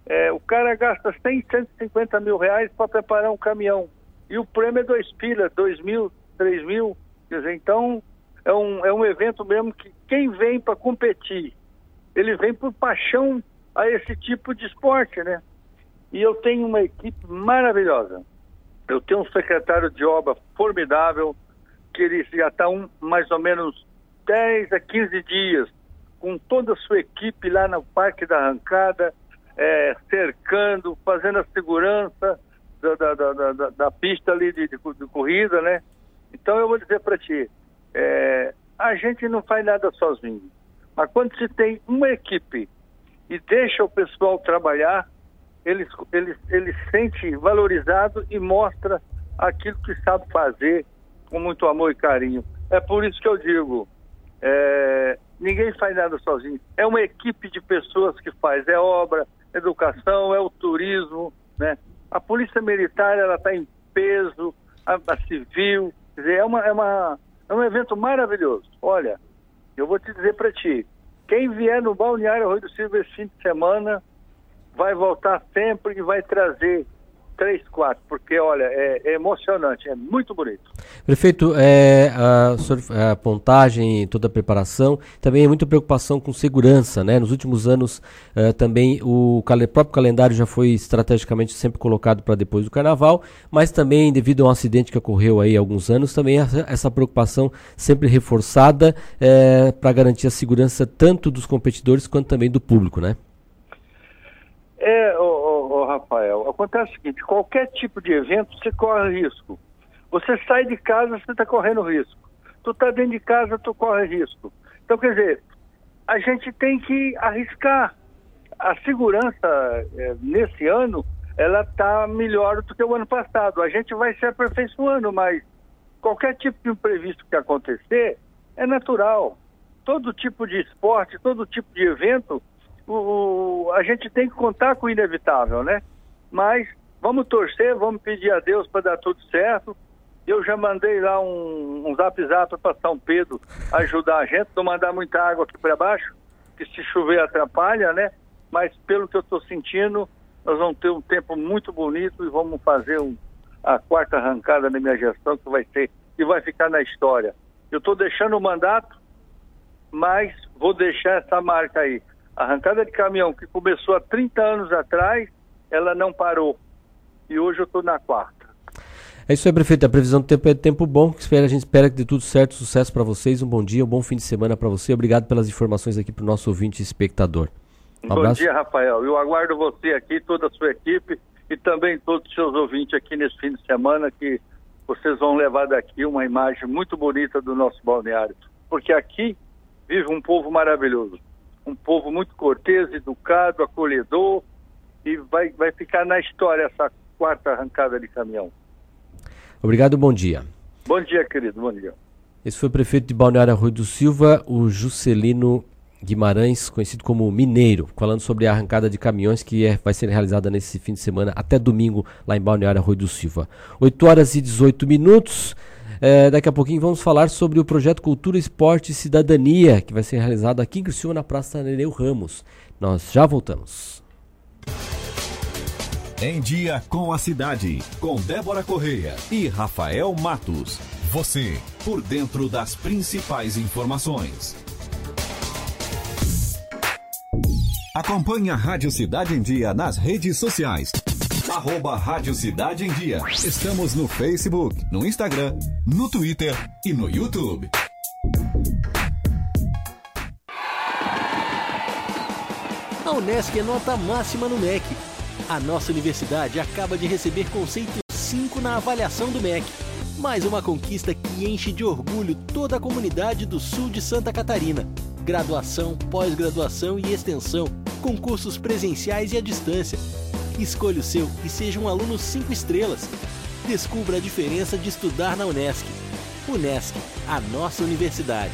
é, o cara gasta 100, 150 mil reais para preparar um caminhão e o prêmio é dois pilas, dois mil, três mil. Quer dizer, então é um, é um evento mesmo que quem vem para competir, ele vem por paixão a esse tipo de esporte, né? E eu tenho uma equipe maravilhosa. Eu tenho um secretário de obra formidável, que ele já está um, mais ou menos 10 a 15 dias com toda a sua equipe lá no Parque da Arrancada, é, cercando, fazendo a segurança, da, da, da, da, pista ali de, de, de, corrida, né? Então eu vou dizer para ti, é, a gente não faz nada sozinho. Mas quando se tem uma equipe e deixa o pessoal trabalhar, ele, ele, ele sente valorizado e mostra aquilo que sabe fazer com muito amor e carinho. É por isso que eu digo, é, ninguém faz nada sozinho. É uma equipe de pessoas que faz, é obra, educação, é o turismo, né? A polícia militar ela está em peso, a, a civil, dizer, é, uma, é, uma, é um evento maravilhoso. Olha, eu vou te dizer para ti, quem vier no Balneário Rui do Silva esse fim de semana vai voltar sempre e vai trazer três, quatro, porque olha, é, é, emocionante, é muito bonito. Prefeito, é, a, a pontagem, toda a preparação, também é muita preocupação com segurança, né? Nos últimos anos é, também o próprio calendário já foi estrategicamente sempre colocado para depois do carnaval, mas também devido a um acidente que ocorreu aí há alguns anos, também essa, essa preocupação sempre reforçada é, para garantir a segurança tanto dos competidores quanto também do público, né? É, ô, Rafael, acontece o seguinte, qualquer tipo de evento você corre risco. Você sai de casa, você está correndo risco. Tu está dentro de casa, tu corre risco. Então, quer dizer, a gente tem que arriscar. A segurança é, nesse ano, ela está melhor do que o ano passado. A gente vai se aperfeiçoando, mas qualquer tipo de imprevisto que acontecer é natural. Todo tipo de esporte, todo tipo de evento, o, a gente tem que contar com o inevitável, né? Mas vamos torcer, vamos pedir a Deus para dar tudo certo. Eu já mandei lá um, um zap zap para São Pedro ajudar a gente, não mandar muita água aqui para baixo. que se chover atrapalha, né? Mas pelo que eu estou sentindo, nós vamos ter um tempo muito bonito e vamos fazer um, a quarta arrancada da minha gestão que vai ser e vai ficar na história. Eu estou deixando o mandato, mas vou deixar essa marca aí. A arrancada de caminhão que começou há 30 anos atrás, ela não parou. E hoje eu estou na quarta. É isso aí, prefeito. A previsão do tempo é tempo bom. Espera, a gente espera que dê tudo certo, sucesso para vocês. Um bom dia, um bom fim de semana para você. Obrigado pelas informações aqui para o nosso ouvinte e espectador. Um bom dia, Rafael. Eu aguardo você aqui, toda a sua equipe e também todos os seus ouvintes aqui nesse fim de semana que vocês vão levar daqui uma imagem muito bonita do nosso balneário. Porque aqui vive um povo maravilhoso. Um povo muito cortês, educado, acolhedor e vai, vai ficar na história essa quarta arrancada de caminhão. Obrigado, bom dia. Bom dia, querido, bom dia. Esse foi o prefeito de Balneário Rui do Silva, o Juscelino Guimarães, conhecido como Mineiro, falando sobre a arrancada de caminhões que é, vai ser realizada nesse fim de semana até domingo lá em Balneário Rui do Silva. 8 horas e 18 minutos. É, daqui a pouquinho vamos falar sobre o projeto Cultura, Esporte e Cidadania, que vai ser realizado aqui em Criciúma, na Praça Nereu Ramos. Nós já voltamos. Em Dia com a Cidade, com Débora Correia e Rafael Matos. Você, por dentro das principais informações. Acompanhe a Rádio Cidade em Dia nas redes sociais. Arroba Rádio Cidade em Dia. Estamos no Facebook, no Instagram, no Twitter e no YouTube. A Unesc é nota máxima no MEC. A nossa universidade acaba de receber conceito 5 na avaliação do MEC. Mais uma conquista que enche de orgulho toda a comunidade do sul de Santa Catarina. Graduação, pós-graduação e extensão, concursos presenciais e à distância. Escolha o seu e seja um aluno 5 estrelas. Descubra a diferença de estudar na Unesc. Unesc, a nossa universidade.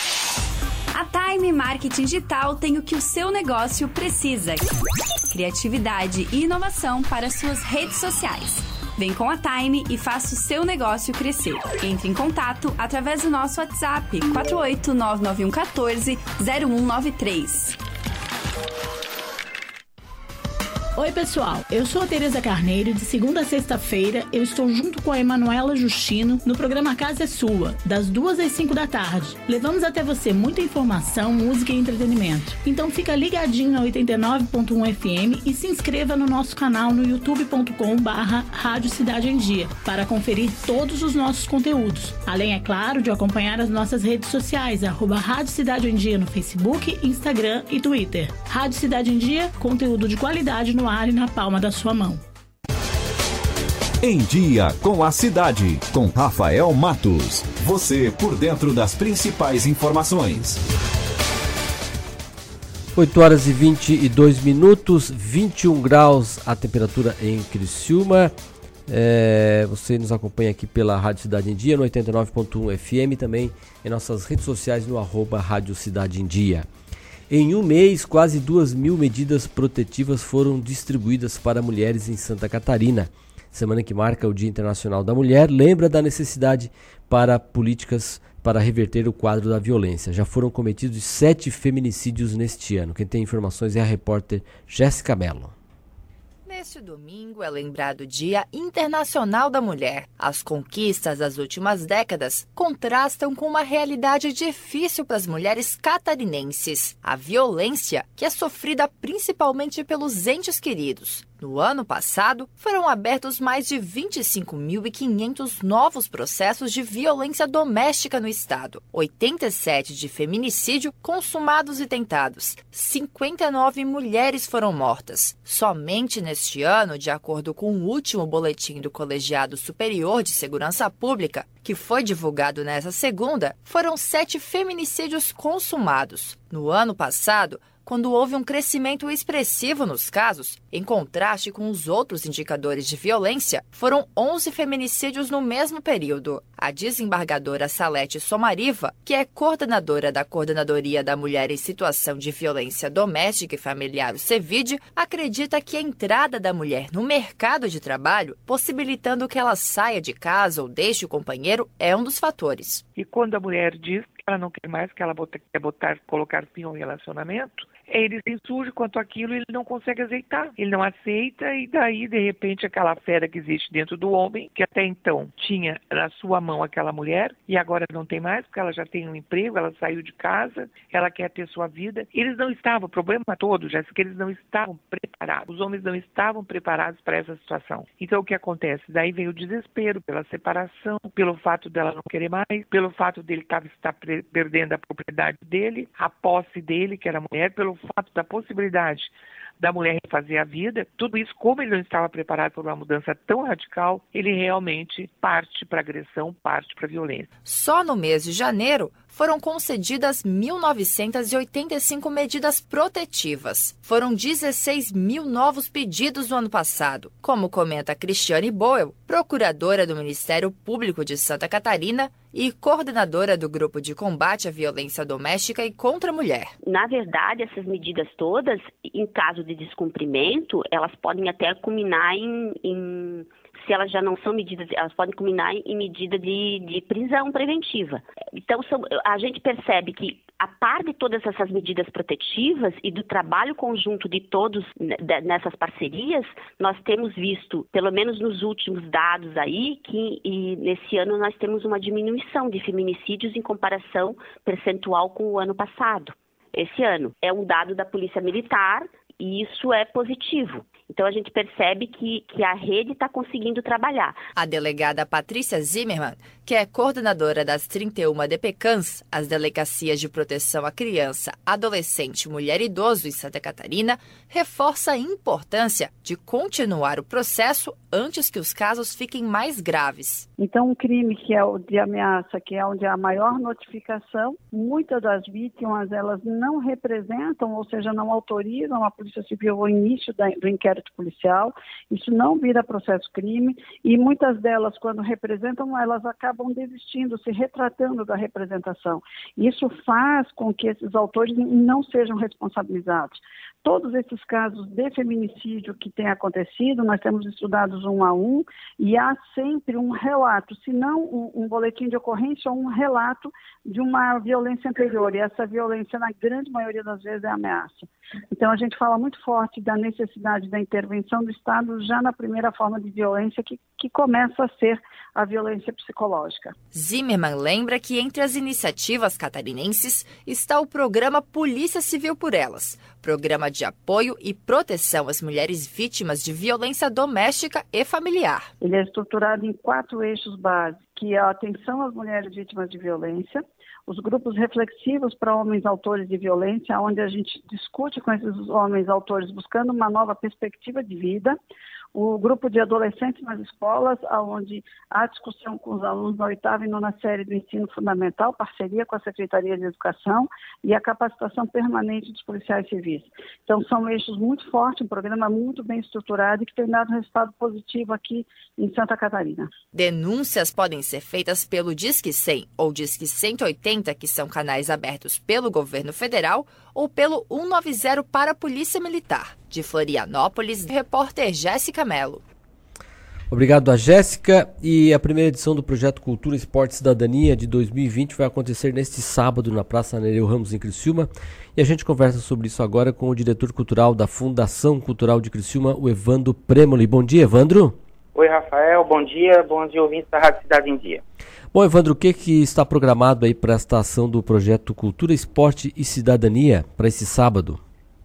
A Time Marketing Digital tem o que o seu negócio precisa: criatividade e inovação para suas redes sociais. Vem com a Time e faça o seu negócio crescer. Entre em contato através do nosso WhatsApp 4899114 0193. Oi, pessoal. Eu sou a Tereza Carneiro de segunda a sexta-feira eu estou junto com a Emanuela Justino no programa Casa é Sua, das duas às cinco da tarde. Levamos até você muita informação, música e entretenimento. Então fica ligadinho na 89.1 FM e se inscreva no nosso canal no youtube.com barra Rádio Cidade em Dia para conferir todos os nossos conteúdos. Além, é claro, de acompanhar as nossas redes sociais, arroba Rádio Cidade em Dia no Facebook, Instagram e Twitter. Rádio Cidade em Dia, conteúdo de qualidade no ar e na palma da sua mão. Em Dia com a Cidade, com Rafael Matos. Você por dentro das principais informações. 8 horas e 22 minutos, 21 graus a temperatura em Criciúma. É, você nos acompanha aqui pela Rádio Cidade em Dia no 89.1 FM também em nossas redes sociais no arroba Rádio Cidade em Dia. Em um mês, quase duas mil medidas protetivas foram distribuídas para mulheres em Santa Catarina. Semana que marca o Dia Internacional da Mulher lembra da necessidade para políticas para reverter o quadro da violência. Já foram cometidos sete feminicídios neste ano. Quem tem informações é a repórter Jéssica Mello. Neste domingo é lembrado o Dia Internacional da Mulher. As conquistas das últimas décadas contrastam com uma realidade difícil para as mulheres catarinenses: a violência, que é sofrida principalmente pelos entes queridos. No ano passado, foram abertos mais de 25.500 novos processos de violência doméstica no estado, 87 de feminicídio consumados e tentados, 59 mulheres foram mortas. Somente neste ano, de acordo com o último boletim do Colegiado Superior de Segurança Pública, que foi divulgado nesta segunda, foram sete feminicídios consumados. No ano passado, quando houve um crescimento expressivo nos casos, em contraste com os outros indicadores de violência, foram 11 feminicídios no mesmo período. A desembargadora Salete Somariva, que é coordenadora da Coordenadoria da Mulher em Situação de Violência Doméstica e Familiar, o CEVID, acredita que a entrada da mulher no mercado de trabalho, possibilitando que ela saia de casa ou deixe o companheiro, é um dos fatores. E quando a mulher diz que ela não quer mais, que ela quer botar, colocar fim ao relacionamento, ele se insurge quanto aquilo ele não consegue aceitar. Ele não aceita e daí, de repente, aquela fera que existe dentro do homem, que até então tinha na sua mão aquela mulher e agora não tem mais, porque ela já tem um emprego, ela saiu de casa, ela quer ter sua vida. Eles não estavam, o problema todo, já é que eles não estavam preparados. Os homens não estavam preparados para essa situação. Então, o que acontece? Daí vem o desespero pela separação, pelo fato dela não querer mais, pelo fato dele estar perdendo a propriedade dele, a posse dele, que era mulher, pelo fato da possibilidade da mulher refazer a vida, tudo isso, como ele não estava preparado para uma mudança tão radical, ele realmente parte para agressão, parte para violência. Só no mês de janeiro foram concedidas 1.985 medidas protetivas. Foram 16 mil novos pedidos no ano passado, como comenta Cristiane Boel, procuradora do Ministério Público de Santa Catarina e coordenadora do Grupo de Combate à Violência Doméstica e contra a Mulher. Na verdade, essas medidas todas, em caso de descumprimento, elas podem até culminar em, em se elas já não são medidas, elas podem culminar em medida de, de prisão preventiva. Então, são, a gente percebe que a par de todas essas medidas protetivas e do trabalho conjunto de todos nessas parcerias, nós temos visto, pelo menos nos últimos dados aí, que nesse ano nós temos uma diminuição de feminicídios em comparação percentual com o ano passado. Esse ano é um dado da Polícia Militar e isso é positivo. Então a gente percebe que, que a rede está conseguindo trabalhar. A delegada Patrícia Zimmermann, que é coordenadora das 31 DPCANs, as Delegacias de Proteção à Criança, Adolescente, Mulher e Idoso em Santa Catarina, reforça a importância de continuar o processo antes que os casos fiquem mais graves. Então, um crime que é o de ameaça, que é onde há a maior notificação, muitas das vítimas elas não representam, ou seja, não autorizam a Polícia Civil o início do inquérito policial, isso não vira processo crime e muitas delas, quando representam, elas acabam desistindo, se retratando da representação. Isso faz com que esses autores não sejam responsabilizados. Todos esses casos de feminicídio que têm acontecido, nós temos estudados um a um e há sempre um relato, se não um, um boletim de ocorrência ou um relato de uma violência anterior. E essa violência, na grande maioria das vezes, é ameaça. Então, a gente fala muito forte da necessidade da intervenção do Estado já na primeira forma de violência, que, que começa a ser a violência psicológica. Zimmermann lembra que entre as iniciativas catarinenses está o programa Polícia Civil por Elas, programa de apoio e proteção às mulheres vítimas de violência doméstica e familiar. Ele é estruturado em quatro eixos básicos, que é a atenção às mulheres vítimas de violência, os grupos reflexivos para homens autores de violência, onde a gente discute com esses homens autores buscando uma nova perspectiva de vida, o grupo de adolescentes nas escolas, onde há discussão com os alunos da oitava e nona série do ensino fundamental, parceria com a Secretaria de Educação e a capacitação permanente dos policiais civis. Então, são eixos muito fortes, um programa muito bem estruturado e que tem dado resultado positivo aqui em Santa Catarina. Denúncias podem ser feitas pelo Disque 100 ou Disque 180, que são canais abertos pelo governo federal, ou pelo 190 para a Polícia Militar. De Florianópolis, repórter Jéssica Mello. Obrigado a Jéssica. E a primeira edição do projeto Cultura, Esporte e Cidadania de 2020 vai acontecer neste sábado na Praça Nereu Ramos, em Criciúma. E a gente conversa sobre isso agora com o diretor cultural da Fundação Cultural de Criciúma, o Evandro Premoli. Bom dia, Evandro. Oi, Rafael. Bom dia. Bom dia, ouvintes da Rádio Cidade em Dia. Bom, Evandro, o que, que está programado aí para esta ação do projeto Cultura, Esporte e Cidadania para esse sábado?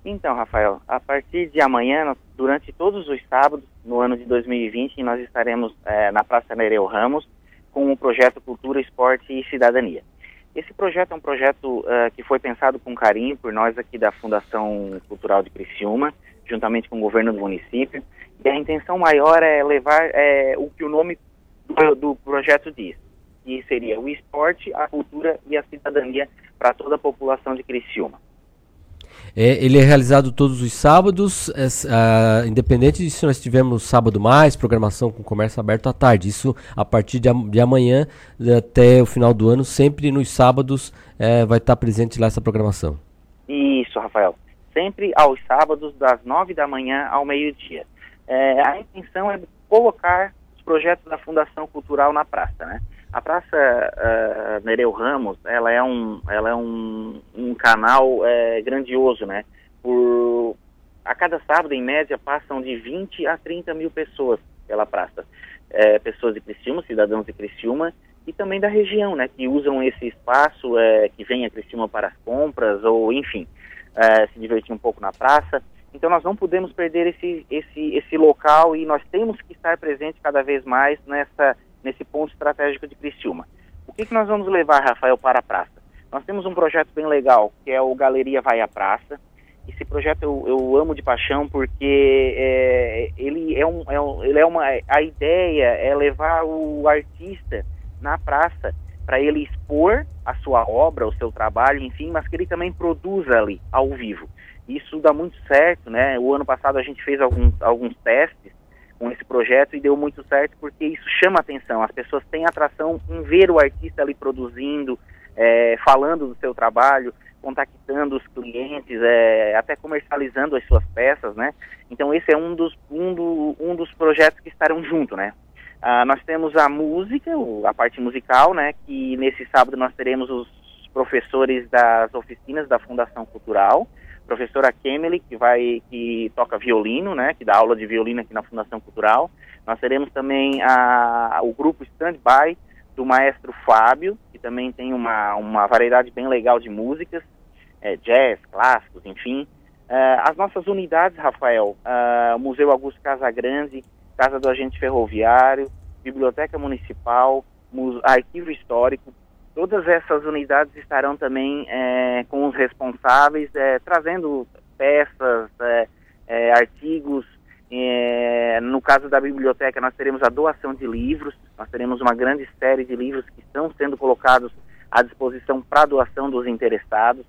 Então, Rafael, a partir de amanhã, durante todos os sábados, no ano de 2020, nós estaremos é, na Praça Nereu Ramos com o projeto Cultura, Esporte e Cidadania. Esse projeto é um projeto uh, que foi pensado com carinho por nós aqui da Fundação Cultural de Criciúma, juntamente com o governo do município. E a intenção maior é levar é, o que o nome do, do projeto diz, que seria o esporte, a cultura e a cidadania para toda a população de Criciúma. É, ele é realizado todos os sábados, é, uh, independente de se nós tivermos sábado mais, programação com comércio aberto à tarde. Isso a partir de, de amanhã até o final do ano, sempre nos sábados é, vai estar presente lá essa programação. Isso, Rafael. Sempre aos sábados, das nove da manhã ao meio-dia. É, a intenção é colocar os projetos da Fundação Cultural na praça, né? A Praça uh, Nereu Ramos, ela é um, ela é um, um canal é, grandioso, né? Por, a cada sábado, em média, passam de 20 a 30 mil pessoas pela praça. Pessoas de Criciúma, cidadãos de Criciúma, e também da região, né? Que usam esse espaço, que vem a Criciúma para as compras, ou enfim, se divertir um pouco na praça. Então nós não podemos perder esse, esse, esse local e nós temos que estar presente cada vez mais nessa nesse ponto estratégico de Criciúma. O que, que nós vamos levar, Rafael, para a praça? Nós temos um projeto bem legal, que é o Galeria Vai à Praça. Esse projeto eu, eu amo de paixão porque é, ele, é um, é um, ele é uma. A ideia é levar o artista na praça para ele expor a sua obra, o seu trabalho, enfim, mas que ele também produza ali, ao vivo. Isso dá muito certo, né? O ano passado a gente fez alguns, alguns testes com esse projeto e deu muito certo porque isso chama atenção. As pessoas têm atração em ver o artista ali produzindo, é, falando do seu trabalho, contactando os clientes, é, até comercializando as suas peças, né? Então esse é um dos, um, do, um dos projetos que estarão junto, né? Ah, nós temos a música, a parte musical, né? Que nesse sábado nós teremos os professores das oficinas da Fundação Cultural, professora Kemely, que vai que toca violino, né, que dá aula de violino aqui na Fundação Cultural. Nós teremos também a, o grupo Standby do maestro Fábio, que também tem uma, uma variedade bem legal de músicas, é, jazz, clássicos, enfim. Uh, as nossas unidades, Rafael, uh, Museu Augusto Casagrande, Casa do Agente Ferroviário, Biblioteca Municipal, Arquivo Histórico, Todas essas unidades estarão também é, com os responsáveis, é, trazendo peças, é, é artigos. É, no caso da biblioteca, nós teremos a doação de livros, nós teremos uma grande série de livros que estão sendo colocados à disposição para doação dos interessados.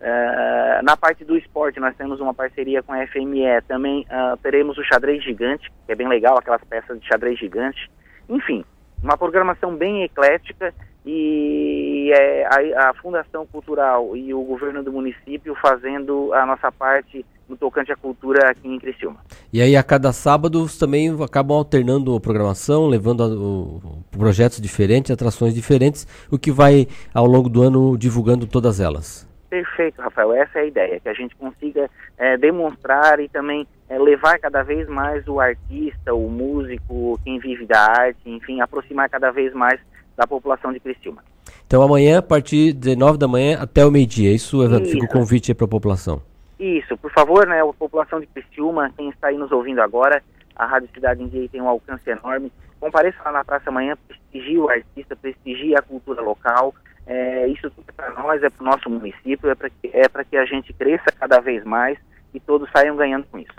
Uh, na parte do esporte, nós temos uma parceria com a FME. Também uh, teremos o xadrez gigante, que é bem legal, aquelas peças de xadrez gigante. Enfim, uma programação bem eclética e é, a, a, Fundação Cultural e o governo do município fazendo a nossa parte no tocante à cultura aqui em Criciúma. E aí a cada sábado também acabam alternando a programação, levando a, o, projetos diferentes, atrações diferentes, o que vai ao longo do ano divulgando todas elas. Perfeito, Rafael. Essa é a ideia, que a gente consiga é, demonstrar e também é, levar cada vez mais o artista, o músico, quem vive da arte, enfim, aproximar cada vez mais da população de Criciúma. Então amanhã, a partir de 9 da manhã até o meio-dia, isso, Evandro? Fica o convite aí para a população. Isso, por favor, né, a população de Criciúma, quem está aí nos ouvindo agora, a Rádio Cidade em Dia tem um alcance enorme. Compareça lá na praça amanhã, prestigie o artista, prestigie a cultura local. É, isso tudo é para nós, é para o nosso município, é para que, é que a gente cresça cada vez mais e todos saiam ganhando com isso.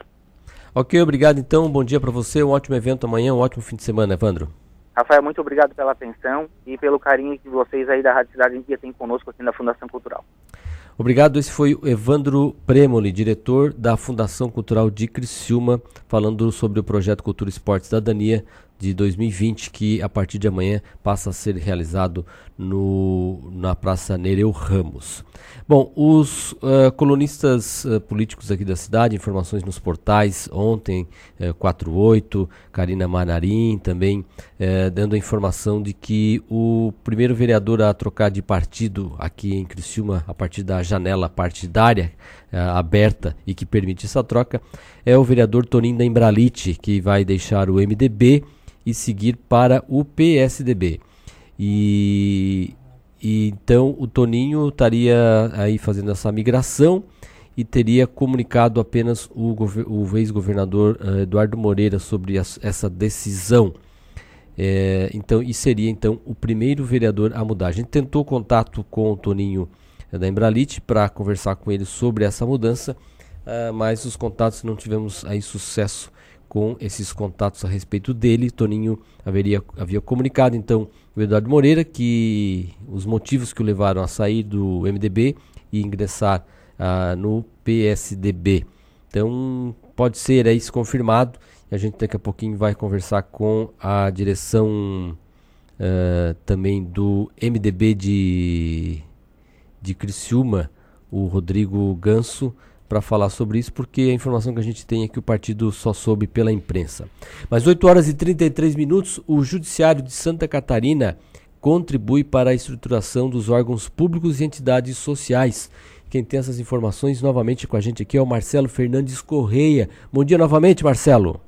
Ok, obrigado então. Bom dia para você, um ótimo evento amanhã, um ótimo fim de semana, Evandro. Rafael, muito obrigado pela atenção e pelo carinho que vocês aí da Rádio Cidade em Dia têm conosco aqui na Fundação Cultural. Obrigado. Esse foi o Evandro Premoli, diretor da Fundação Cultural de Criciúma, falando sobre o projeto Cultura Esporte Cidadania de 2020, que a partir de amanhã passa a ser realizado no, na Praça Nereu Ramos. Bom, os uh, colunistas uh, políticos aqui da cidade, informações nos portais, ontem, uh, 48, Karina Manarim também, dando a informação de que o primeiro vereador a trocar de partido aqui em Criciúma, a partir da janela partidária aberta e que permite essa troca, é o vereador Toninho da Embralite, que vai deixar o MDB e seguir para o PSDB. E, e então o Toninho estaria aí fazendo essa migração e teria comunicado apenas o, o ex-governador uh, Eduardo Moreira sobre essa decisão. É, então, e seria então o primeiro vereador a mudar. A gente tentou contato com o Toninho uh, da Embralite para conversar com ele sobre essa mudança, uh, mas os contatos não tivemos aí sucesso com esses contatos a respeito dele. Toninho haveria, havia comunicado então o Eduardo Moreira que os motivos que o levaram a sair do MDB e ingressar uh, no PSDB. Então pode ser isso confirmado e a gente daqui a pouquinho vai conversar com a direção uh, também do MDB de, de Criciúma, o Rodrigo Ganso para falar sobre isso, porque a informação que a gente tem é que o partido só soube pela imprensa. Mas 8 horas e 33 minutos, o Judiciário de Santa Catarina contribui para a estruturação dos órgãos públicos e entidades sociais. Quem tem essas informações novamente com a gente aqui é o Marcelo Fernandes Correia. Bom dia novamente, Marcelo.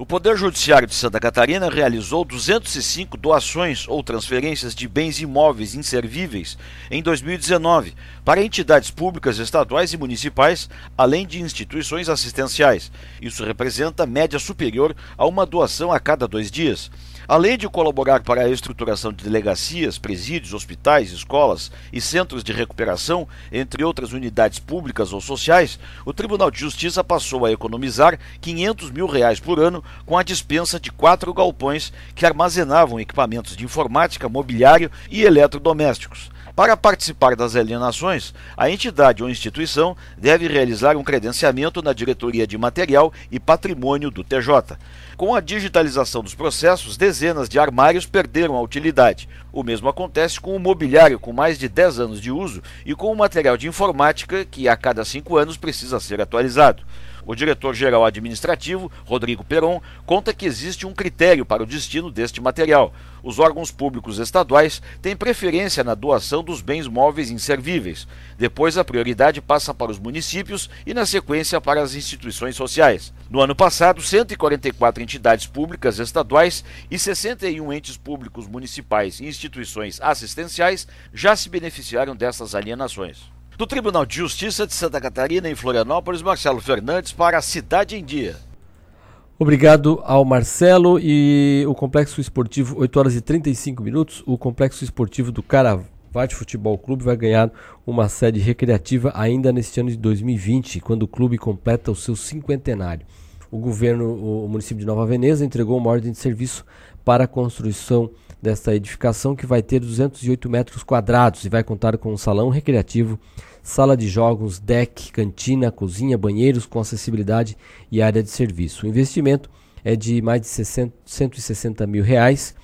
O Poder Judiciário de Santa Catarina realizou 205 doações ou transferências de bens imóveis inservíveis em 2019 para entidades públicas estaduais e municipais, além de instituições assistenciais. Isso representa média superior a uma doação a cada dois dias. Além de colaborar para a estruturação de delegacias, presídios, hospitais, escolas e centros de recuperação, entre outras unidades públicas ou sociais, o Tribunal de Justiça passou a economizar 500 mil reais por ano com a dispensa de quatro galpões que armazenavam equipamentos de informática, mobiliário e eletrodomésticos. Para participar das alienações, a entidade ou instituição deve realizar um credenciamento na Diretoria de Material e Patrimônio do TJ. Com a digitalização dos processos, dezenas de armários perderam a utilidade. O mesmo acontece com o mobiliário com mais de 10 anos de uso e com o material de informática que a cada 5 anos precisa ser atualizado. O diretor-geral administrativo, Rodrigo Peron, conta que existe um critério para o destino deste material. Os órgãos públicos estaduais têm preferência na doação dos bens móveis inservíveis. Depois, a prioridade passa para os municípios e, na sequência, para as instituições sociais. No ano passado, 144 entidades públicas estaduais e 61 entes públicos municipais e instituições assistenciais já se beneficiaram dessas alienações. Do Tribunal de Justiça de Santa Catarina, em Florianópolis, Marcelo Fernandes para a Cidade em Dia. Obrigado ao Marcelo e o Complexo Esportivo, 8 horas e 35 minutos. O Complexo Esportivo do Caravate Futebol Clube vai ganhar uma sede recreativa ainda neste ano de 2020, quando o clube completa o seu cinquentenário. O governo, o município de Nova Veneza, entregou uma ordem de serviço para a construção desta edificação que vai ter 208 metros quadrados e vai contar com um salão recreativo, sala de jogos, deck, cantina, cozinha, banheiros com acessibilidade e área de serviço. O investimento é de mais de 60, 160 mil reais,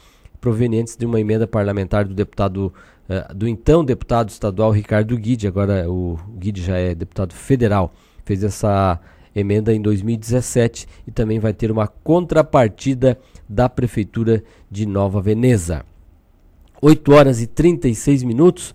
provenientes de uma emenda parlamentar do deputado uh, do então deputado estadual Ricardo Guide, agora o Guide já é deputado federal, fez essa emenda em 2017 e também vai ter uma contrapartida da Prefeitura de Nova Veneza. 8 horas e 36 minutos.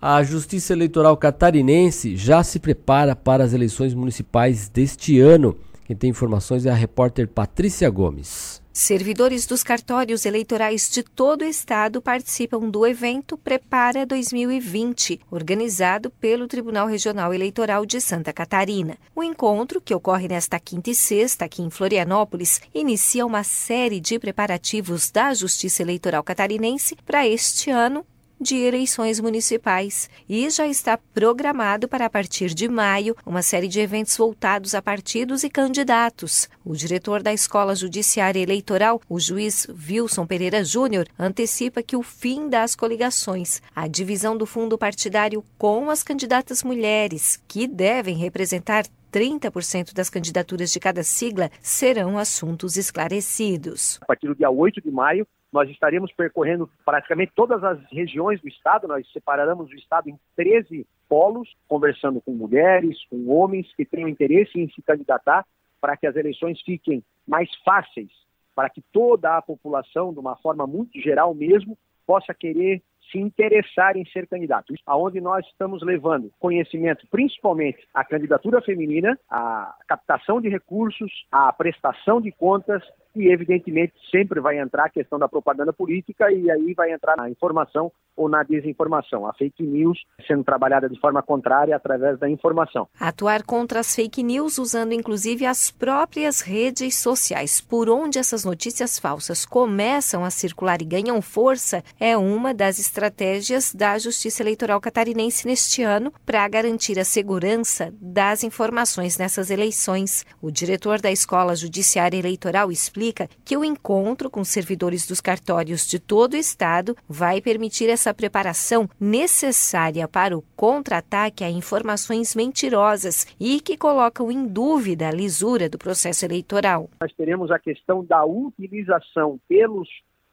A Justiça Eleitoral Catarinense já se prepara para as eleições municipais deste ano. Quem tem informações é a repórter Patrícia Gomes. Servidores dos cartórios eleitorais de todo o estado participam do evento Prepara 2020, organizado pelo Tribunal Regional Eleitoral de Santa Catarina. O encontro, que ocorre nesta quinta e sexta aqui em Florianópolis, inicia uma série de preparativos da Justiça Eleitoral Catarinense para este ano de eleições municipais e já está programado para a partir de maio uma série de eventos voltados a partidos e candidatos. O diretor da Escola Judiciária Eleitoral, o juiz Wilson Pereira Júnior, antecipa que o fim das coligações, a divisão do fundo partidário com as candidatas mulheres, que devem representar 30% das candidaturas de cada sigla serão assuntos esclarecidos. A partir do dia 8 de maio, nós estaremos percorrendo praticamente todas as regiões do estado, nós separaremos o estado em 13 polos, conversando com mulheres, com homens que tenham interesse em se candidatar para que as eleições fiquem mais fáceis, para que toda a população, de uma forma muito geral mesmo, possa querer se interessar em ser candidato. Aonde nós estamos levando conhecimento, principalmente a candidatura feminina, a captação de recursos, a prestação de contas e, evidentemente, sempre vai entrar a questão da propaganda política e aí vai entrar na informação ou na desinformação, a fake news sendo trabalhada de forma contrária através da informação. Atuar contra as fake news usando inclusive as próprias redes sociais, por onde essas notícias falsas começam a circular e ganham força, é uma das estratégias da Justiça Eleitoral Catarinense neste ano para garantir a segurança das informações nessas eleições. O diretor da Escola Judiciária Eleitoral explica que o encontro com servidores dos cartórios de todo o estado vai permitir essa preparação necessária para o contra-ataque a informações mentirosas e que colocam em dúvida a lisura do processo eleitoral. Nós teremos a questão da utilização pelos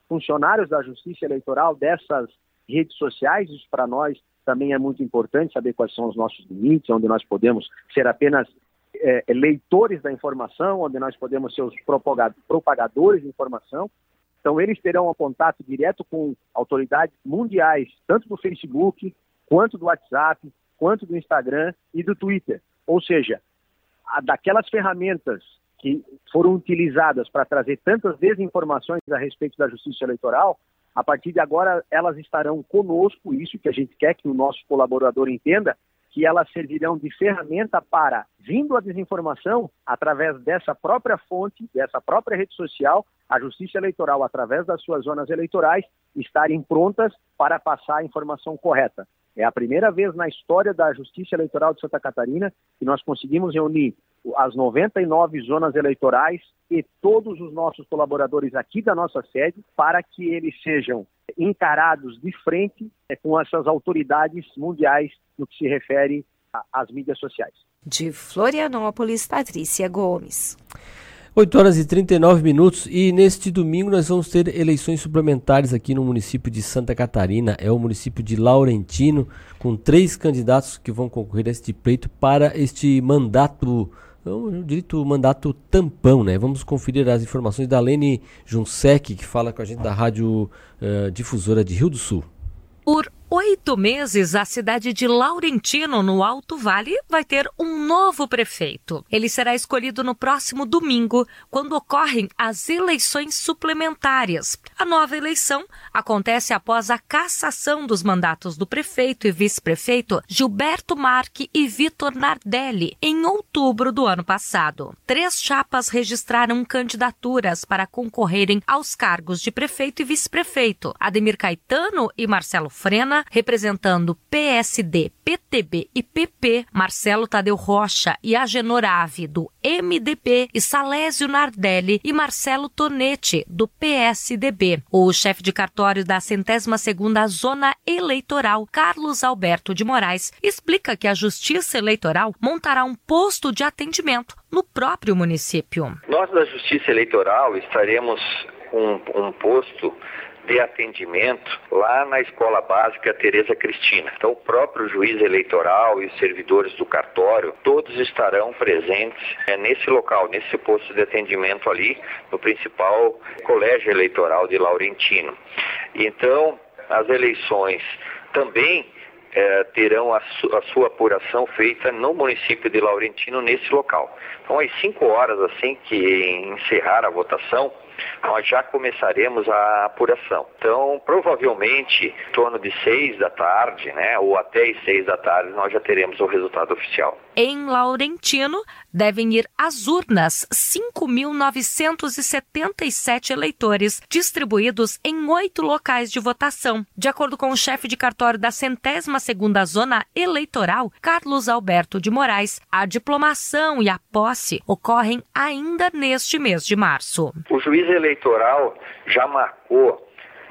funcionários da Justiça Eleitoral dessas redes sociais, isso para nós também é muito importante saber quais são os nossos limites, onde nós podemos ser apenas é, leitores da informação, onde nós podemos ser os propagadores de informação então, eles terão um contato direto com autoridades mundiais, tanto do Facebook, quanto do WhatsApp, quanto do Instagram e do Twitter. Ou seja, daquelas ferramentas que foram utilizadas para trazer tantas desinformações a respeito da justiça eleitoral, a partir de agora elas estarão conosco, isso que a gente quer que o nosso colaborador entenda, que elas servirão de ferramenta para, vindo a desinformação, através dessa própria fonte, dessa própria rede social, a Justiça Eleitoral, através das suas zonas eleitorais, estarem prontas para passar a informação correta. É a primeira vez na história da Justiça Eleitoral de Santa Catarina que nós conseguimos reunir as 99 zonas eleitorais e todos os nossos colaboradores aqui da nossa sede para que eles sejam encarados de frente é, com essas autoridades mundiais no que se refere às mídias sociais. De Florianópolis, Patrícia Gomes. 8 horas e 39 minutos e neste domingo nós vamos ter eleições suplementares aqui no município de Santa Catarina, é o município de Laurentino, com três candidatos que vão concorrer a este pleito para este mandato, eu dito mandato tampão, né? Vamos conferir as informações da Lene Junsec, que fala com a gente da Rádio uh, Difusora de Rio do Sul. Por oito meses, a cidade de Laurentino, no Alto Vale, vai ter um novo prefeito. Ele será escolhido no próximo domingo, quando ocorrem as eleições suplementares. A nova eleição acontece após a cassação dos mandatos do prefeito e vice-prefeito Gilberto Marque e Vitor Nardelli, em outubro do ano passado. Três chapas registraram candidaturas para concorrerem aos cargos de prefeito e vice-prefeito: Ademir Caetano e Marcelo Frena representando PSD, PTB e PP, Marcelo Tadeu Rocha e Agenor Ave, do MDP, e Salésio Nardelli e Marcelo Tonetti, do PSDB. O chefe de cartório da centésima segunda Zona Eleitoral, Carlos Alberto de Moraes, explica que a Justiça Eleitoral montará um posto de atendimento no próprio município. Nós da Justiça Eleitoral estaremos com um posto de atendimento lá na Escola Básica Tereza Cristina. Então, o próprio juiz eleitoral e os servidores do cartório, todos estarão presentes é, nesse local, nesse posto de atendimento ali, no principal colégio eleitoral de Laurentino. Então, as eleições também é, terão a, su a, sua apuração feita no município de Laurentino, nesse local. Então, às 5 horas, assim que encerrar a votação, nós já começaremos a apuração. Então, provavelmente, em torno de seis da tarde, né, ou até as seis da tarde, nós já teremos o resultado oficial. Em Laurentino, devem ir às urnas 5.977 eleitores, distribuídos em oito locais de votação. De acordo com o chefe de cartório da centésima segunda zona eleitoral, Carlos Alberto de Moraes, a diplomação e a posse ocorrem ainda neste mês de março. O juiz eleitoral já marcou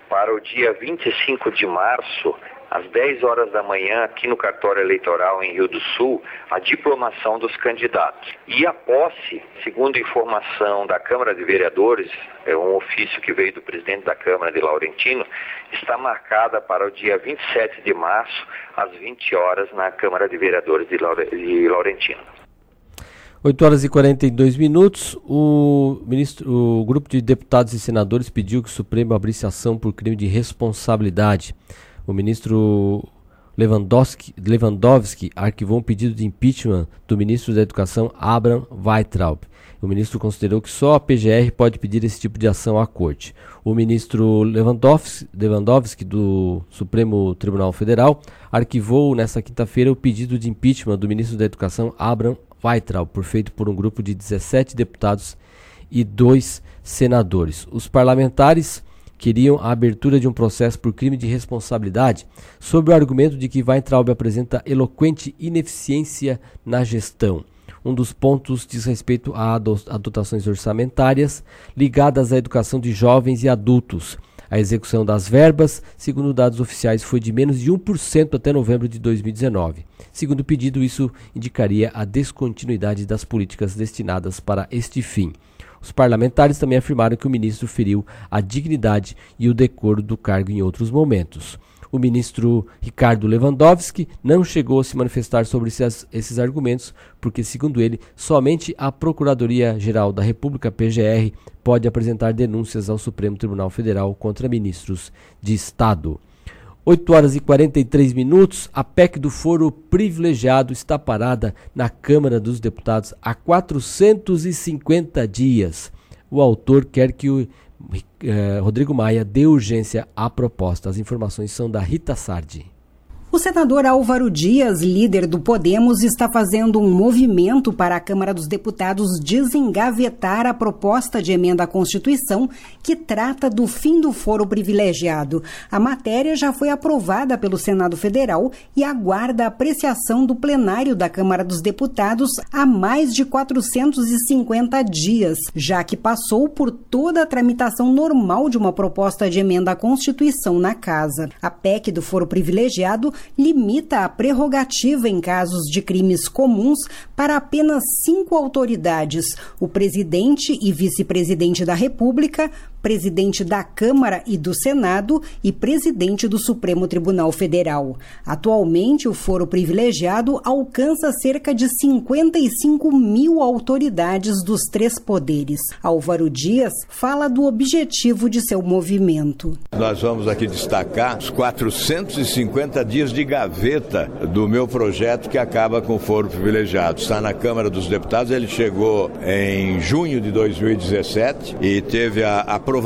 para o dia 25 de março às 10 horas da manhã, aqui no cartório eleitoral em Rio do Sul, a diplomação dos candidatos. E a posse, segundo informação da Câmara de Vereadores, é um ofício que veio do presidente da Câmara de Laurentino, está marcada para o dia 27 de março, às 20 horas, na Câmara de Vereadores de, Laurentino. 8 horas e 42 minutos. O, ministro, o grupo de deputados e senadores pediu que o Supremo abrisse ação por crime de responsabilidade. O ministro Lewandowski, Lewandowski arquivou um pedido de impeachment do ministro da Educação, Abraham Weitraub. O ministro considerou que só a PGR pode pedir esse tipo de ação à corte. O ministro Lewandowski, Lewandowski do Supremo Tribunal Federal arquivou nesta quinta-feira o pedido de impeachment do ministro da Educação, Abraham Weitraub, por feito por um grupo de 17 deputados e dois senadores. Os parlamentares queriam a abertura de um processo por crime de responsabilidade, sob o argumento de que Weintraub apresenta eloquente ineficiência na gestão. Um dos pontos diz respeito a dotações orçamentárias ligadas à educação de jovens e adultos. A execução das verbas, segundo dados oficiais, foi de menos de 1% até novembro de 2019. Segundo o pedido, isso indicaria a descontinuidade das políticas destinadas para este fim. Os parlamentares também afirmaram que o ministro feriu a dignidade e o decoro do cargo em outros momentos. O ministro Ricardo Lewandowski não chegou a se manifestar sobre esses, esses argumentos, porque, segundo ele, somente a Procuradoria-Geral da República, PGR, pode apresentar denúncias ao Supremo Tribunal Federal contra ministros de Estado. 8 horas e 43 minutos, a PEC do foro privilegiado está parada na Câmara dos Deputados há 450 dias. O autor quer que o eh, Rodrigo Maia dê urgência à proposta. As informações são da Rita Sardi. O senador Álvaro Dias, líder do Podemos, está fazendo um movimento para a Câmara dos Deputados desengavetar a proposta de emenda à Constituição que trata do fim do foro privilegiado. A matéria já foi aprovada pelo Senado Federal e aguarda a apreciação do plenário da Câmara dos Deputados há mais de 450 dias, já que passou por toda a tramitação normal de uma proposta de emenda à Constituição na Casa. A PEC do foro privilegiado limita a prerrogativa em casos de crimes comuns para apenas cinco autoridades: o presidente e vice-presidente da República, presidente da Câmara e do Senado e presidente do Supremo Tribunal Federal. Atualmente, o foro privilegiado alcança cerca de 55 mil autoridades dos três poderes. Álvaro Dias fala do objetivo de seu movimento. Nós vamos aqui destacar os 450 dias de gaveta do meu projeto que acaba com o foro privilegiado. Está na Câmara dos Deputados, ele chegou em junho de 2017 e teve a aprovação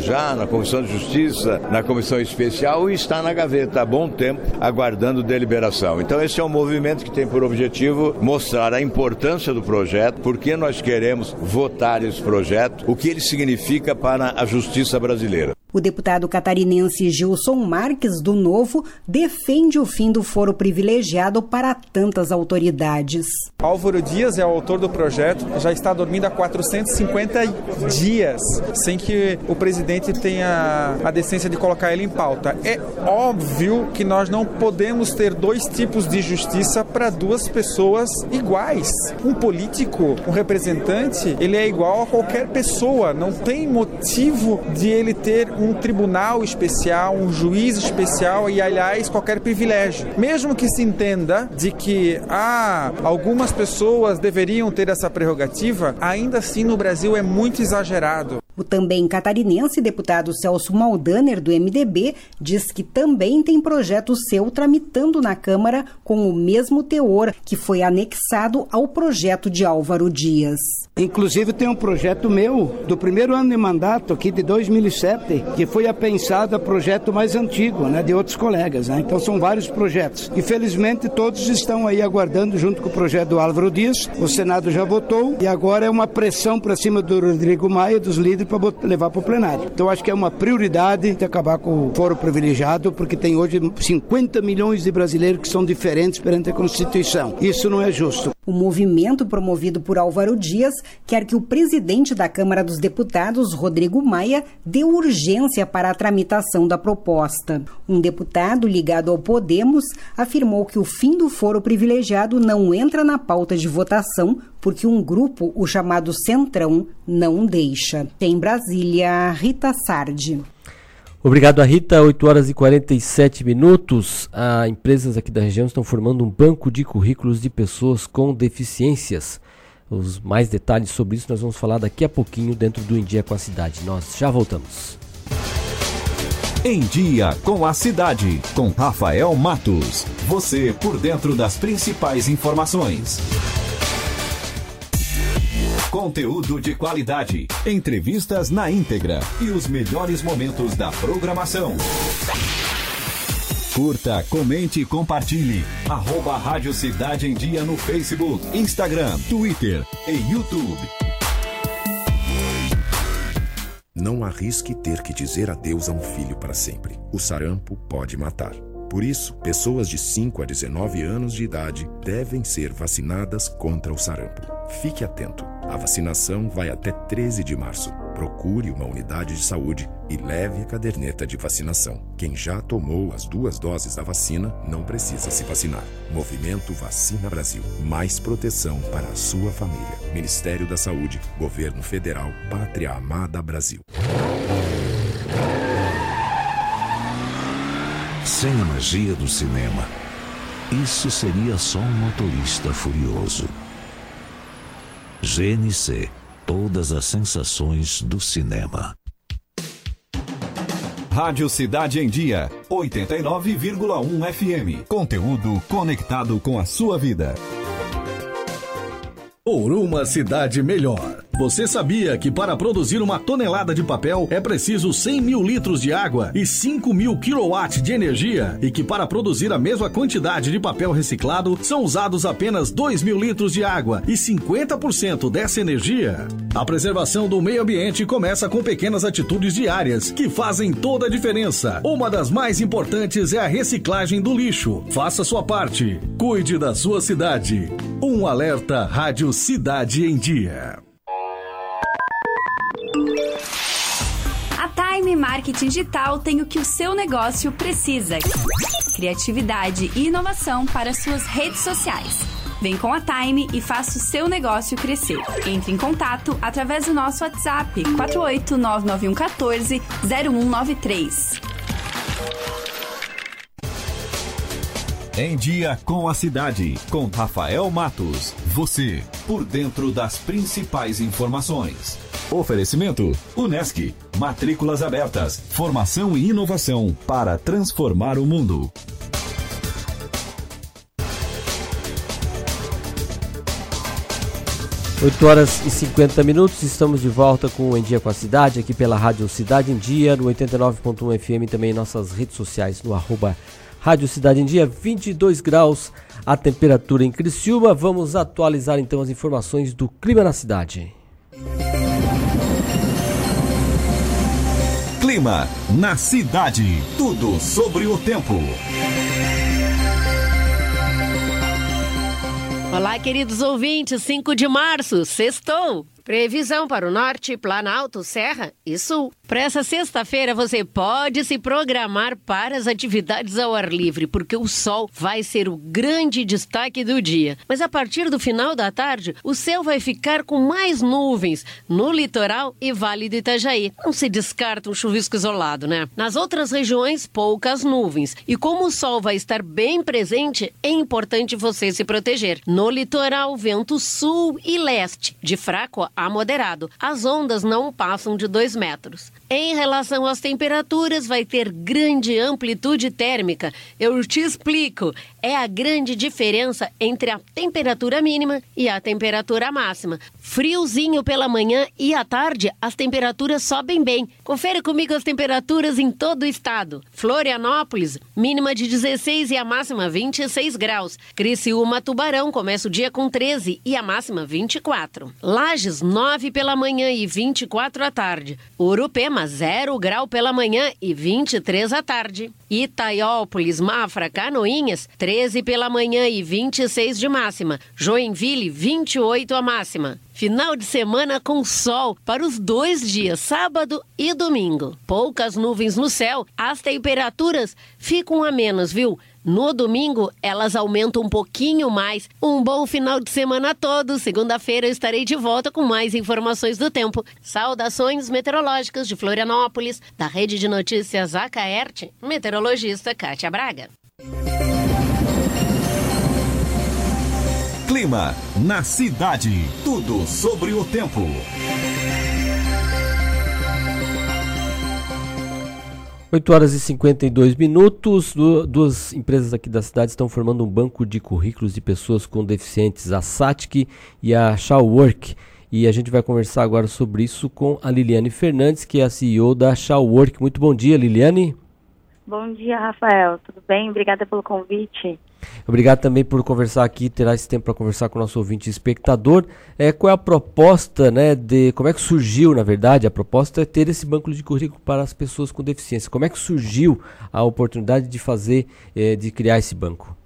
já na Comissão de Justiça, na Comissão Especial e está na gaveta há bom tempo aguardando deliberação. Então esse é um movimento que tem por objetivo mostrar a importância do projeto, por que nós queremos votar esse projeto, o que ele significa para a justiça brasileira. O deputado catarinense Gilson Marques, do Novo, defende o fim do foro privilegiado para tantas autoridades. Álvaro Dias é o autor do projeto, já está dormindo há 450 dias sem que o presidente tenha a decência de colocar ele em pauta. É óbvio que nós não podemos ter dois tipos de justiça para duas pessoas iguais. Um político, um representante, ele é igual a qualquer pessoa, não tem motivo de ele ter um tribunal especial, um juiz especial e, aliás, qualquer privilégio. Mesmo que se entenda de que ah, algumas pessoas deveriam ter essa prerrogativa, ainda assim no Brasil é muito exagerado. O também catarinense deputado Celso Maldaner, do MDB, diz que também tem projeto seu tramitando na Câmara com o mesmo teor que foi anexado ao projeto de Álvaro Dias. Inclusive tem um projeto meu do primeiro ano de mandato aqui de 2007 que foi apensado a projeto mais antigo, né, de outros colegas. Né? Então são vários projetos. Infelizmente todos estão aí aguardando junto com o projeto do Álvaro Dias. O Senado já votou e agora é uma pressão para cima do Rodrigo Maia dos líderes para levar para o plenário. Então acho que é uma prioridade de acabar com o foro privilegiado porque tem hoje 50 milhões de brasileiros que são diferentes perante a Constituição. Isso não é justo. O movimento promovido por Álvaro Dias quer que o presidente da Câmara dos Deputados, Rodrigo Maia, dê urgência para a tramitação da proposta. Um deputado ligado ao Podemos afirmou que o fim do foro privilegiado não entra na pauta de votação porque um grupo, o chamado Centrão, não deixa. Em Brasília, Rita Sardi. Obrigado a Rita, 8 horas e 47 minutos. As empresas aqui da região estão formando um banco de currículos de pessoas com deficiências. Os mais detalhes sobre isso nós vamos falar daqui a pouquinho dentro do Em Dia com a Cidade. Nós já voltamos. Em Dia com a Cidade, com Rafael Matos. Você por dentro das principais informações. Conteúdo de qualidade, entrevistas na íntegra e os melhores momentos da programação. Curta, comente e compartilhe. Arroba Rádio Cidade em Dia no Facebook, Instagram, Twitter e YouTube. Não arrisque ter que dizer adeus a um filho para sempre. O sarampo pode matar. Por isso, pessoas de 5 a 19 anos de idade devem ser vacinadas contra o sarampo. Fique atento. A vacinação vai até 13 de março. Procure uma unidade de saúde e leve a caderneta de vacinação. Quem já tomou as duas doses da vacina não precisa se vacinar. Movimento Vacina Brasil. Mais proteção para a sua família. Ministério da Saúde, Governo Federal, Pátria Amada Brasil. Sem a magia do cinema, isso seria só um motorista furioso. GNC Todas as sensações do cinema. Rádio Cidade em Dia, 89,1 FM. Conteúdo conectado com a sua vida. Por uma cidade melhor. Você sabia que para produzir uma tonelada de papel é preciso 100 mil litros de água e 5 mil quilowatts de energia? E que para produzir a mesma quantidade de papel reciclado são usados apenas 2 mil litros de água e 50% dessa energia? A preservação do meio ambiente começa com pequenas atitudes diárias que fazem toda a diferença. Uma das mais importantes é a reciclagem do lixo. Faça sua parte. Cuide da sua cidade. Um alerta Rádio Cidade em Dia. Marketing Digital tem o que o seu negócio precisa: criatividade e inovação para suas redes sociais. Vem com a Time e faça o seu negócio crescer. Entre em contato através do nosso WhatsApp 4899114 0193. Em Dia com a Cidade, com Rafael Matos. Você, por dentro das principais informações. Oferecimento: Unesc. Matrículas abertas. Formação e inovação para transformar o mundo. Oito horas e 50 minutos, estamos de volta com o Em Dia com a Cidade, aqui pela Rádio Cidade em Dia, no 89.1 FM, também em nossas redes sociais, no arroba Rádio Cidade em Dia, 22 graus a temperatura em Criciúma. Vamos atualizar então as informações do clima na cidade. Clima na cidade. Tudo sobre o tempo. Olá, queridos ouvintes. 5 de março, sextou. Previsão para o norte, Planalto, Serra e Sul. Para essa sexta-feira, você pode se programar para as atividades ao ar livre, porque o sol vai ser o grande destaque do dia. Mas a partir do final da tarde, o céu vai ficar com mais nuvens no litoral e Vale do Itajaí. Não se descarta um chuvisco isolado, né? Nas outras regiões, poucas nuvens. E como o sol vai estar bem presente, é importante você se proteger. No litoral, vento sul e leste, de fraco a moderado. As ondas não passam de 2 metros. Em relação às temperaturas, vai ter grande amplitude térmica. Eu te explico. É a grande diferença entre a temperatura mínima e a temperatura máxima. Friozinho pela manhã e à tarde, as temperaturas sobem bem. Confere comigo as temperaturas em todo o estado. Florianópolis, mínima de 16 e a máxima 26 graus. Criciúma, Tubarão, começa o dia com 13 e a máxima 24. Lages, 9 pela manhã e 24 à tarde. Urupema, 0 grau pela manhã e 23 à tarde. Itaiópolis, Mafra, Canoinhas, 13 pela manhã e 26 de máxima. Joinville, 28 a máxima. Final de semana com sol para os dois dias, sábado e domingo. Poucas nuvens no céu, as temperaturas ficam a menos, viu? No domingo, elas aumentam um pouquinho mais. Um bom final de semana a todos. Segunda-feira eu estarei de volta com mais informações do tempo. Saudações meteorológicas de Florianópolis, da Rede de Notícias Acaerte, meteorologista Kátia Braga. Clima na cidade. Tudo sobre o tempo. Oito horas e 52 minutos. Du duas empresas aqui da cidade estão formando um banco de currículos de pessoas com deficientes, a SATIC e a Shawwork. E a gente vai conversar agora sobre isso com a Liliane Fernandes, que é a CEO da Shawwork. Muito bom dia, Liliane. Bom dia, Rafael. Tudo bem? Obrigada pelo convite. Obrigado também por conversar aqui, terá esse tempo para conversar com o nosso ouvinte espectador. É, qual é a proposta, né, de como é que surgiu, na verdade, a proposta é ter esse banco de currículo para as pessoas com deficiência. Como é que surgiu a oportunidade de fazer, é, de criar esse banco?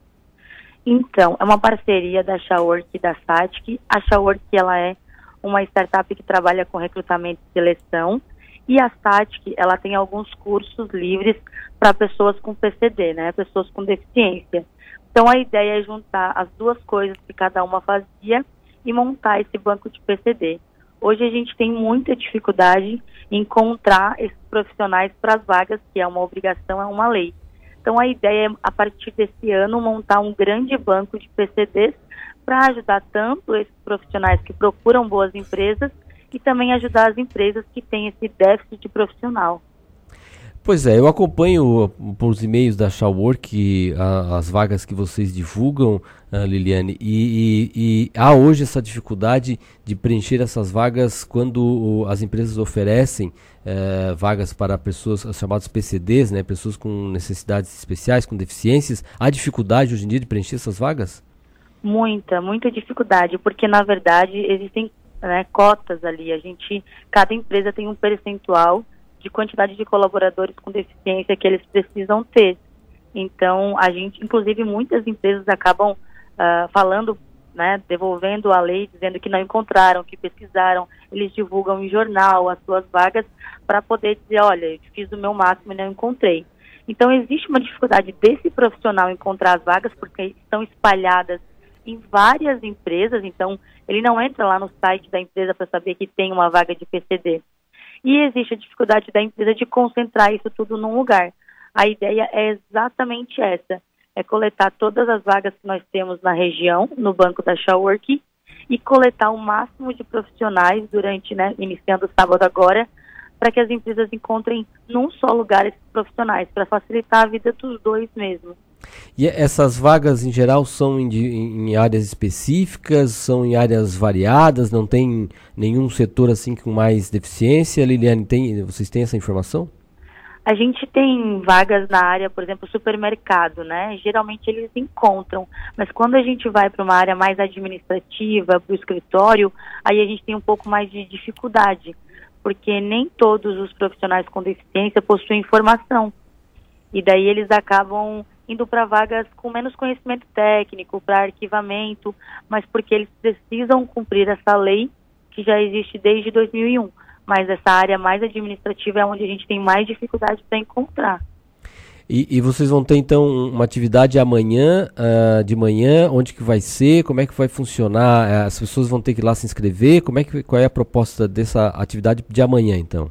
Então, é uma parceria da Shawork e da SATIC. A Shawork, ela é uma startup que trabalha com recrutamento e seleção, e a SATIC, ela tem alguns cursos livres para pessoas com PCD, né, pessoas com deficiência. Então a ideia é juntar as duas coisas que cada uma fazia e montar esse banco de PCD. Hoje a gente tem muita dificuldade em encontrar esses profissionais para as vagas, que é uma obrigação, é uma lei. Então a ideia é, a partir desse ano, montar um grande banco de PCDs para ajudar tanto esses profissionais que procuram boas empresas e também ajudar as empresas que têm esse déficit de profissional. Pois é, eu acompanho por os e-mails da Shawwork as vagas que vocês divulgam, uh, Liliane, e, e, e, há hoje essa dificuldade de preencher essas vagas quando as empresas oferecem uh, vagas para pessoas as chamadas PCDs, né, pessoas com necessidades especiais, com deficiências. Há dificuldade hoje em dia de preencher essas vagas? Muita, muita dificuldade, porque na verdade existem né, cotas ali. A gente, cada empresa tem um percentual de quantidade de colaboradores com deficiência que eles precisam ter. Então, a gente, inclusive, muitas empresas acabam uh, falando, né, devolvendo a lei, dizendo que não encontraram, que pesquisaram, eles divulgam em jornal as suas vagas para poder dizer, olha, eu fiz o meu máximo e não encontrei. Então, existe uma dificuldade desse profissional encontrar as vagas, porque estão espalhadas em várias empresas, então ele não entra lá no site da empresa para saber que tem uma vaga de PCD e existe a dificuldade da empresa de concentrar isso tudo num lugar. A ideia é exatamente essa, é coletar todas as vagas que nós temos na região, no banco da Shawwork, e coletar o máximo de profissionais durante, né, iniciando o sábado agora, para que as empresas encontrem num só lugar esses profissionais, para facilitar a vida dos dois mesmo. E essas vagas em geral são em, em, áreas específicas, são em áreas variadas, não tem nenhum setor assim com mais deficiência? Liliane, tem, vocês têm essa informação? A gente tem vagas na área, por exemplo, supermercado, né? Geralmente eles encontram, mas quando a gente vai para uma área mais administrativa, para o escritório, aí a gente tem um pouco mais de dificuldade, porque nem todos os profissionais com deficiência possuem formação. E daí eles acabam indo para vagas com menos conhecimento técnico, para arquivamento, mas porque eles precisam cumprir essa lei que já existe desde 2001. Mas essa área mais administrativa é onde a gente tem mais dificuldade para encontrar. E, e, vocês vão ter então uma atividade amanhã, uh, de manhã, onde que vai ser, como é que vai funcionar? Eh, as pessoas vão ter que ir lá se inscrever, como é que, qual é a proposta dessa atividade de amanhã então?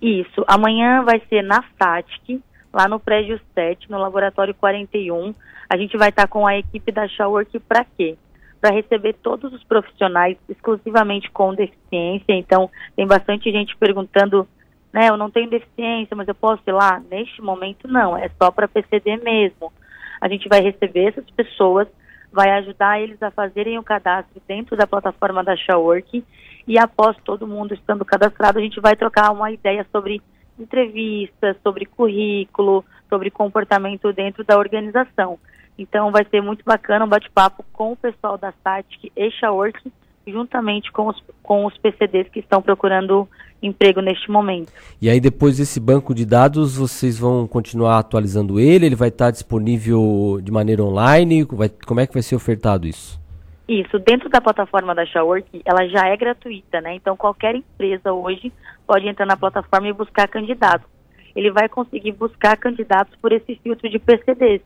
Isso, amanhã vai ser na SATIC, lá no prédio 7, no laboratório 41. A gente vai estar com a equipe da Showerk para quê? para receber todos os profissionais exclusivamente com deficiência. Então, tem bastante gente perguntando, né, eu não tenho deficiência, mas eu posso ir lá? Neste momento, não, é só para PCD mesmo. A gente vai receber essas pessoas, vai ajudar eles a fazerem o cadastro dentro da plataforma da Shawork e após todo mundo estando cadastrado, a gente vai trocar uma ideia sobre entrevistas, sobre currículo, sobre comportamento dentro da organização. Então vai ser muito bacana um bate-papo com o pessoal da SATIC e Shawork, juntamente com os, com os PCDs que estão procurando emprego neste momento. E aí depois desse banco de dados, vocês vão continuar atualizando ele? Ele vai estar disponível de maneira online? Vai, como é que vai ser ofertado isso? Isso, dentro da plataforma da Shawork, ela já é gratuita, né? Então qualquer empresa hoje pode entrar na plataforma e buscar candidatos. Ele vai conseguir buscar candidatos por esse filtro de PCDs.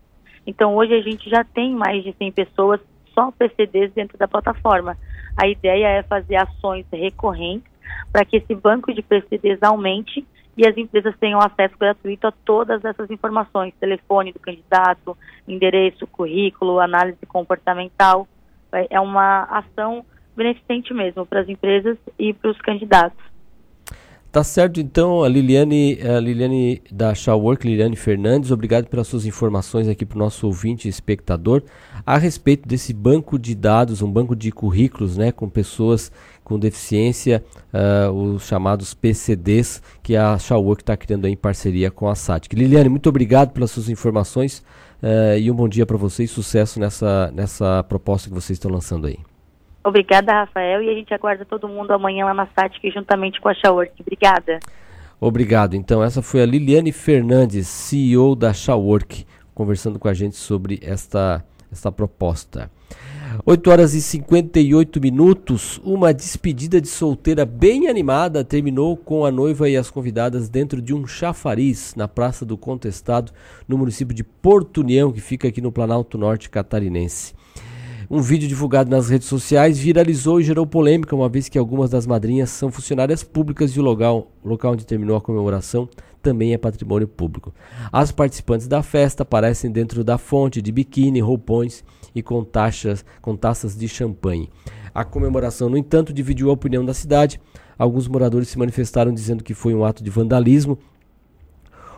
Então, hoje a gente já tem mais de 100 pessoas só PCDs dentro da plataforma. A ideia é fazer ações recorrentes para que esse banco de PCDs aumente e as empresas tenham acesso gratuito a todas essas informações: telefone do candidato, endereço, currículo, análise comportamental. É uma ação beneficente mesmo para as empresas e para os candidatos. Tá certo, então, a Liliane, a Liliane da Shawwork, Liliane Fernandes, obrigado pelas suas informações aqui para o nosso ouvinte e espectador a respeito desse banco de dados, um banco de currículos, né, com pessoas com deficiência, uh, os chamados PCDs, que a Shawwork está criando em parceria com a SATIC. Liliane, muito obrigado pelas suas informações uh, e um bom dia para vocês, sucesso nessa, nessa proposta que vocês estão lançando aí. Obrigada, Rafael, e a gente aguarda todo mundo amanhã lá na SATIC juntamente com a Shawork. Obrigada. Obrigado. Então, essa foi a Liliane Fernandes, CEO da Shawork, conversando com a gente sobre esta, esta proposta. 8 horas e 58 minutos. Uma despedida de solteira bem animada terminou com a noiva e as convidadas dentro de um chafariz na Praça do Contestado, no município de Porto União, que fica aqui no Planalto Norte catarinense. Um vídeo divulgado nas redes sociais viralizou e gerou polêmica, uma vez que algumas das madrinhas são funcionárias públicas e o local, local onde terminou a comemoração também é patrimônio público. As participantes da festa aparecem dentro da fonte de biquíni, roupões e com, taxas, com taças de champanhe. A comemoração, no entanto, dividiu a opinião da cidade. Alguns moradores se manifestaram dizendo que foi um ato de vandalismo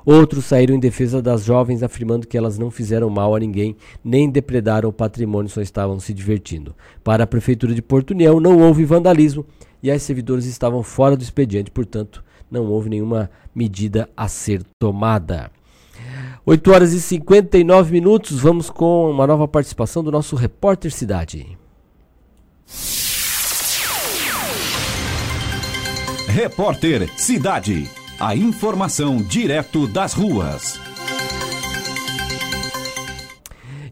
Outros saíram em defesa das jovens, afirmando que elas não fizeram mal a ninguém, nem depredaram o patrimônio, só estavam se divertindo. Para a Prefeitura de Porto União, não houve vandalismo e as servidoras estavam fora do expediente, portanto, não houve nenhuma medida a ser tomada. 8 horas e 59 minutos, vamos com uma nova participação do nosso repórter Cidade. Repórter Cidade. A informação direto das ruas.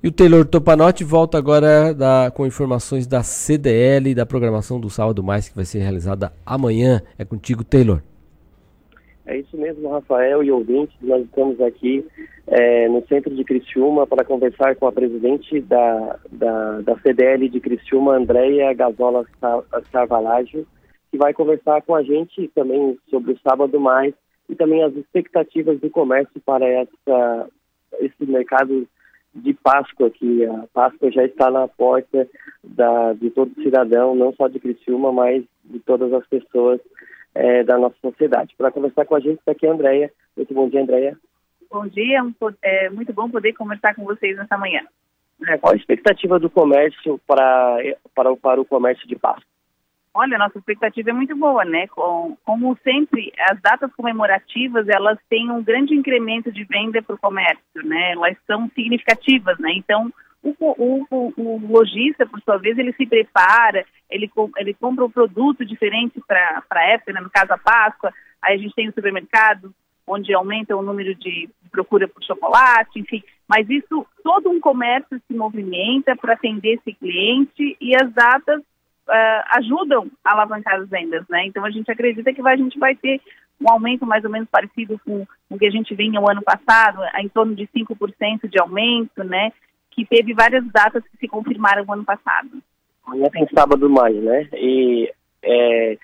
E o Taylor Topanotti volta agora da, com informações da CDL e da programação do Sábado Mais, que vai ser realizada amanhã. É contigo, Taylor. É isso mesmo, Rafael e ouvintes. Nós estamos aqui é, no centro de Criciúma para conversar com a presidente da, da, da CDL de Criciúma, Andréia Gazola Carvalho, que vai conversar com a gente também sobre o sábado mais e também as expectativas do comércio para essa, esse mercado de Páscoa, que a Páscoa já está na porta da, de todo cidadão, não só de Criciúma, mas de todas as pessoas é, da nossa sociedade. Para conversar com a gente está aqui a Andréia. Muito bom dia, Andréia. Bom dia, é muito bom poder conversar com vocês nessa manhã. É, qual a expectativa do comércio para, para, para o comércio de Páscoa? Olha, nossa expectativa é muito boa, né? Com, como sempre, as datas comemorativas, elas têm um grande incremento de venda para o comércio, né? Elas são significativas, né? Então, o, o, o, o lojista, por sua vez, ele se prepara, ele, ele compra um produto diferente para a época, né? no caso a Páscoa, aí a gente tem o supermercado, onde aumenta o número de procura por chocolate, enfim. Mas isso, todo um comércio se movimenta para atender esse cliente e as datas uh, ajudam a alavancar as vendas, né? Então a gente acredita que vai, a gente vai ter um aumento mais ou menos parecido com o que a gente vinha o ano passado, em torno de 5% de aumento, né? Que teve várias datas que se confirmaram no ano passado. Amanhã tem sábado mais, né? E é,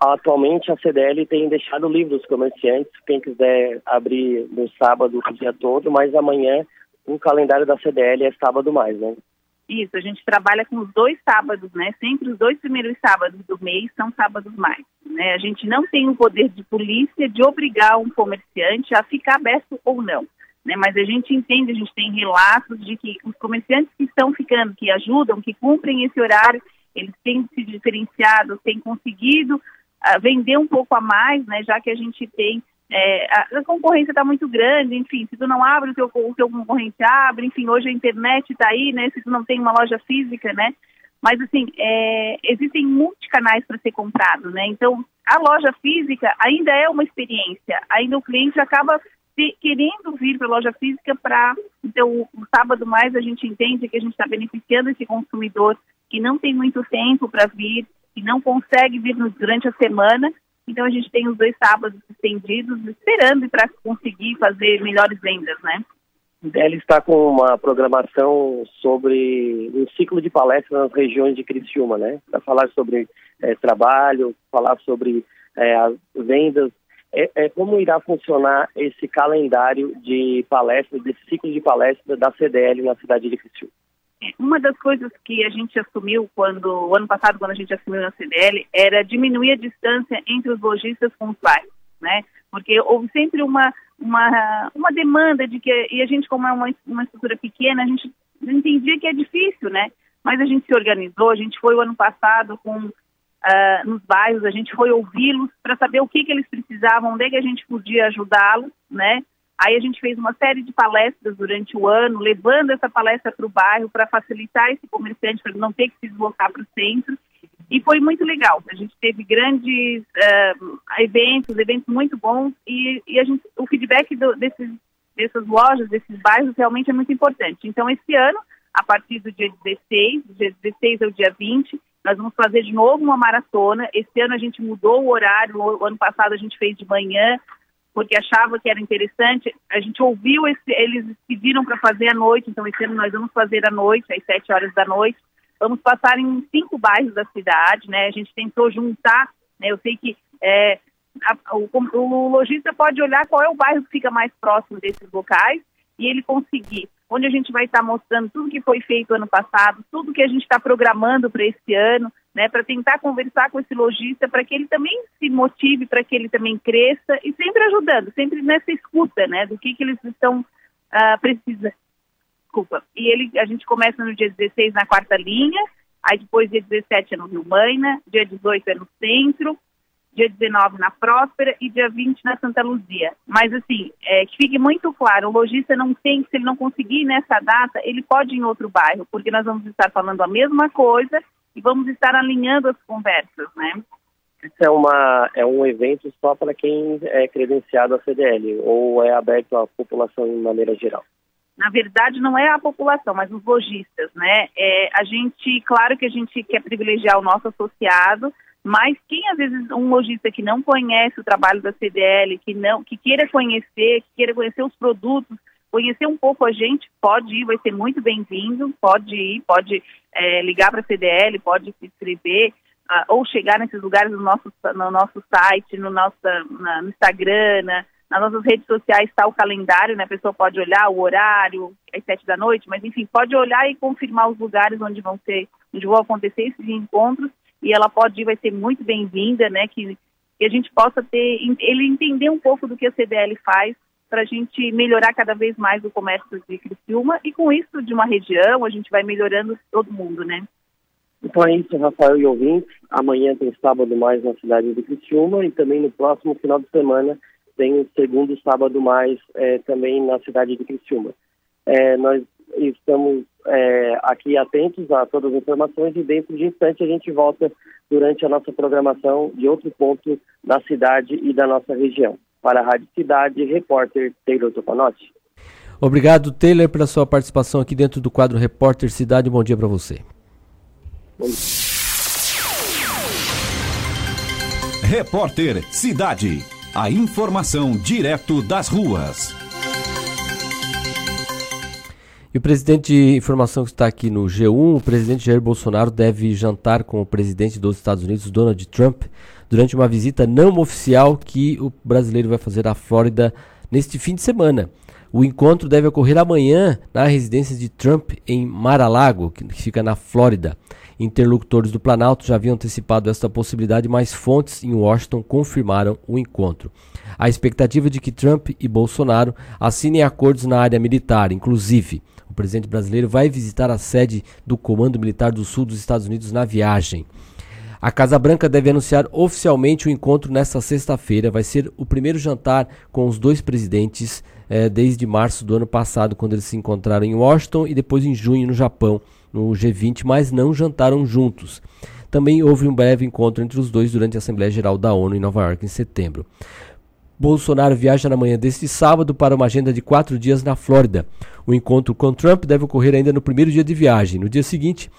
atualmente a CDL tem deixado livros comerciantes, quem quiser abrir no sábado o dia todo, mas amanhã o calendário da CDL é sábado mais, né? Isso, a gente trabalha com os dois sábados, né? Sempre os dois primeiros sábados do mês são sábados mais. Né? A gente não tem o poder de polícia de obrigar um comerciante a ficar aberto ou não. Né? Mas a gente entende, a gente tem relatos de que os comerciantes que estão ficando, que ajudam, que cumprem esse horário, eles têm se diferenciado, têm conseguido uh, vender um pouco a mais, né? Já que a gente tem é, a, concorrência está muito grande, enfim, se tu não abre o teu, o teu concorrente abre, enfim, hoje a internet está aí, né, se tu não tem uma loja física, né, mas assim, é, existem multicanais para ser comprado, né, então a loja física ainda é uma experiência, ainda o cliente acaba te, querendo vir para a loja física para, então o sábado mais a gente entende que a gente está beneficiando esse consumidor que não tem muito tempo para vir, que não consegue vir durante a semana, então a gente tem os dois sábados estendidos esperando para conseguir fazer melhores vendas, né? Ela está com uma programação sobre um ciclo de palestras nas regiões de Criciúma, né? Para falar sobre é, trabalho, falar sobre é, as vendas. É, é, como irá funcionar esse calendário de palestras, desse ciclo de palestras da CDL na cidade de Criciúma? Uma das coisas que a gente assumiu quando, o ano passado, quando a gente assumiu na CDL, era diminuir a distância entre os lojistas com os bairros, né? Porque houve sempre uma, uma, uma demanda de que, e a gente, como é uma, uma estrutura pequena, a gente entendia que é difícil, né? Mas a gente se organizou, a gente foi o ano passado com uh, nos bairros, a gente foi ouvi-los para saber o que, que eles precisavam, onde é que a gente podia ajudá-los, né? Aí a gente fez uma série de palestras durante o ano, levando essa palestra para o bairro para facilitar esse comerciante para não ter que se deslocar para o centro. E foi muito legal. A gente teve grandes uh, eventos, eventos muito bons e, e a gente, o feedback do, desses, dessas lojas, desses bairros, realmente é muito importante. Então, esse ano, a partir do dia 16, do dia 16 ao dia 20, nós vamos fazer de novo uma maratona. Esse ano a gente mudou o horário, o ano passado a gente fez de manhã, porque achava que era interessante. A gente ouviu, esse, eles pediram para fazer à noite, então esse ano nós vamos fazer à noite, às sete horas da noite. Vamos passar em cinco bairros da cidade, né? A gente tentou juntar, né? Eu sei que é, a, o, o lojista pode olhar qual é o bairro que fica mais próximo desses locais e ele conseguir onde a gente vai estar mostrando tudo que foi feito ano passado, tudo que a gente está programando para esse ano, né, para tentar conversar com esse lojista, para que ele também se motive, para que ele também cresça e sempre ajudando, sempre nessa escuta, né, do que, que eles estão uh, precisando. Desculpa. E ele, a gente começa no dia 16 na quarta linha, aí depois dia 17 é no Rio Maina, dia 18 é no centro, dia 19 na Próspera e dia 20 na Santa Luzia. Mas, assim, é, que fique muito claro, o lojista não tem, se ele não conseguir nessa data, ele pode ir em outro bairro, porque nós vamos estar falando a mesma coisa e vamos estar alinhando as conversas, né? Isso é, uma, é um evento só para quem é credenciado à CDL ou é aberto à população em maneira geral? Na verdade, não é a população, mas os lojistas, né? É, a gente, claro que a gente quer privilegiar o nosso associado, mas quem às vezes um lojista que não conhece o trabalho da CDL, que não, que queira conhecer, que queira conhecer os produtos, conhecer um pouco a gente, pode ir, vai ser muito bem-vindo, pode ir, pode é, ligar para a CDL, pode se inscrever, uh, ou chegar nesses lugares no nosso, no nosso site, no, nosso, na, no Instagram, na, nas nossas redes sociais está o calendário, né? A pessoa pode olhar o horário, às sete da noite, mas enfim, pode olhar e confirmar os lugares onde vão ser, onde vão acontecer esses encontros e ela pode ir, vai ser muito bem-vinda, né? Que, que a gente possa ter, ele entender um pouco do que a CDL faz para a gente melhorar cada vez mais o comércio de Criciúma e com isso de uma região a gente vai melhorando todo mundo, né? Então é isso, Rafael e ouvintes. Amanhã tem sábado mais na cidade de Criciúma e também no próximo final de semana tem o segundo sábado mais é, também na cidade de Criciúma. É, nós estamos é, aqui atentos a todas as informações e dentro de instante a gente volta durante a nossa programação de outro ponto da cidade e da nossa região. Para a Rádio Cidade, repórter Taylor Topanotti. Obrigado, Taylor, pela sua participação aqui dentro do quadro Repórter Cidade. Bom dia para você. Repórter Cidade. A informação direto das ruas. E o presidente de informação que está aqui no G1, o presidente Jair Bolsonaro deve jantar com o presidente dos Estados Unidos, Donald Trump, durante uma visita não oficial que o brasileiro vai fazer à Flórida neste fim de semana. O encontro deve ocorrer amanhã na residência de Trump em Mar-a-Lago, que fica na Flórida. Interlocutores do Planalto já haviam antecipado esta possibilidade, mas fontes em Washington confirmaram o encontro. A expectativa de que Trump e Bolsonaro assinem acordos na área militar, inclusive. O presidente brasileiro vai visitar a sede do Comando Militar do Sul dos Estados Unidos na viagem. A Casa Branca deve anunciar oficialmente o encontro nesta sexta-feira. Vai ser o primeiro jantar com os dois presidentes eh, desde março do ano passado, quando eles se encontraram em Washington e depois em junho no Japão, no G20, mas não jantaram juntos. Também houve um breve encontro entre os dois durante a Assembleia Geral da ONU em Nova York em setembro. Bolsonaro viaja na manhã deste sábado para uma agenda de quatro dias na Flórida. O encontro com Trump deve ocorrer ainda no primeiro dia de viagem. No dia seguinte,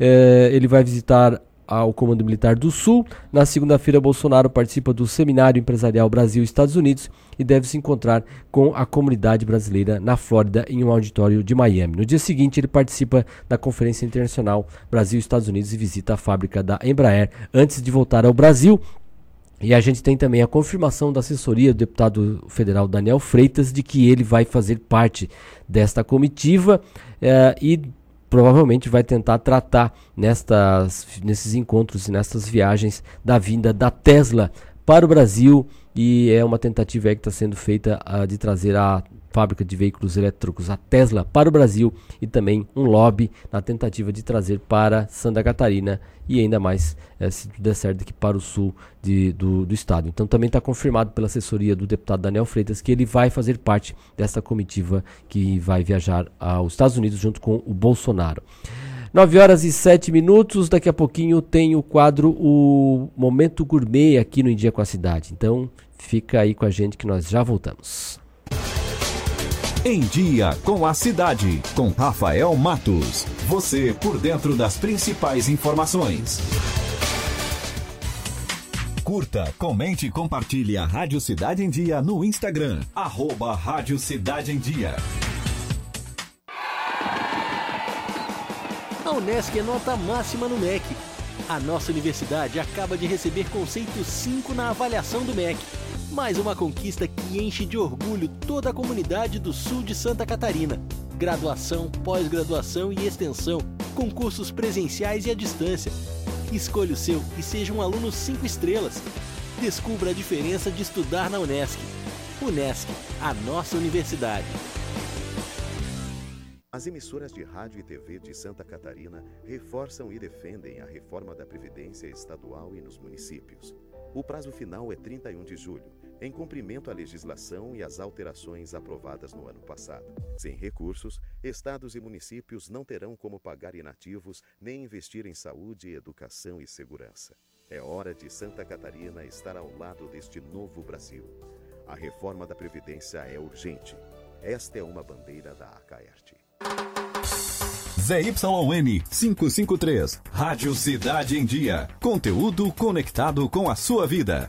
eh, ele vai visitar ao Comando Militar do Sul. Na segunda-feira, Bolsonaro participa do Seminário Empresarial Brasil-Estados Unidos e deve se encontrar com a comunidade brasileira na Flórida, em um auditório de Miami. No dia seguinte, ele participa da Conferência Internacional Brasil-Estados Unidos e visita a fábrica da Embraer antes de voltar ao Brasil. E a gente tem também a confirmação da assessoria do deputado federal Daniel Freitas de que ele vai fazer parte desta comitiva eh, e provavelmente vai tentar tratar nestas, nesses encontros e nessas viagens da vinda da Tesla para o Brasil. E é uma tentativa que está sendo feita uh, de trazer a fábrica de veículos elétricos, a Tesla, para o Brasil e também um lobby na tentativa de trazer para Santa Catarina e ainda mais, eh, se tudo der certo, aqui para o sul de, do, do estado. Então também está confirmado pela assessoria do deputado Daniel Freitas que ele vai fazer parte dessa comitiva que vai viajar aos Estados Unidos junto com o Bolsonaro. 9 horas e 7 minutos. Daqui a pouquinho tem o quadro O Momento Gourmet aqui no Em Dia com a Cidade. Então fica aí com a gente que nós já voltamos. Em Dia com a Cidade, com Rafael Matos. Você por dentro das principais informações. Curta, comente e compartilhe a Rádio Cidade em Dia no Instagram. Arroba Rádio Cidade em Dia. A Unesc é nota máxima no MEC. A nossa universidade acaba de receber conceito 5 na avaliação do MEC mais uma conquista que enche de orgulho toda a comunidade do sul de Santa Catarina. Graduação, pós-graduação e extensão, concursos presenciais e à distância. Escolha o seu e seja um aluno 5 estrelas. Descubra a diferença de estudar na Unesc. Unesc, a nossa universidade. As emissoras de rádio e TV de Santa Catarina reforçam e defendem a reforma da Previdência Estadual e nos municípios. O prazo final é 31 de julho em cumprimento à legislação e às alterações aprovadas no ano passado. Sem recursos, estados e municípios não terão como pagar inativos nem investir em saúde, educação e segurança. É hora de Santa Catarina estar ao lado deste novo Brasil. A reforma da Previdência é urgente. Esta é uma bandeira da Acaerte. ZYN 553, Rádio Cidade em Dia. Conteúdo conectado com a sua vida.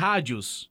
rádios.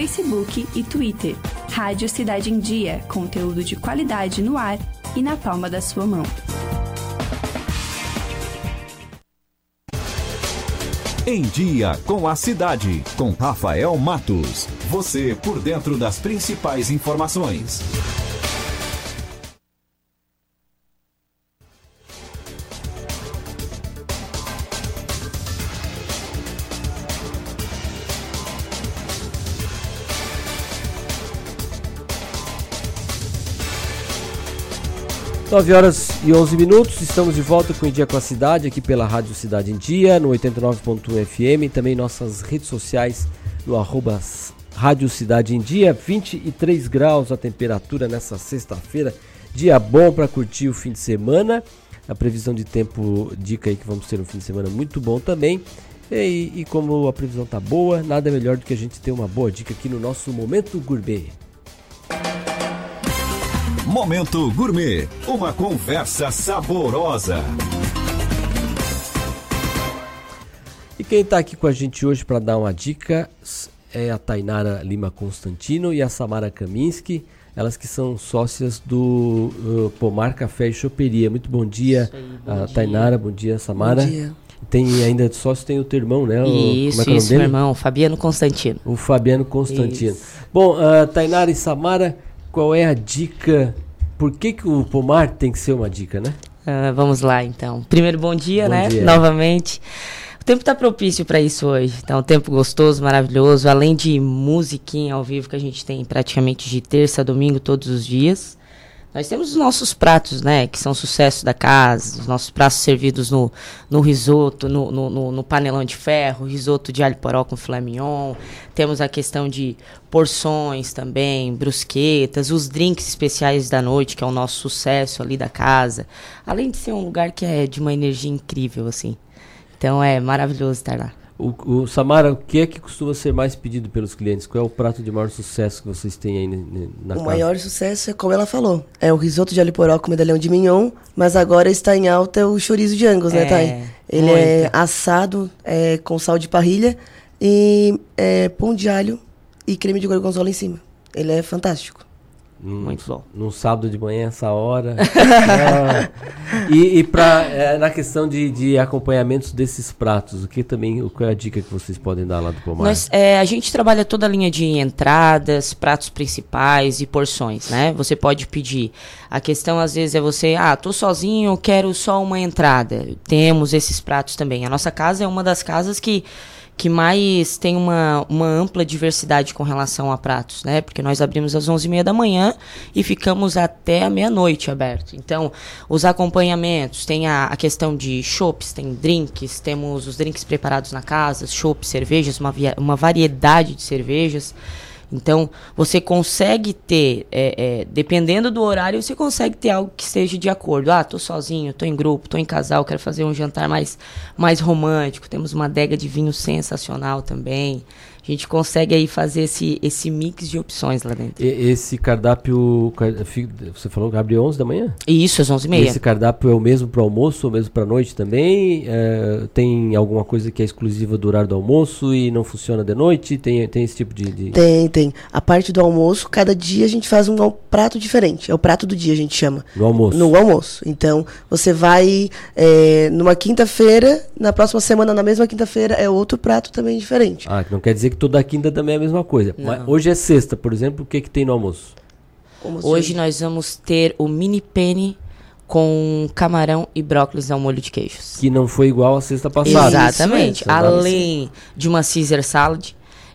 e Twitter. Rádio Cidade em Dia, conteúdo de qualidade no ar e na palma da sua mão. Em Dia com a Cidade, com Rafael Matos. Você por dentro das principais informações. 9 horas e 11 minutos, estamos de volta com o Dia com a Cidade, aqui pela Rádio Cidade em Dia, no 89.1 FM, também nossas redes sociais, no arroba Rádio Cidade em Dia, 23 graus a temperatura nessa sexta-feira, dia bom para curtir o fim de semana, a previsão de tempo dica aí que vamos ter um fim de semana muito bom também, e, e como a previsão tá boa, nada melhor do que a gente ter uma boa dica aqui no nosso Momento Gourmet. Momento Gourmet, uma conversa saborosa. E quem está aqui com a gente hoje para dar uma dica é a Tainara Lima Constantino e a Samara Kaminski, elas que são sócias do uh, Pomar Café e Choperia. Muito bom dia, aí, bom dia. Tainara, bom dia, Samara. Bom dia. Tem ainda de sócio, tem o teu irmão, né? O, isso, é, é isso, meu irmão, Fabiano Constantino. O Fabiano Constantino. Isso. Bom, uh, Tainara e Samara, qual é a dica? Por que, que o pomar tem que ser uma dica, né? Uh, vamos lá, então. Primeiro, bom dia, bom né? Dia. Novamente. O tempo está propício para isso hoje. Tá um tempo gostoso, maravilhoso. Além de musiquinha ao vivo que a gente tem praticamente de terça a domingo todos os dias. Nós temos os nossos pratos, né, que são sucesso da casa, os nossos pratos servidos no, no risoto, no, no, no, panelão de ferro, risoto de alho poró com filé mignon. Temos a questão de porções também, brusquetas, os drinks especiais da noite, que é o nosso sucesso ali da casa. Além de ser um lugar que é de uma energia incrível, assim. Então é maravilhoso estar lá. O, o, Samara, o que é que costuma ser mais pedido pelos clientes? Qual é o prato de maior sucesso que vocês têm aí na O casa? maior sucesso é como ela falou, é o risoto de alho poró com medalhão de mignon, mas agora está em alta o chorizo de angus, né, é, né, Thay? Ele muito. é assado é, com sal de parrilha e é, pão de alho e creme de gorgonzola em cima. Ele é fantástico. Num, Muito bom. Num sábado de manhã, essa hora. ah, e e pra, é, na questão de, de acompanhamentos desses pratos, o que também, qual é a dica que vocês podem dar lá do Pomar? Nós, é, a gente trabalha toda a linha de entradas, pratos principais e porções, né? Você pode pedir. A questão às vezes é você, ah, tô sozinho, quero só uma entrada. Temos esses pratos também. A nossa casa é uma das casas que que mais tem uma, uma ampla diversidade com relação a pratos, né? Porque nós abrimos às 11h30 da manhã e ficamos até a meia-noite aberto. Então, os acompanhamentos, tem a, a questão de chopps, tem drinks, temos os drinks preparados na casa, chopps, cervejas, uma, uma variedade de cervejas. Então, você consegue ter, é, é, dependendo do horário, você consegue ter algo que esteja de acordo. Ah, tô sozinho, tô em grupo, tô em casal, quero fazer um jantar mais, mais romântico. Temos uma adega de vinho sensacional também a gente consegue aí fazer esse, esse mix de opções lá dentro. E, esse cardápio, você falou que abre 11 da manhã? Isso, às 11h30. Esse cardápio é o mesmo para almoço ou mesmo para noite também? É, tem alguma coisa que é exclusiva do horário do almoço e não funciona de noite? Tem, tem esse tipo de, de, Tem, tem. A parte do almoço, cada dia a gente faz um prato diferente. É o prato do dia, a gente chama. No almoço? No almoço. Então, você vai é, numa quinta-feira, na próxima semana, na mesma quinta-feira, é outro prato também diferente. Ah, não quer dizer que toda quinta também é a mesma coisa. Mas hoje é sexta, por exemplo, o que, que tem no almoço? Hoje nós vamos ter o mini penne com camarão e brócolis ao molho de queijos. Que não foi igual a sexta passada. Exatamente. Além de uma Caesar salad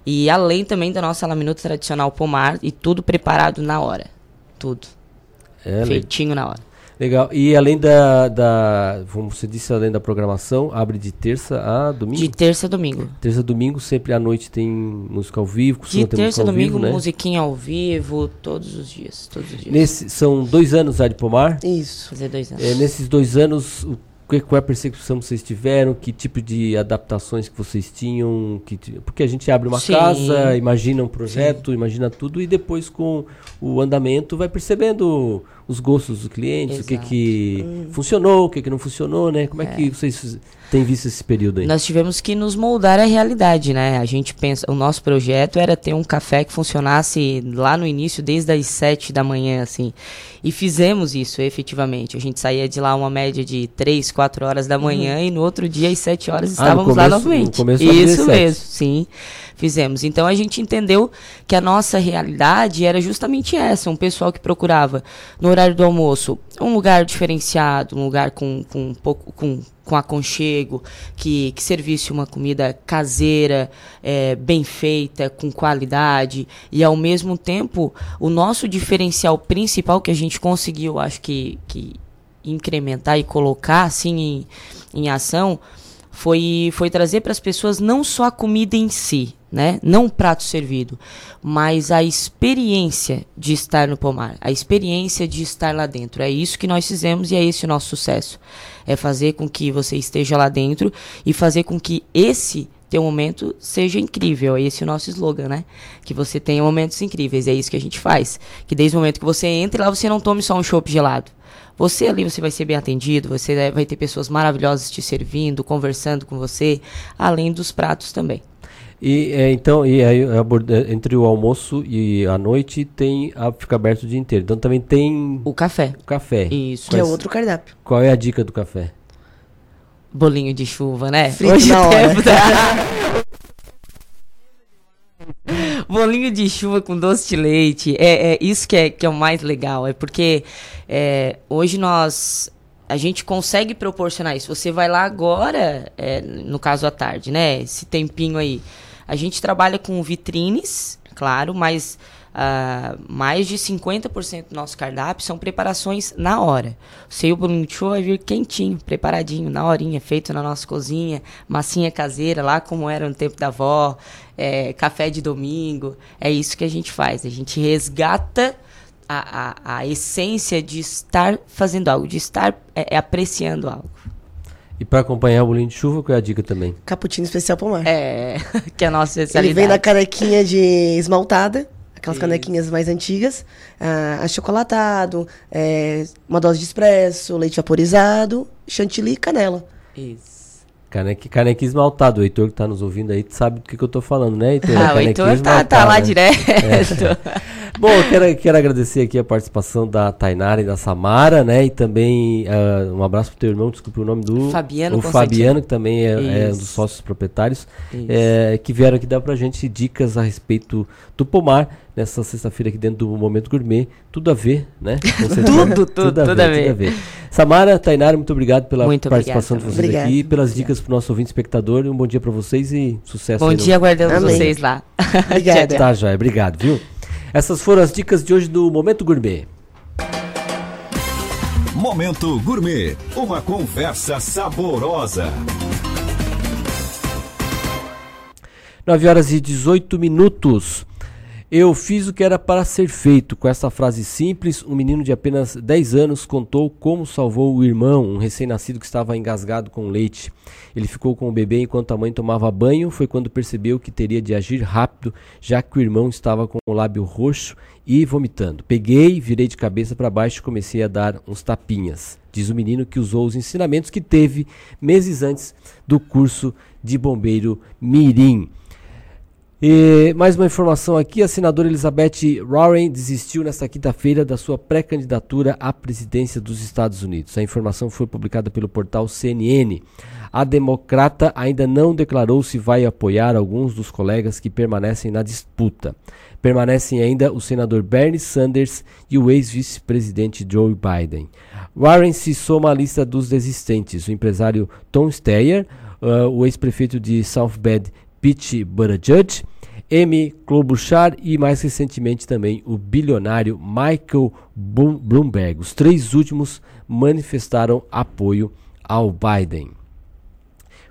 e além também da nossa laminuta tradicional pomar e tudo preparado na hora. Tudo. É, Feitinho na hora. Legal. E além da, da, como você disse, além da programação, abre de terça a domingo? De terça a domingo. Terça a domingo, sempre à noite tem música ao vivo. De terça a domingo, vivo, né? musiquinha ao vivo, todos os dias. Todos os dias. Nesse, são dois anos já de Pomar? Isso. Fazer dois anos. É, nesses dois anos, o qual é a percepção que vocês tiveram? Que tipo de adaptações que vocês tinham? Que, porque a gente abre uma Sim. casa, imagina um projeto, Sim. imagina tudo e depois com o andamento vai percebendo os gostos dos clientes, Exato. o que que hum. funcionou, o que que não funcionou, né? Como é, é que vocês têm visto esse período aí? Nós tivemos que nos moldar à realidade, né? A gente pensa, o nosso projeto era ter um café que funcionasse lá no início desde as sete da manhã, assim. E fizemos isso, efetivamente. A gente saía de lá uma média de três, quatro horas da manhã uhum. e no outro dia às sete horas ah, estávamos começo, lá novamente. isso mesmo, sim fizemos. Então a gente entendeu que a nossa realidade era justamente essa, um pessoal que procurava no horário do almoço. Um lugar diferenciado, um lugar com, com um pouco com com aconchego, que, que servisse uma comida caseira, é, bem feita, com qualidade, e ao mesmo tempo o nosso diferencial principal que a gente conseguiu, acho que, que incrementar e colocar assim em, em ação foi, foi trazer para as pessoas não só a comida em si, né? Não o prato servido, mas a experiência de estar no pomar, a experiência de estar lá dentro. É isso que nós fizemos e é esse o nosso sucesso. É fazer com que você esteja lá dentro e fazer com que esse teu momento seja incrível. É esse o nosso slogan, né? Que você tenha momentos incríveis. É isso que a gente faz. Que desde o momento que você entra lá, você não tome só um chopp gelado. Você ali você vai ser bem atendido, você vai ter pessoas maravilhosas te servindo, conversando com você, além dos pratos também. E é, então, e aí entre o almoço e a noite tem a, fica aberto o dia inteiro. Então também tem o café. O café. Isso. Que é outro cardápio. Qual é a dica do café? Bolinho de chuva, né? Frito Hoje na hora. Bolinho de chuva com doce de leite. É, é isso que é, que é o mais legal. É porque é, hoje nós. A gente consegue proporcionar isso. Você vai lá agora, é, no caso à tarde, né? Esse tempinho aí. A gente trabalha com vitrines, claro, mas Uh, mais de 50% do nosso cardápio são preparações na hora. O seu bolinho de chuva vai vir quentinho, preparadinho, na horinha, feito na nossa cozinha, massinha caseira, lá como era no tempo da avó, é, café de domingo. É isso que a gente faz. A gente resgata a, a, a essência de estar fazendo algo, de estar é, é apreciando algo. E para acompanhar o bolinho de chuva, qual é a dica também? Cappuccino especial pomar. É, que é a nossa especialidade. Ele vem na canequinha de esmaltada aquelas canequinhas mais antigas, ah, achocolatado, é, uma dose de espresso, leite vaporizado, chantilly e canela. Isso. Caneque, caneque esmaltado. O Heitor que tá nos ouvindo aí sabe do que, que eu tô falando, né, Heitor? Ah, o Heitor tá, tá, lá direto. É. Bom, eu quero, quero agradecer aqui a participação da Tainara e da Samara, né? E também uh, um abraço pro teu irmão, desculpe o nome do... Fabiano O Fabiano, que também é, é, um dos sócios proprietários, é, que vieram aqui dar pra gente dicas a respeito do pomar nessa sexta-feira aqui dentro do Momento Gourmet. Tudo a ver, né? tudo, tudo, tudo, a ver, tudo a ver. Tudo a ver. Samara, Tainara, muito obrigado pela muito participação obrigado. de vocês Obrigada. aqui, pelas dicas pro nosso ouvinte espectador. Um bom dia para vocês e sucesso. Bom dia, no... aguardamos Amém. vocês lá. Obrigada. Tá, joia. Obrigado, viu? Essas foram as dicas de hoje do Momento Gourmet. Momento Gourmet, uma conversa saborosa. 9 horas e 18 minutos. Eu fiz o que era para ser feito. Com essa frase simples, um menino de apenas 10 anos contou como salvou o irmão, um recém-nascido que estava engasgado com leite. Ele ficou com o bebê enquanto a mãe tomava banho. Foi quando percebeu que teria de agir rápido, já que o irmão estava com o lábio roxo e vomitando. Peguei, virei de cabeça para baixo e comecei a dar uns tapinhas. Diz o menino que usou os ensinamentos que teve meses antes do curso de bombeiro Mirim. E mais uma informação aqui: a senadora Elizabeth Warren desistiu nesta quinta-feira da sua pré-candidatura à presidência dos Estados Unidos. A informação foi publicada pelo portal CNN. A democrata ainda não declarou se vai apoiar alguns dos colegas que permanecem na disputa. Permanecem ainda o senador Bernie Sanders e o ex-vice-presidente Joe Biden. Warren se soma à lista dos desistentes: o empresário Tom Steyer, uh, o ex-prefeito de South Bend Pete Buttigieg, M. Klobuchar e mais recentemente também o bilionário Michael Bloomberg. Os três últimos manifestaram apoio ao Biden.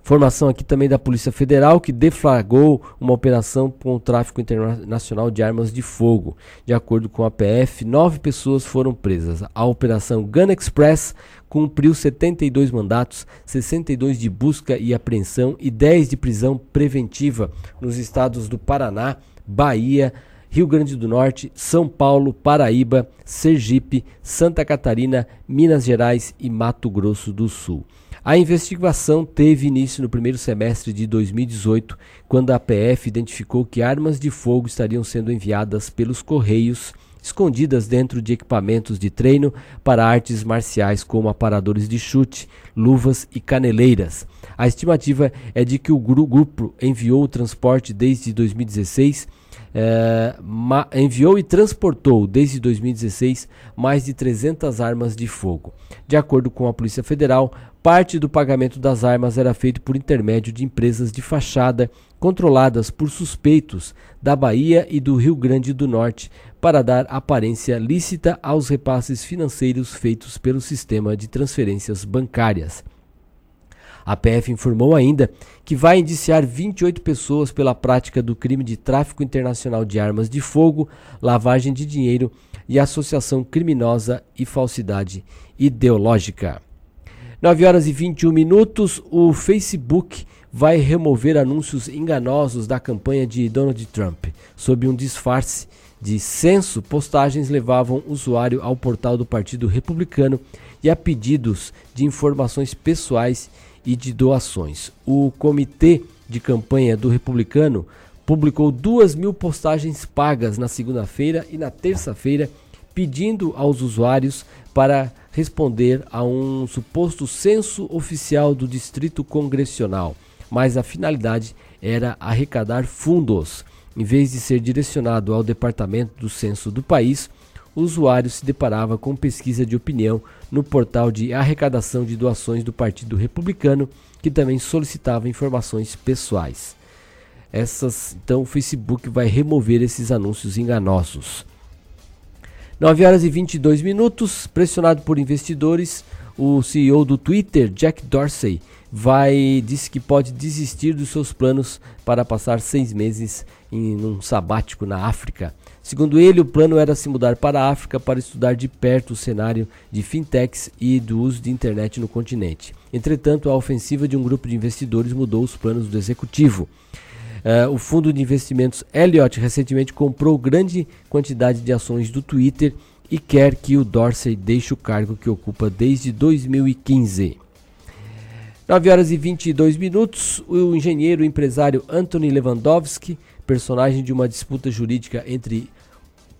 Informação aqui também da Polícia Federal que deflagrou uma operação com o tráfico internacional de armas de fogo. De acordo com a PF, nove pessoas foram presas. A operação Gun Express cumpriu 72 mandatos, 62 de busca e apreensão e 10 de prisão preventiva nos estados do Paraná, Bahia, Rio Grande do Norte, São Paulo, Paraíba, Sergipe, Santa Catarina, Minas Gerais e Mato Grosso do Sul. A investigação teve início no primeiro semestre de 2018, quando a PF identificou que armas de fogo estariam sendo enviadas pelos correios, escondidas dentro de equipamentos de treino para artes marciais como aparadores de chute, luvas e caneleiras. A estimativa é de que o grupo enviou o transporte desde 2016 enviou e transportou desde 2016 mais de 300 armas de fogo. De acordo com a Polícia Federal, parte do pagamento das armas era feito por intermédio de empresas de fachada controladas por suspeitos da Bahia e do Rio Grande do Norte para dar aparência lícita aos repasses financeiros feitos pelo sistema de transferências bancárias. A PF informou ainda que vai indiciar 28 pessoas pela prática do crime de tráfico internacional de armas de fogo, lavagem de dinheiro e associação criminosa e falsidade ideológica. 9 horas e 21 minutos, o Facebook vai remover anúncios enganosos da campanha de Donald Trump. Sob um disfarce de censo, postagens levavam o usuário ao portal do Partido Republicano e a pedidos de informações pessoais e de doações. O comitê de campanha do Republicano publicou duas mil postagens pagas na segunda-feira e na terça-feira, pedindo aos usuários para responder a um suposto censo oficial do Distrito Congressional, mas a finalidade era arrecadar fundos. Em vez de ser direcionado ao Departamento do Censo do país, o usuário se deparava com pesquisa de opinião no portal de arrecadação de doações do Partido Republicano, que também solicitava informações pessoais. Essas, então o Facebook vai remover esses anúncios enganosos. 9 horas e 22 minutos, pressionado por investidores, o CEO do Twitter, Jack Dorsey, vai disse que pode desistir dos seus planos para passar seis meses em um sabático na África. Segundo ele, o plano era se mudar para a África para estudar de perto o cenário de fintechs e do uso de internet no continente. Entretanto, a ofensiva de um grupo de investidores mudou os planos do executivo. Uh, o fundo de investimentos Elliott recentemente comprou grande quantidade de ações do Twitter e quer que o Dorsey deixe o cargo que ocupa desde 2015. 9 horas e 22 minutos, o engenheiro empresário Anthony Lewandowski, personagem de uma disputa jurídica entre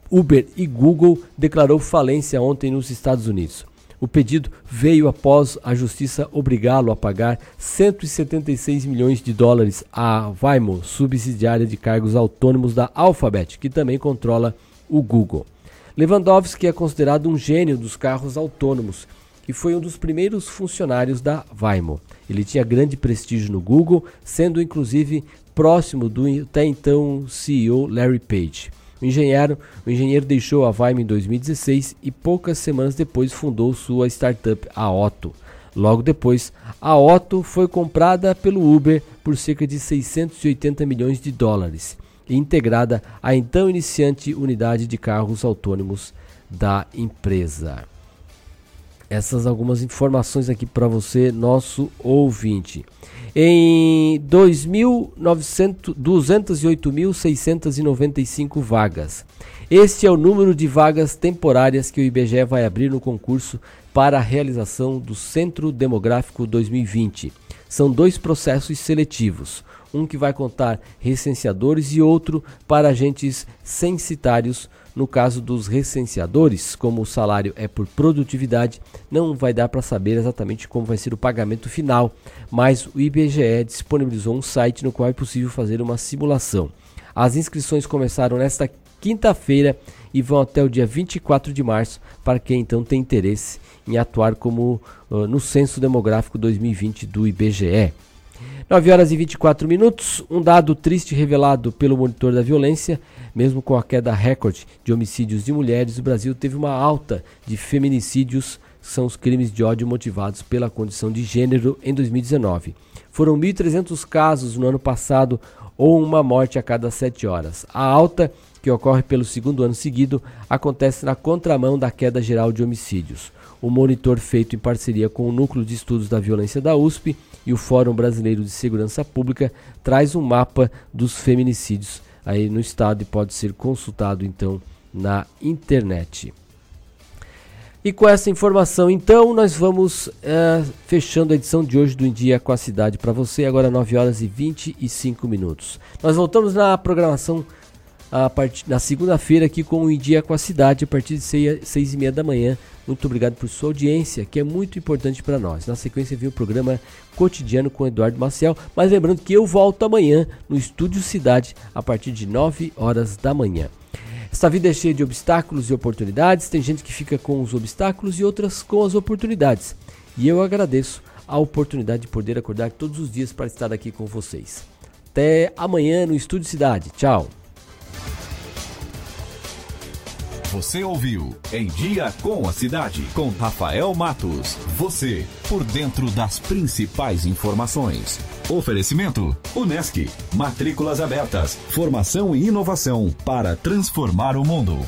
Uber e Google declarou falência ontem nos Estados Unidos. O pedido veio após a justiça obrigá-lo a pagar 176 milhões de dólares à Waymo, subsidiária de cargos autônomos da Alphabet, que também controla o Google. Lewandowski é considerado um gênio dos carros autônomos e foi um dos primeiros funcionários da Waymo. Ele tinha grande prestígio no Google, sendo inclusive próximo do até então CEO Larry Page. O engenheiro, o engenheiro deixou a Vime em 2016 e poucas semanas depois fundou sua startup, a Otto. Logo depois, a Otto foi comprada pelo Uber por cerca de 680 milhões de dólares e integrada à então iniciante unidade de carros autônomos da empresa. Essas algumas informações aqui para você, nosso ouvinte. Em 208.695 vagas. Este é o número de vagas temporárias que o IBGE vai abrir no concurso para a realização do Centro Demográfico 2020. São dois processos seletivos, um que vai contar recenseadores e outro para agentes censitários no caso dos recenseadores, como o salário é por produtividade, não vai dar para saber exatamente como vai ser o pagamento final, mas o IBGE disponibilizou um site no qual é possível fazer uma simulação. As inscrições começaram nesta quinta-feira e vão até o dia 24 de março para quem então tem interesse em atuar como uh, no Censo Demográfico 2020 do IBGE. 9 horas e 24 minutos. Um dado triste revelado pelo monitor da violência mesmo com a queda recorde de homicídios de mulheres, o Brasil teve uma alta de feminicídios, são os crimes de ódio motivados pela condição de gênero, em 2019. Foram 1.300 casos no ano passado, ou uma morte a cada 7 horas. A alta, que ocorre pelo segundo ano seguido, acontece na contramão da queda geral de homicídios. O monitor feito em parceria com o Núcleo de Estudos da Violência da USP e o Fórum Brasileiro de Segurança Pública traz um mapa dos feminicídios aí no estado e pode ser consultado então na internet. E com essa informação, então, nós vamos é, fechando a edição de hoje do Em Dia com a Cidade para você, agora 9 horas e 25 minutos. Nós voltamos na programação a na segunda-feira aqui com o Em Dia com a Cidade, a partir de seis, seis e meia da manhã. Muito obrigado por sua audiência, que é muito importante para nós. Na sequência vem o programa cotidiano com Eduardo Maciel, mas lembrando que eu volto amanhã no Estúdio Cidade a partir de 9 horas da manhã. Essa vida é cheia de obstáculos e oportunidades, tem gente que fica com os obstáculos e outras com as oportunidades. E eu agradeço a oportunidade de poder acordar todos os dias para estar aqui com vocês. Até amanhã no Estúdio Cidade. Tchau. Você ouviu Em Dia com a Cidade, com Rafael Matos. Você, por dentro das principais informações. Oferecimento: Unesc. Matrículas abertas. Formação e inovação para transformar o mundo.